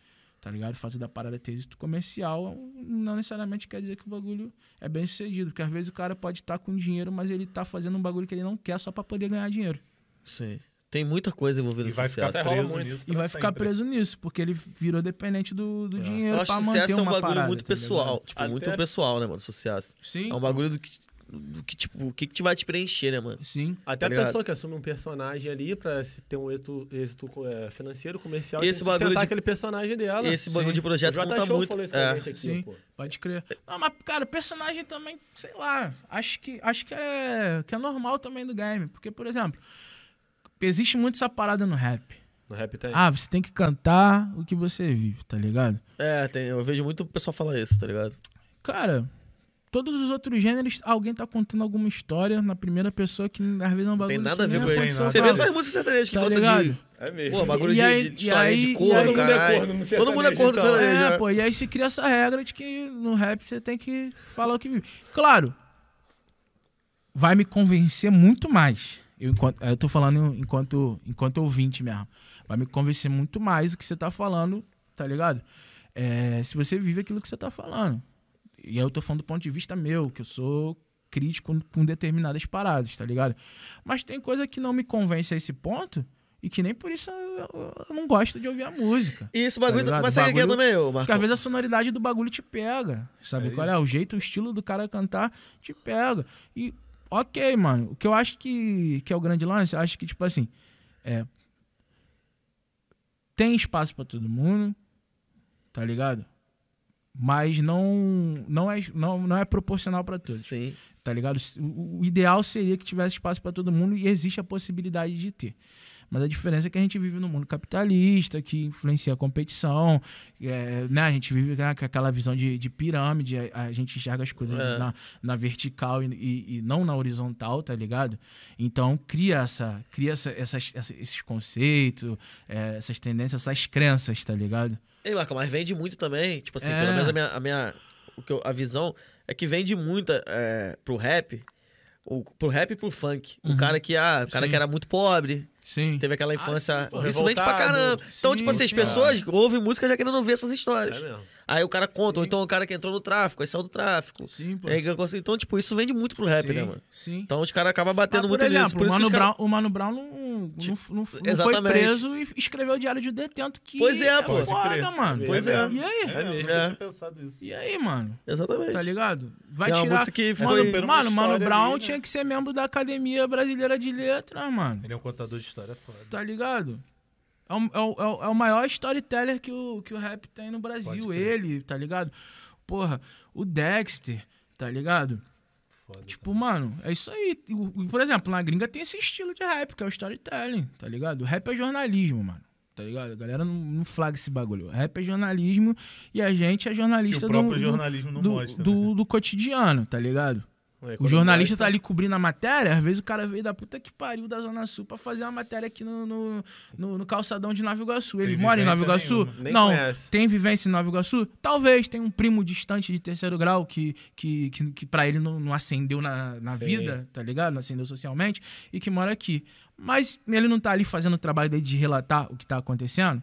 Tá ligado? O fato da parada ter êxito comercial não necessariamente quer dizer que o bagulho é bem sucedido. Porque às vezes o cara pode estar com dinheiro, mas ele tá fazendo um bagulho que ele não quer só pra poder ganhar dinheiro. Sim. Tem muita coisa envolvida no sucesso. ficar rola preso muito. nisso. E vai ficar sempre. preso nisso, porque ele virou dependente do, do É. dinheiro Eu acho pra que manter sucesso é um uma bagulho parada, muito tá pessoal. Tipo, Até- muito pessoal, né, mano? Sucesso. Sim. É um bagulho do que, do que tipo, o que, que te vai te preencher, né, mano? Sim. Até Tá a ligado? pessoa que assume um personagem ali pra se ter um êxito, êxito é, financeiro, comercial, Esse tem que bagulho sustentar de- aquele personagem dela. Esse bagulho Sim. de projeto o conta Show muito. falou isso com a É, gente aqui, Sim. pô. Pode crer. Não, mas, cara, personagem também, sei lá, acho que, acho que, é, que é normal também do game. Porque, por exemplo, existe muito essa parada no rap, No rap tem. Ah, você tem que cantar o que você vive, tá ligado? É, tem, eu vejo muito o pessoal falar isso, tá ligado? Cara, todos os outros gêneros, alguém tá contando alguma história na primeira pessoa que às vezes é um Não bagulho tem nada a ver com ele. aconteceu, Você vê essas músicas sertanejas que Tá conta ligado? de. É mesmo. Pô, bagulho E de, aí- de história aí- de corno, aí- Todo mundo é caralho. corno no Todo mundo é corno no então. sertanejo. É, né? pô, e aí se cria essa regra de que no rap você tem que falar o que vive. Claro, vai me convencer muito mais. Eu, enquanto, eu tô falando enquanto, enquanto ouvinte mesmo. Vai me convencer muito mais o que você tá falando, tá ligado? É, se você vive aquilo que você tá falando. E aí eu tô falando do ponto de vista meu, que eu sou crítico com determinadas paradas, tá ligado? Mas tem coisa que não me convence a esse ponto e que nem por isso eu, eu- eu não gosto de ouvir a música. E esse bagulho. Tá mas sabe o que é também, ô, Porque às Marco? vezes a sonoridade do bagulho te pega. Sabe É qual é? O jeito, o estilo do cara cantar te pega. E, ok, mano. O que eu acho que, que é o grande lance, eu acho que, tipo assim, é. Tem espaço pra todo mundo, tá ligado? Mas não, não, é, não, não é proporcional pra todos Sim. tá ligado? O, o ideal seria que tivesse espaço para todo mundo e existe a possibilidade de ter. Mas a diferença é que a gente vive num mundo capitalista, que influencia a competição, é, né? A gente vive né, com aquela visão de, de pirâmide, a, a gente enxerga as coisas É. na, na vertical e, e- e não na horizontal, tá ligado? Então cria, essa, cria essa, essas, essa- esses conceitos, é, essas tendências, essas crenças, tá ligado? Ei, Marco, mas vende muito também. Tipo assim, É. pelo menos a minha, a minha o que eu- a visão é que vende muito é, pro rap, o, pro rap e pro funk. O Uhum. cara que, ah, o cara Sim. que era muito pobre, Sim. teve aquela infância. sim, pô, isso vende pra caramba. então, Sim, tipo assim, as sim. pessoas ouvem música já querendo ver essas histórias. É mesmo. Aí o cara conta, ou então o cara que entrou no tráfico, aí saiu do tráfico. Sim, pô. Aí, então, tipo, isso vende muito pro rap, sim, né, mano? Sim. Então os caras acabam batendo Mas, muito por nisso. exemplo, Por o Mano, os caras- Brown, o Mano Brown não, não, não, não foi preso e escreveu o Diário de um Detento, que Pois é, pô. foda, mano. Pois é. E aí? É, mesmo. eu É. nunca tinha pensado isso. E aí, mano? Exatamente. Tá ligado? Vai É tirar... que Mano, mano, Mano Brown né? tinha que ser membro da Academia Brasileira de Letras, mano. Ele é um contador de história foda. Tá ligado? É o, é o- é o- é o maior storyteller que o, que o rap tem no Brasil. Ele, tá ligado? Porra, o Dexter, tá ligado? Foda. Tipo, mano, é isso aí. Por exemplo, na gringa tem esse estilo de rap, que é o storytelling, tá ligado? O rap é jornalismo, mano. Tá ligado? A galera não, não flaga esse bagulho. O rap é jornalismo e a gente é jornalista do, do, jornalismo do, mostra. do- né? do cotidiano, tá ligado? É, O jornalista tá ali cobrindo a matéria, às vezes o cara veio da puta que pariu da Zona Sul pra fazer uma matéria aqui no, no, no- no calçadão de Nova Iguaçu. Ele Tem mora em Nova Iguaçu? Não. conhece. Tem vivência em Nova Iguaçu? Talvez. Tem um primo distante de terceiro grau que, que, que, que pra ele não, não acendeu na, na Sim. vida, tá ligado? Não acendeu socialmente e que mora aqui. Mas ele não tá ali fazendo o trabalho dele de relatar o que tá acontecendo?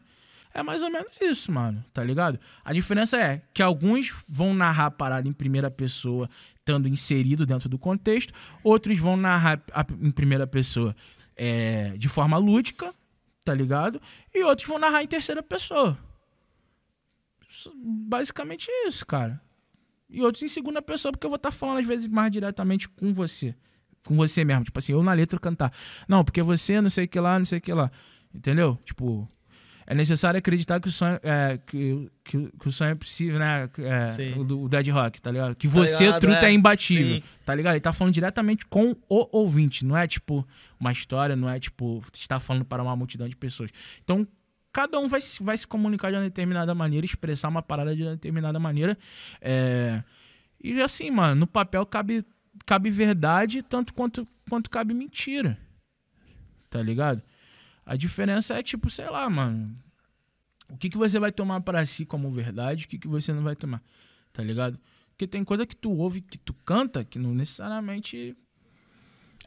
É mais ou menos isso, mano, tá ligado? A diferença é que alguns vão narrar a parada em primeira pessoa, estando inserido dentro do contexto, outros vão narrar em primeira pessoa é, de forma lúdica, tá ligado? E outros vão narrar em terceira pessoa. Basicamente isso, cara. E outros em segunda pessoa, porque eu vou estar falando às vezes mais diretamente com você. Com você mesmo. Tipo assim, eu na letra cantar. Não, porque você não sei o que lá, não sei o que lá. Entendeu? Tipo, é necessário acreditar que o sonho é, que, que, que o sonho é possível, né? É, o, o Dead Rock, tá ligado? Que Tá você, ligado, truta, é, é. imbatível. Sim. Tá ligado? Ele tá falando diretamente com o ouvinte. Não é tipo uma história, não é tipo estar falando para uma multidão de pessoas. Então, cada um vai, se- vai se comunicar de uma determinada maneira, expressar uma parada de uma determinada maneira. É... E assim, mano, no papel cabe, cabe verdade tanto quanto, quanto cabe mentira. Tá ligado? A diferença é tipo, sei lá, mano. O que, que você vai tomar pra si como verdade, o que, que você não vai tomar. Tá ligado? Porque tem coisa que tu ouve, que tu canta, que não necessariamente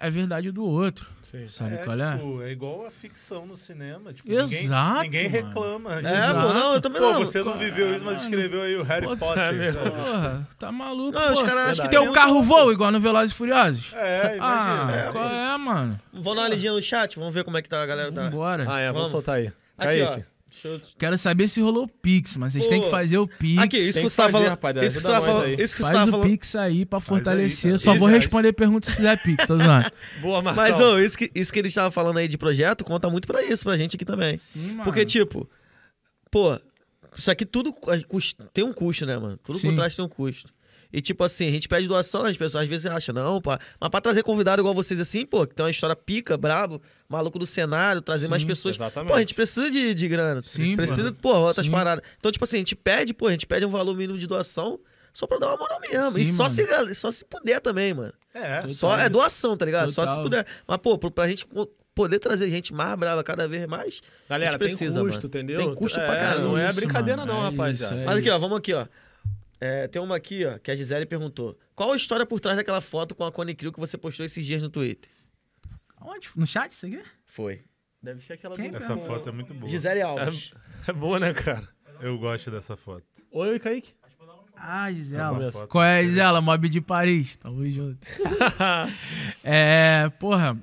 é verdade do outro. Sim. Sabe é, qual é? tipo, é igual a ficção no cinema. Tipo, Exato, Ninguém, ninguém reclama. É, Exato. pô, não, eu também Pô, não. você não viveu isso, mas escreveu aí o Harry Pô, Potter. é mesmo. sabe? Porra, tá maluco, Não, os pô. caras acham que Tem o carro voa igual no Velozes e Furiosos? É, imagina. Ah, É, qual é, mano? Vamos dar uma lidinha no chat, vamos ver como é que tá a galera tá. Vambora. Ah, é, vamos, Vamos. soltar aí. Aqui, ó. Kaique. Deixa eu- Quero saber se rolou o Pix, mas vocês Pô. têm que fazer o Pix. Aqui, isso que você fazer, falando. Isso que você nós falando. aí. Isso que você Faz o falando. Pix aí pra fortalecer. cara. Só Isso vou aí. responder perguntas se fizer Pix, tô zoando. Boa, Marcão. Mas, ô, isso que, isso que ele estava falando aí de projeto conta muito pra isso, pra gente aqui também. Sim, mano. Porque, tipo, pô, isso aqui tudo tem um custo, né, mano? Tudo Sim. trás tem um custo. E tipo assim, a gente pede doação, as pessoas às vezes acham, não, pá. Mas pra trazer convidado igual vocês assim, pô, que tem uma história pica, brabo, maluco do cenário, trazer mais Sim, pessoas. exatamente. Pô, a gente precisa de, de grana. Sim, Precisa, pô. pô, outras Sim. paradas. Então, tipo assim, a gente pede, pô, a gente pede um valor mínimo de doação só pra dar uma moral mesmo. Sim, e só mano. se, só se puder também, mano. É, Só é doação, tá ligado? Só se Total. puder. Mas, pô, pra gente po- poder trazer gente mais brava cada vez mais. Galera, a gente tem precisa, custo, mano. entendeu? Tem custo é, pra caramba. Não é Isso, brincadeira mano, não, é rapaziada. isso, é Mas aqui, ó, vamos aqui, ó. É, tem uma aqui, ó, que a Gisele perguntou. Qual a história por trás daquela foto com a Cone Crew que você postou esses dias no Twitter? Onde? No chat isso aqui? Foi. Deve ser aquela Quem do- Essa foto é muito boa. Gisele Alves. É boa, né, cara? Eu gosto dessa foto. Oi, Kaique. Ah, É Gisela. Qual é, Gisela? Mob de Paris. Tamo junto. é, porra.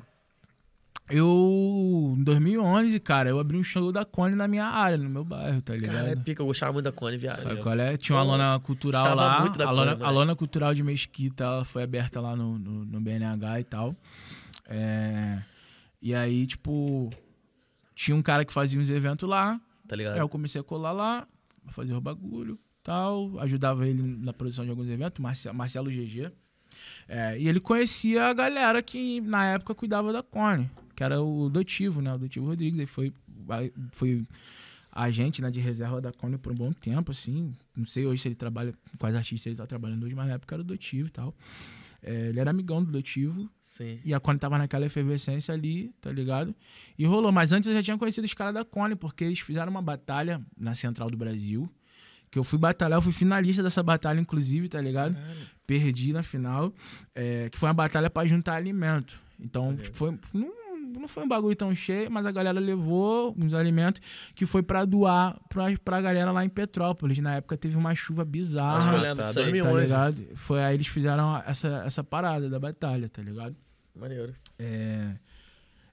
Eu, em 2011, cara, eu abri um show da Cone na minha área, no meu bairro, tá ligado? Cara, é pica, eu gostava muito da Cone, viado. Sabe qual é? Tinha uma Eu lona cultural lá. muito da a, lona, Cone, a moleque. lona cultural de Mesquita ela foi aberta lá no, no, no BNH e tal. É, e aí, tipo, tinha um cara que fazia uns eventos lá. Tá ligado? Aí eu comecei a colar lá, fazer o bagulho tal. Ajudava ele na produção de alguns eventos, Marce- Marcelo GG. É, e ele conhecia a galera que na época cuidava da Cone, que era o Dotivo, né? O Dotivo Rodrigues. Ele foi, foi agente né, de reserva da Cone por um bom tempo, assim. Não sei hoje se ele trabalha, quais artistas ele tá trabalhando hoje, mas na época era o Dotivo e tal. É, ele era amigão do Dotivo. Sim. E a Cone tava naquela efervescência ali, tá ligado? E rolou. Mas antes eu já tinha conhecido os caras da Cone, porque eles fizeram uma batalha na Central do Brasil. Que eu fui batalhar, eu fui finalista dessa batalha, inclusive, tá ligado? Perdi na final. é, que foi uma batalha pra juntar alimento. Então, tipo, foi. Não, não foi um bagulho tão cheio, mas a galera levou uns alimentos que foi pra doar pra, pra galera lá em Petrópolis. Na época teve uma chuva bizarra. lembro tá, disso aí. 2011. Tá ligado? Foi aí eles fizeram essa, essa parada da batalha, tá ligado? Maneiro. É,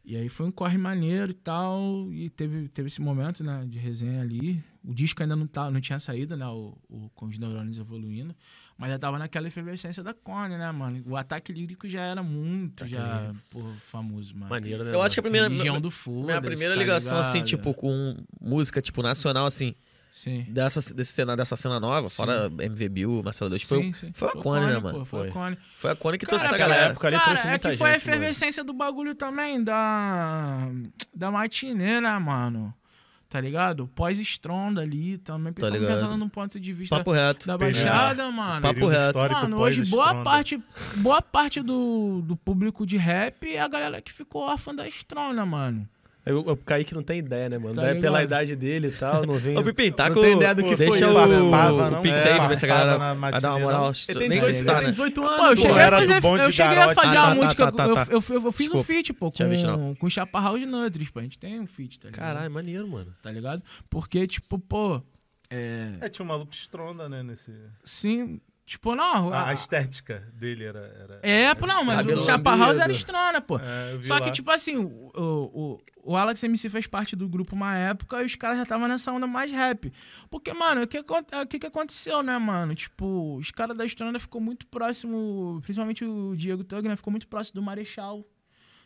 e aí foi um corre maneiro e tal. E teve, teve esse momento, né, de resenha ali. O disco ainda não, tá, não tinha saído, né? O, o- com os neurônios evoluindo. Mas já tava naquela efervescência da Cone, né, mano? O ataque lírico já era muito já, pô, famoso, mano. Maneiro, né? Eu acho que a primeira, Religião do foda minha primeira ligação, assim, ligado? tipo, com música, tipo, nacional, assim, Sim. dessa, desse cena, dessa cena nova, fora MV Bill, Marcelo Deus, foi, Sim, o- sim. foi a Cone, né, pô, mano? Foi, Foi. a Cone. Foi a Cone que Cara, trouxe essa galera. época ali Cara, trouxe é muita que foi a gente, mano. efervescência do bagulho também, da. Da matinê, né, mano? Tá ligado? Pós-estronda ali também. Tá Tá ligado. pensando num ponto de vista Papo reto. da Baixada, mano. Papo reto. Mano, hoje boa parte, boa parte do, do público de rap é a galera que ficou órfã da estrona, mano. O, o Kaique não tem ideia, né, mano? Tá Daí pela idade dele e tal, não vem. Ô, Pipim, tá não com tem ideia do que deixa foi o, isso, Farpava, né? o não? Pix É, aí pra ver se a galera na vai dar uma moral. não? Ele tem Nem 18, sei se tá, ele tem né? 18 anos. Pô, eu pô. cheguei a era do fazer. bonde Eu cheguei a fazer Ah, uma tá, música. tá, tá, eu, tá. eu, eu, eu fiz um feat, pô, com, com o Chaparral de Nutris, pô. A gente tem um feat, tá ligado? Caralho, maneiro, mano. Tá ligado? Porque, tipo, pô. É. É, tinha um maluco estronda, né, nesse... Sim. Tipo, não. A, a- estética dele era... era É, pô, não, mas o Chaparral lambido. era estrona, pô. É, Só que, lá. tipo assim, o, o, o Alex MC fez parte do grupo uma época e os caras já estavam nessa onda mais rap. Porque, mano, o que, o que, que aconteceu, né, mano? Tipo, os caras da estrona ficou muito próximo, principalmente o Diego Tug, né? Ficou muito próximo do Marechal,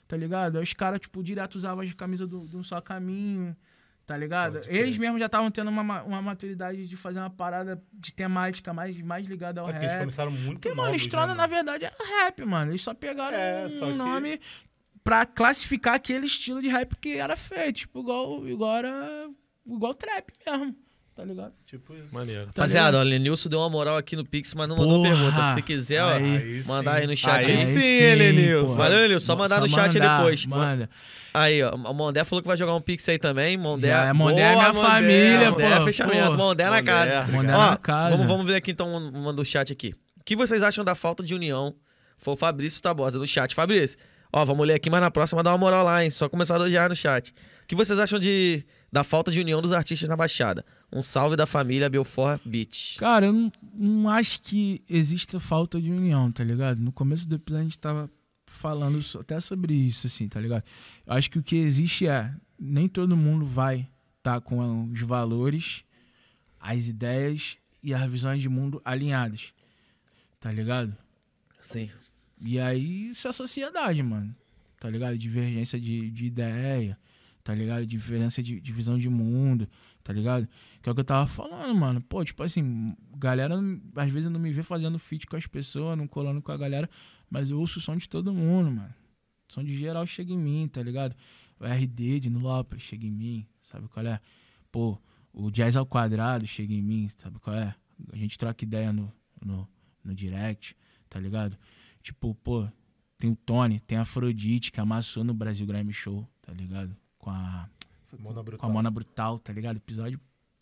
tá ligado? Aí os caras, tipo, direto usavam as camisas do, do Um Só Caminho, tá ligado? Pode. Eles mesmos já estavam tendo uma, ma- uma maturidade de fazer uma parada de temática mais, mais ligada ao É porque eles rap. começaram muito Porque, mano, novos, Estrona, né, na verdade, era rap, mano. Eles só pegaram É, um só que- nome pra classificar aquele estilo de rap que era feito. Tipo, igual, igual era. Igual trap mesmo. Tá ligado? Tipo isso. Maneiro. Tá Rapaziada, ligado? o Lenilson deu uma moral aqui no Pix, mas não mandou Porra. pergunta. Se você quiser, ó, Aí. Mandar sim. aí no chat Aí aí. sim, Lenilson. Valeu, Lenilson. Só mandar no chat aí mandar, depois. Manda. Aí, ó. O Mondé falou que vai jogar um Pix aí também. Mondé. Já é Mondé é minha Mondé. família, Mondé é pô. fechamento. Pô. Mondé na Mondé. casa. Mondé Ó, na casa. Vamos, vamos ver aqui então uma do chat aqui. O que vocês acham da falta de união? Foi o Fabrício Tabosa no chat. Fabrício, ó, vamos ler aqui, mas na próxima dá uma moral lá, hein? Só começar a elogiar no chat. O que vocês acham de, da falta de união dos artistas na Baixada? Um salve da família Belfort Beach. Cara, eu não, não acho que exista falta de união, tá ligado? No começo do episódio a gente tava falando até sobre isso, assim, tá ligado? Eu acho que o que existe é, nem todo mundo vai estar com os valores, as ideias e as visões de mundo alinhadas, tá ligado? Sim. E aí isso é sociedade, mano. Tá ligado? Divergência de, de ideia, tá ligado? Diferença de, de visão de mundo. tá ligado? Que é o que eu tava falando, mano. Pô, tipo assim, galera às vezes não me vê fazendo feat com as pessoas, não colando com a galera, mas eu ouço o som de todo mundo, mano. O som de geral chega em mim, tá ligado? O RD de Nilópolis chega em mim, sabe qual é? Pô, o Jazz ao Quadrado chega em mim, sabe qual é? A gente troca ideia no, no, no direct, tá ligado? Tipo, pô, tem o Tony, tem a Afrodite, que amassou no Brasil Grammy Show, tá ligado? Com a, Mona com a Mona Brutal, tá ligado? Episódio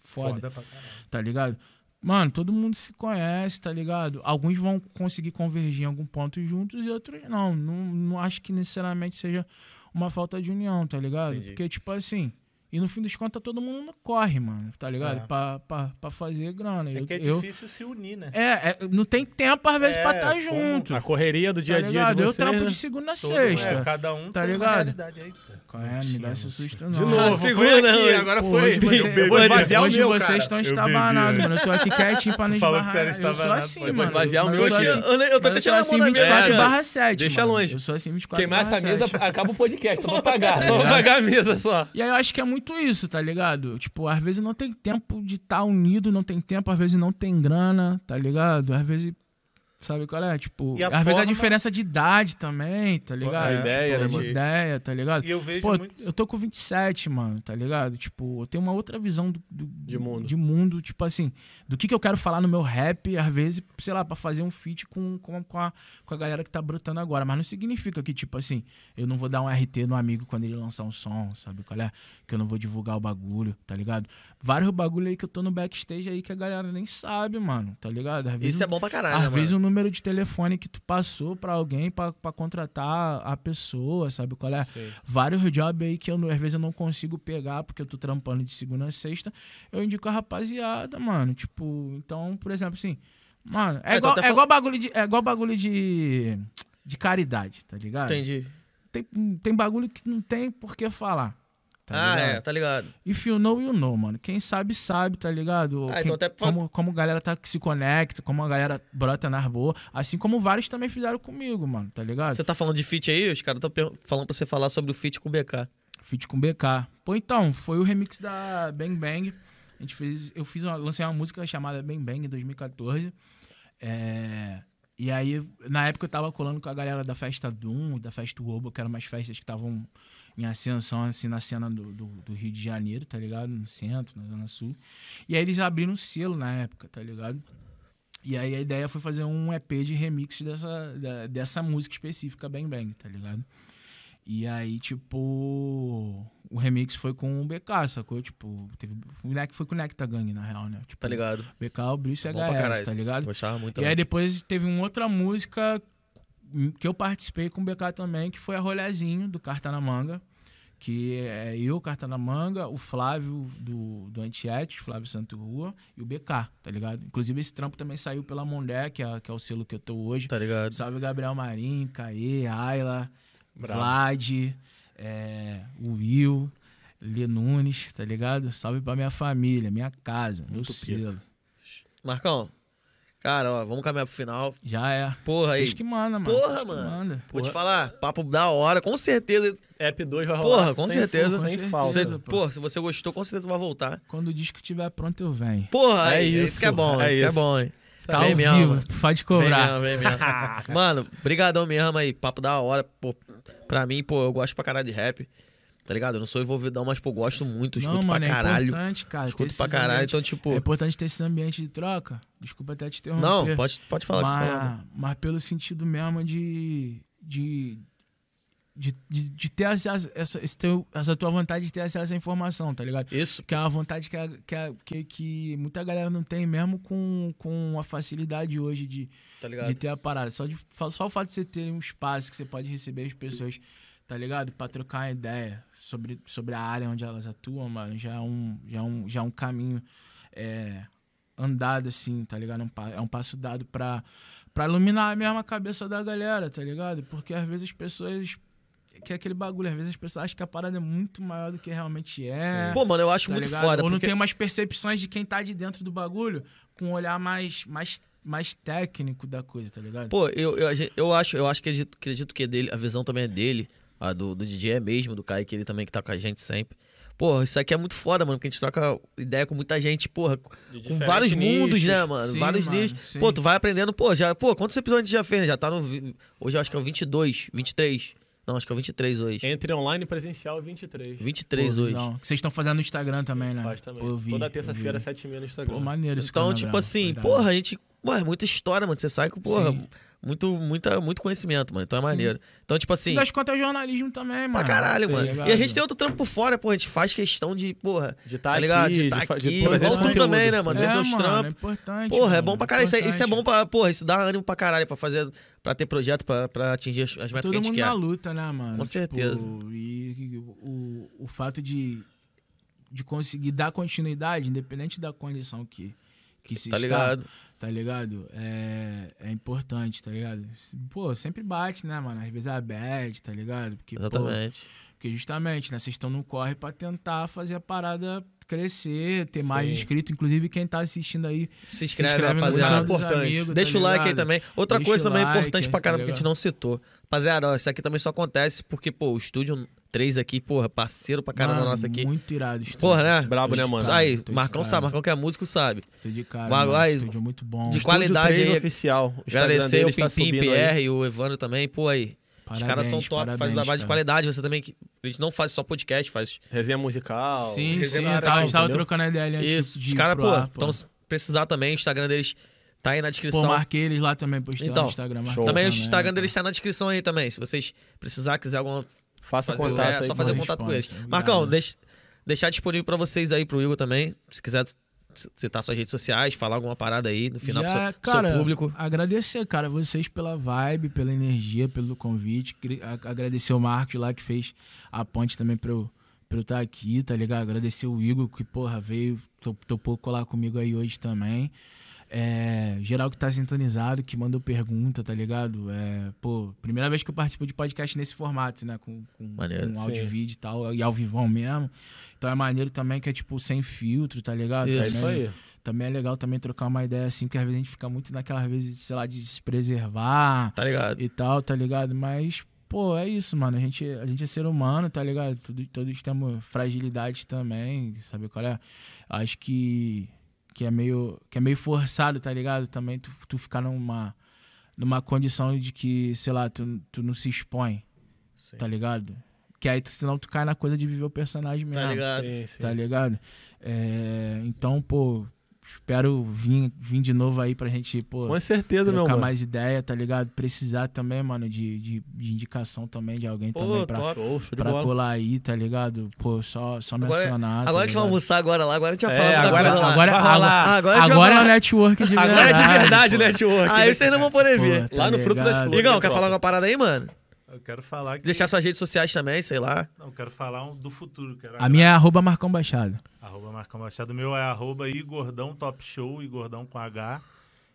foda, Foda pra caralho. tá ligado? Mano, todo mundo se conhece, tá ligado? Alguns vão conseguir convergir em algum ponto juntos e outros não. Não, não acho que necessariamente seja uma falta de união, tá ligado? Entendi. Porque, tipo assim, e no fim das contas todo mundo corre, mano, tá ligado? É. Pra, pra, pra fazer grana. É eu, que é eu- difícil se unir, né? é, é, não tem tempo às vezes É, pra estar como- junto. A correria do dia a tá dia ligado? de eu trampo né? de segunda a sexta. é, cada um Tá tem uma ligado? realidade aí. pô. Qual é? Não dá esse susto, De não. novo, segura, foi aqui, hoje. agora Pô, foi. hoje você- eu vou o hoje meu, vocês estão Eu estabanados, mano. Eu tô aqui quietinho pra não esbarrar. Eu sou assim, mano. esvaziar o meu eu aqui. assim. Eu, eu tô até eu tirando a assim mão da 24 mesa. barra 7, Deixa longe. Eu sou assim 24 Queimar barra essa mesa, 7. acaba o podcast, só pra pagar. Tá só pra ligado? pagar a mesa só. E aí eu acho que é muito isso, tá ligado? Tipo, às vezes não tem tempo de estar unido, não tem tempo, às vezes não tem grana, tá ligado? Às vezes. Sabe qual é? Tipo, E às vezes a forma- diferença de idade também, tá ligado? A ideia, tipo, né, de mano? ideia, tá ligado? E eu vejo Pô, muito. eu tô com 27, mano, tá ligado? Tipo, eu tenho uma outra visão do, do- De mundo. de mundo, tipo assim, do que, que eu quero falar no meu rap, às vezes, sei lá, pra fazer um feat com, com, com, a, com a galera que tá brotando agora. Mas não significa que, tipo assim, eu não vou dar um RT no amigo quando ele lançar um som, sabe qual é? Que eu não vou divulgar o bagulho, tá ligado? Vários bagulho aí que eu tô no backstage aí que a galera nem sabe, mano, tá ligado? Às vezes Isso é bom pra caralho, às né, vezes mano? Número de telefone que tu passou pra alguém pra pra contratar a pessoa, sabe qual é? Sim. Vários jobs aí que eu, às vezes eu não consigo pegar porque eu tô trampando de segunda a sexta. Eu indico a rapaziada, mano. Tipo, então, por exemplo, assim, mano, é, É, igual, até é fal- igual bagulho de. É igual bagulho de. De caridade, tá ligado? Entendi. Tem, tem bagulho que não tem por que falar. Tá ah, ligado? é, tá ligado. If you know, you know, mano. Quem sabe, sabe, tá ligado? Ah, Quem- então até como, como a galera tá, se conecta, como a galera brota nas boas. Assim como vários também fizeram comigo, mano, tá ligado? Você tá falando de feat aí? Os caras estão falando pra você falar sobre o feat com o BK. Feat com BK. Pô, então, foi o remix da Bang Bang. A gente fez, eu fiz uma, lancei uma música chamada Bang Bang em 2014. É, e aí, na época eu tava colando com a galera da festa Doom, da festa Obo, que eram umas festas que estavam em ascensão, assim, na cena do, do, do Rio de Janeiro, tá ligado? No centro, na Zona Sul. E aí eles abriram um selo na época, tá ligado? E aí a ideia foi fazer um EP de remix dessa, da- dessa música específica, Bang Bang, tá ligado? E aí, tipo, o remix foi com o BK, sacou? Tipo, teve, o Nec foi com o Necta Gang, na real, né? Tipo, Tá ligado? BK, o Brice Bom pra HS, tá ligado? Gostava muito. E aí depois teve uma outra música que eu participei com o BK também, que foi a Rolezinho, do Carta na Manga. Que é eu, Carta na Manga, o Flávio do, do Antiete, Flávio Santo Rua, e o BK, tá ligado? Inclusive esse trampo também saiu pela Mondé, que é, que é o selo que eu tô hoje. Tá ligado? Salve Gabriel Marim, Caê, Ayla, Brabo. Vlad, é, o Will, Lê Nunes, tá ligado? Salve pra minha família, minha casa, meu Muito pica. selo. Marcão, cara, ó, vamos caminhar pro final. Já é. Porra aí. Vocês que mandam, mano. Porra, Vocês mano. mandam. Vou te falar, papo da hora, com certeza. App 2 vai rolar. Porra, com sem- certeza. Sem falta. Você, porra, se você gostou, com certeza vai voltar. Quando o disco estiver pronto, eu venho. Porra, É aí, isso, isso que é bom, é isso que é isso. bom, hein? Tá Vem ao mesmo, vivo, mano. pode cobrar. Vem mesmo, vem mesmo. Mano, brigadão mesmo aí, papo da hora. Pô, pra mim, pô, eu gosto pra caralho de rap. Tá ligado? Eu não sou envolvidão, mas, pô, gosto muito, escuto Não, mano, pra caralho. é importante, cara. escuto pra caralho, ambientes- então, tipo... É importante ter esse ambiente de troca. Desculpa até te interromper. não, pode, pode falar. mas, favor. mas pelo sentido mesmo de. de de, de, de ter acesso, essa, esse teu, essa tua vontade de ter acesso à informação, tá ligado? Isso, Que é uma vontade que, a- que, a- que, que muita galera não tem, mesmo com, com a facilidade hoje de, tá ligado? de ter a parada. Só, de, só o fato de você ter um espaço que você pode receber as pessoas, tá ligado? Pra trocar uma ideia sobre, sobre a área onde elas atuam, mano, já é um, já é um, já é um caminho é, andado, assim, tá ligado? É um, é um passo dado pra, pra iluminar a mesma cabeça da galera, tá ligado? Porque às vezes as pessoas. Que é aquele bagulho, às vezes as pessoas acham que a parada é muito maior do que realmente é. Pô, mano, eu acho tá muito ligado? foda. Ou não porque- tem umas percepções de quem tá de dentro do bagulho com um olhar mais, mais, mais técnico da coisa, tá ligado? Pô, eu, eu, a gente- eu acho, eu acho que acredito, acredito que é dele, a visão também é dele, a do, do DJ é mesmo, do Kaique, ele também que tá com a gente sempre. Porra, isso aqui é muito foda, mano, porque a gente troca ideia com muita gente, porra, De com vários mundos, né, nichos. mano? Sim, vários mano, nichos. sim. Pô, tu vai aprendendo, pô, já, pô, quantos episódios a gente já fez? né? Já tá no. Hoje eu acho que é o 22, 23. Não, acho que é o 23 hoje. Entre online e presencial, 23. 23 Pô, hoje. visão. Que vocês estão fazendo no Instagram também, né? Faz também. Pô, vi, Toda eu terça-feira, vi. 7h30 no Instagram. Pô, maneiro esse Então, tipo assim, porra, a gente. Mano, é muita história, mano. Você sai com, porra, Sim. Muito, muita, muito conhecimento, mano. Então é maneiro. Então, tipo assim. Das contas é jornalismo também, mano. Pra caralho, Tá mano. ligado? E a gente tem outro trampo por fora, pô. A gente faz questão de, porra. De estar Tá ligado? aqui, De tá fa- aqui, esse tu conteúdo. também, né, mano? É, Dentro dos mano, é trampos. importante. Porra, é mano, bom pra caralho. Isso, é- isso é bom pra. Porra, isso dá ânimo pra caralho pra fazer. Pra ter projeto, pra, pra atingir as, as metas que a Todo gente mundo quer. na luta, né, mano? Com Tipo, certeza. E, o, o fato de, de conseguir dar continuidade, independente da condição que, que se Tá está, ligado? tá ligado? É, é importante, tá ligado? Pô, sempre bate, né, mano? Às vezes é a bad, tá ligado? Porque, pô, Exatamente. porque justamente, né, vocês estão no corre pra tentar fazer a parada crescer, ter mais Sim. inscritos. Inclusive, quem tá assistindo aí, Se inscreve, no rapaziada. canal dos Importante. amigos, Deixa tá o like aí também. Outra Deixa coisa também like, importante pra tá caramba que a gente não citou. Rapaziada, ó, isso aqui também só acontece porque, pô, o estúdio 3 aqui, porra, parceiro pra caramba Mano, nosso aqui. Muito irado. estúdio. Porra, né? Brabo, né, mano? cara, Aí, Marcão sabe, Marcão que é músico sabe. Tô de cara, Vai, mano, estúdio muito bom. De qualidade Estúdio 3 aí. oficial. O Instagram Agradecer o tá Pimpim, aí. PR e o Evandro também, pô, aí. Os caras são Parabéns, top, fazem um parabéns, trabalho de qualidade. Você também, que a gente não faz só podcast, faz Resenha musical. Sim, sim, resenha legal, tava, a gente tava trocando ideia ali antes isso. de Os caras, pô, ar, então se precisar também, o Instagram deles tá aí na Pô, descrição. marquei eles lá também, postei lá Então, no Instagram. show. marquei também o também, Instagram tá. deles tá na descrição aí também. Se vocês precisar, quiser alguma Faça fazer, contato é, só fazer contato com eles. Marcão, deixa, deixar disponível pra vocês aí, pro Igor também. Se quiser citar suas redes sociais, falar alguma parada aí no final pro Já, seu, pro seu cara, público. Agradecer, cara, vocês pela vibe, pela energia, pelo convite. Agradecer o Marcos lá que fez a ponte também pra eu pra eu estar aqui, tá ligado? Agradecer o Igor que, porra, veio, to- topou colar comigo aí hoje também. É, geral que tá sintonizado, que mandou pergunta, tá ligado? É, pô, primeira vez que eu participo de podcast nesse formato, né? Com, com, Maneiro, com áudio e vídeo e tal, e ao vivão mesmo. Então é maneiro também que é, tipo, sem filtro, tá ligado? Isso. É Também- isso aí. também é legal também trocar uma ideia assim, porque às vezes a gente fica muito naquela vezes, sei lá, de se preservar Tá ligado? e tal, tá ligado? Mas, pô, é isso, mano. A gente, a gente é ser humano, tá ligado? Tudo, todos temos fragilidade também, sabe qual é? Acho que, que, é meio, que é meio forçado, tá ligado? Também tu, tu ficar numa, numa condição de que, sei lá, tu, tu não se expõe, Sim. tá ligado? Que aí tu, senão tu cai na coisa de viver o personagem mesmo Tá ligado? Sim, sim. tá ligado? É, então, pô, espero vir, vir de novo aí pra gente, pô, Com certeza, meu mano. mais ideia, tá ligado? Precisar também, mano, de, de, de indicação também de alguém Pô, também pra. Show, pra colar aí, tá ligado? Pô, só, só Agora- mencionar. tá Agora a gente vai almoçar agora lá, agora a gente vai É, falar muita agora-. Agora, Vai agora. Agora a agora, gente vai é o network de verdade. Agora é de verdade o network. Aí vocês não vão poder Pô, ver. tá Lá no Fruto das? Flores. Igão, quer falar uma parada aí, mano? Eu quero falar que. Deixar suas redes sociais também, sei lá. Não, eu quero falar um do futuro. Quero A minha é arroba Marcão Baixado. Arroba Marcão Machado. O meu é arroba Igordão Top Show, Igordão com H.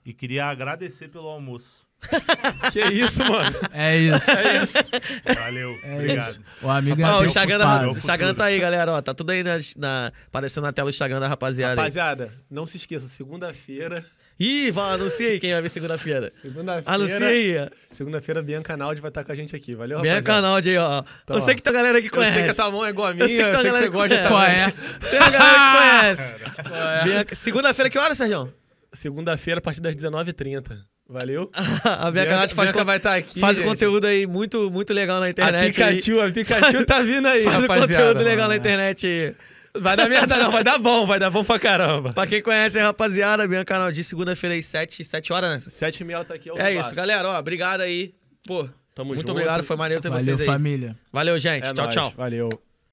E queria agradecer pelo almoço. Que isso, mano. É isso. Valeu. É obrigado. isso. O amigo é o Instagram, da, É o Instagram tá aí, galera. Ó, tá tudo aí na, na- aparecendo na tela o Instagram da rapaziada. aí. Rapaziada, não se esqueça, segunda-feira. Ih, anuncia aí quem vai ver segunda-feira. Segunda-feira. Anuncia aí. Segunda-feira, Bianca Naldi vai estar com a gente aqui. Valeu, Bianca rapaziada? Naldi aí, ó. Então, eu sei que tem uma galera que Eu sei que conhece. essa mão é igual a minha. Eu sei que tem uma galera que gosta conhece. Qual é? Tem uma galera que conhece. Bianca- Segunda-feira, que hora, Sérgio? Segunda-feira, a partir das 19h30. Valeu? A Bianca Naldi faz, Bianca vai estar aqui. faz um gente. conteúdo aí muito, muito legal na A internet. aí. Pikachu, a Pikachu tá vindo aí, Faz um rapaziada. conteúdo legal na internet aí. Vai dar merda não, vai dar bom, vai dar bom pra caramba. Pra quem conhece, rapaziada, Bianca Naldi, segunda-feira aí, 7, 7 horas, né? Sete e meia tá aqui É vivaço. isso, galera. Ó, obrigado aí. Pô, Tamo muito junto. obrigado. Foi maneiro ter Valeu, vocês aí. família. Valeu, gente. É tchau, nóis, tchau. Valeu.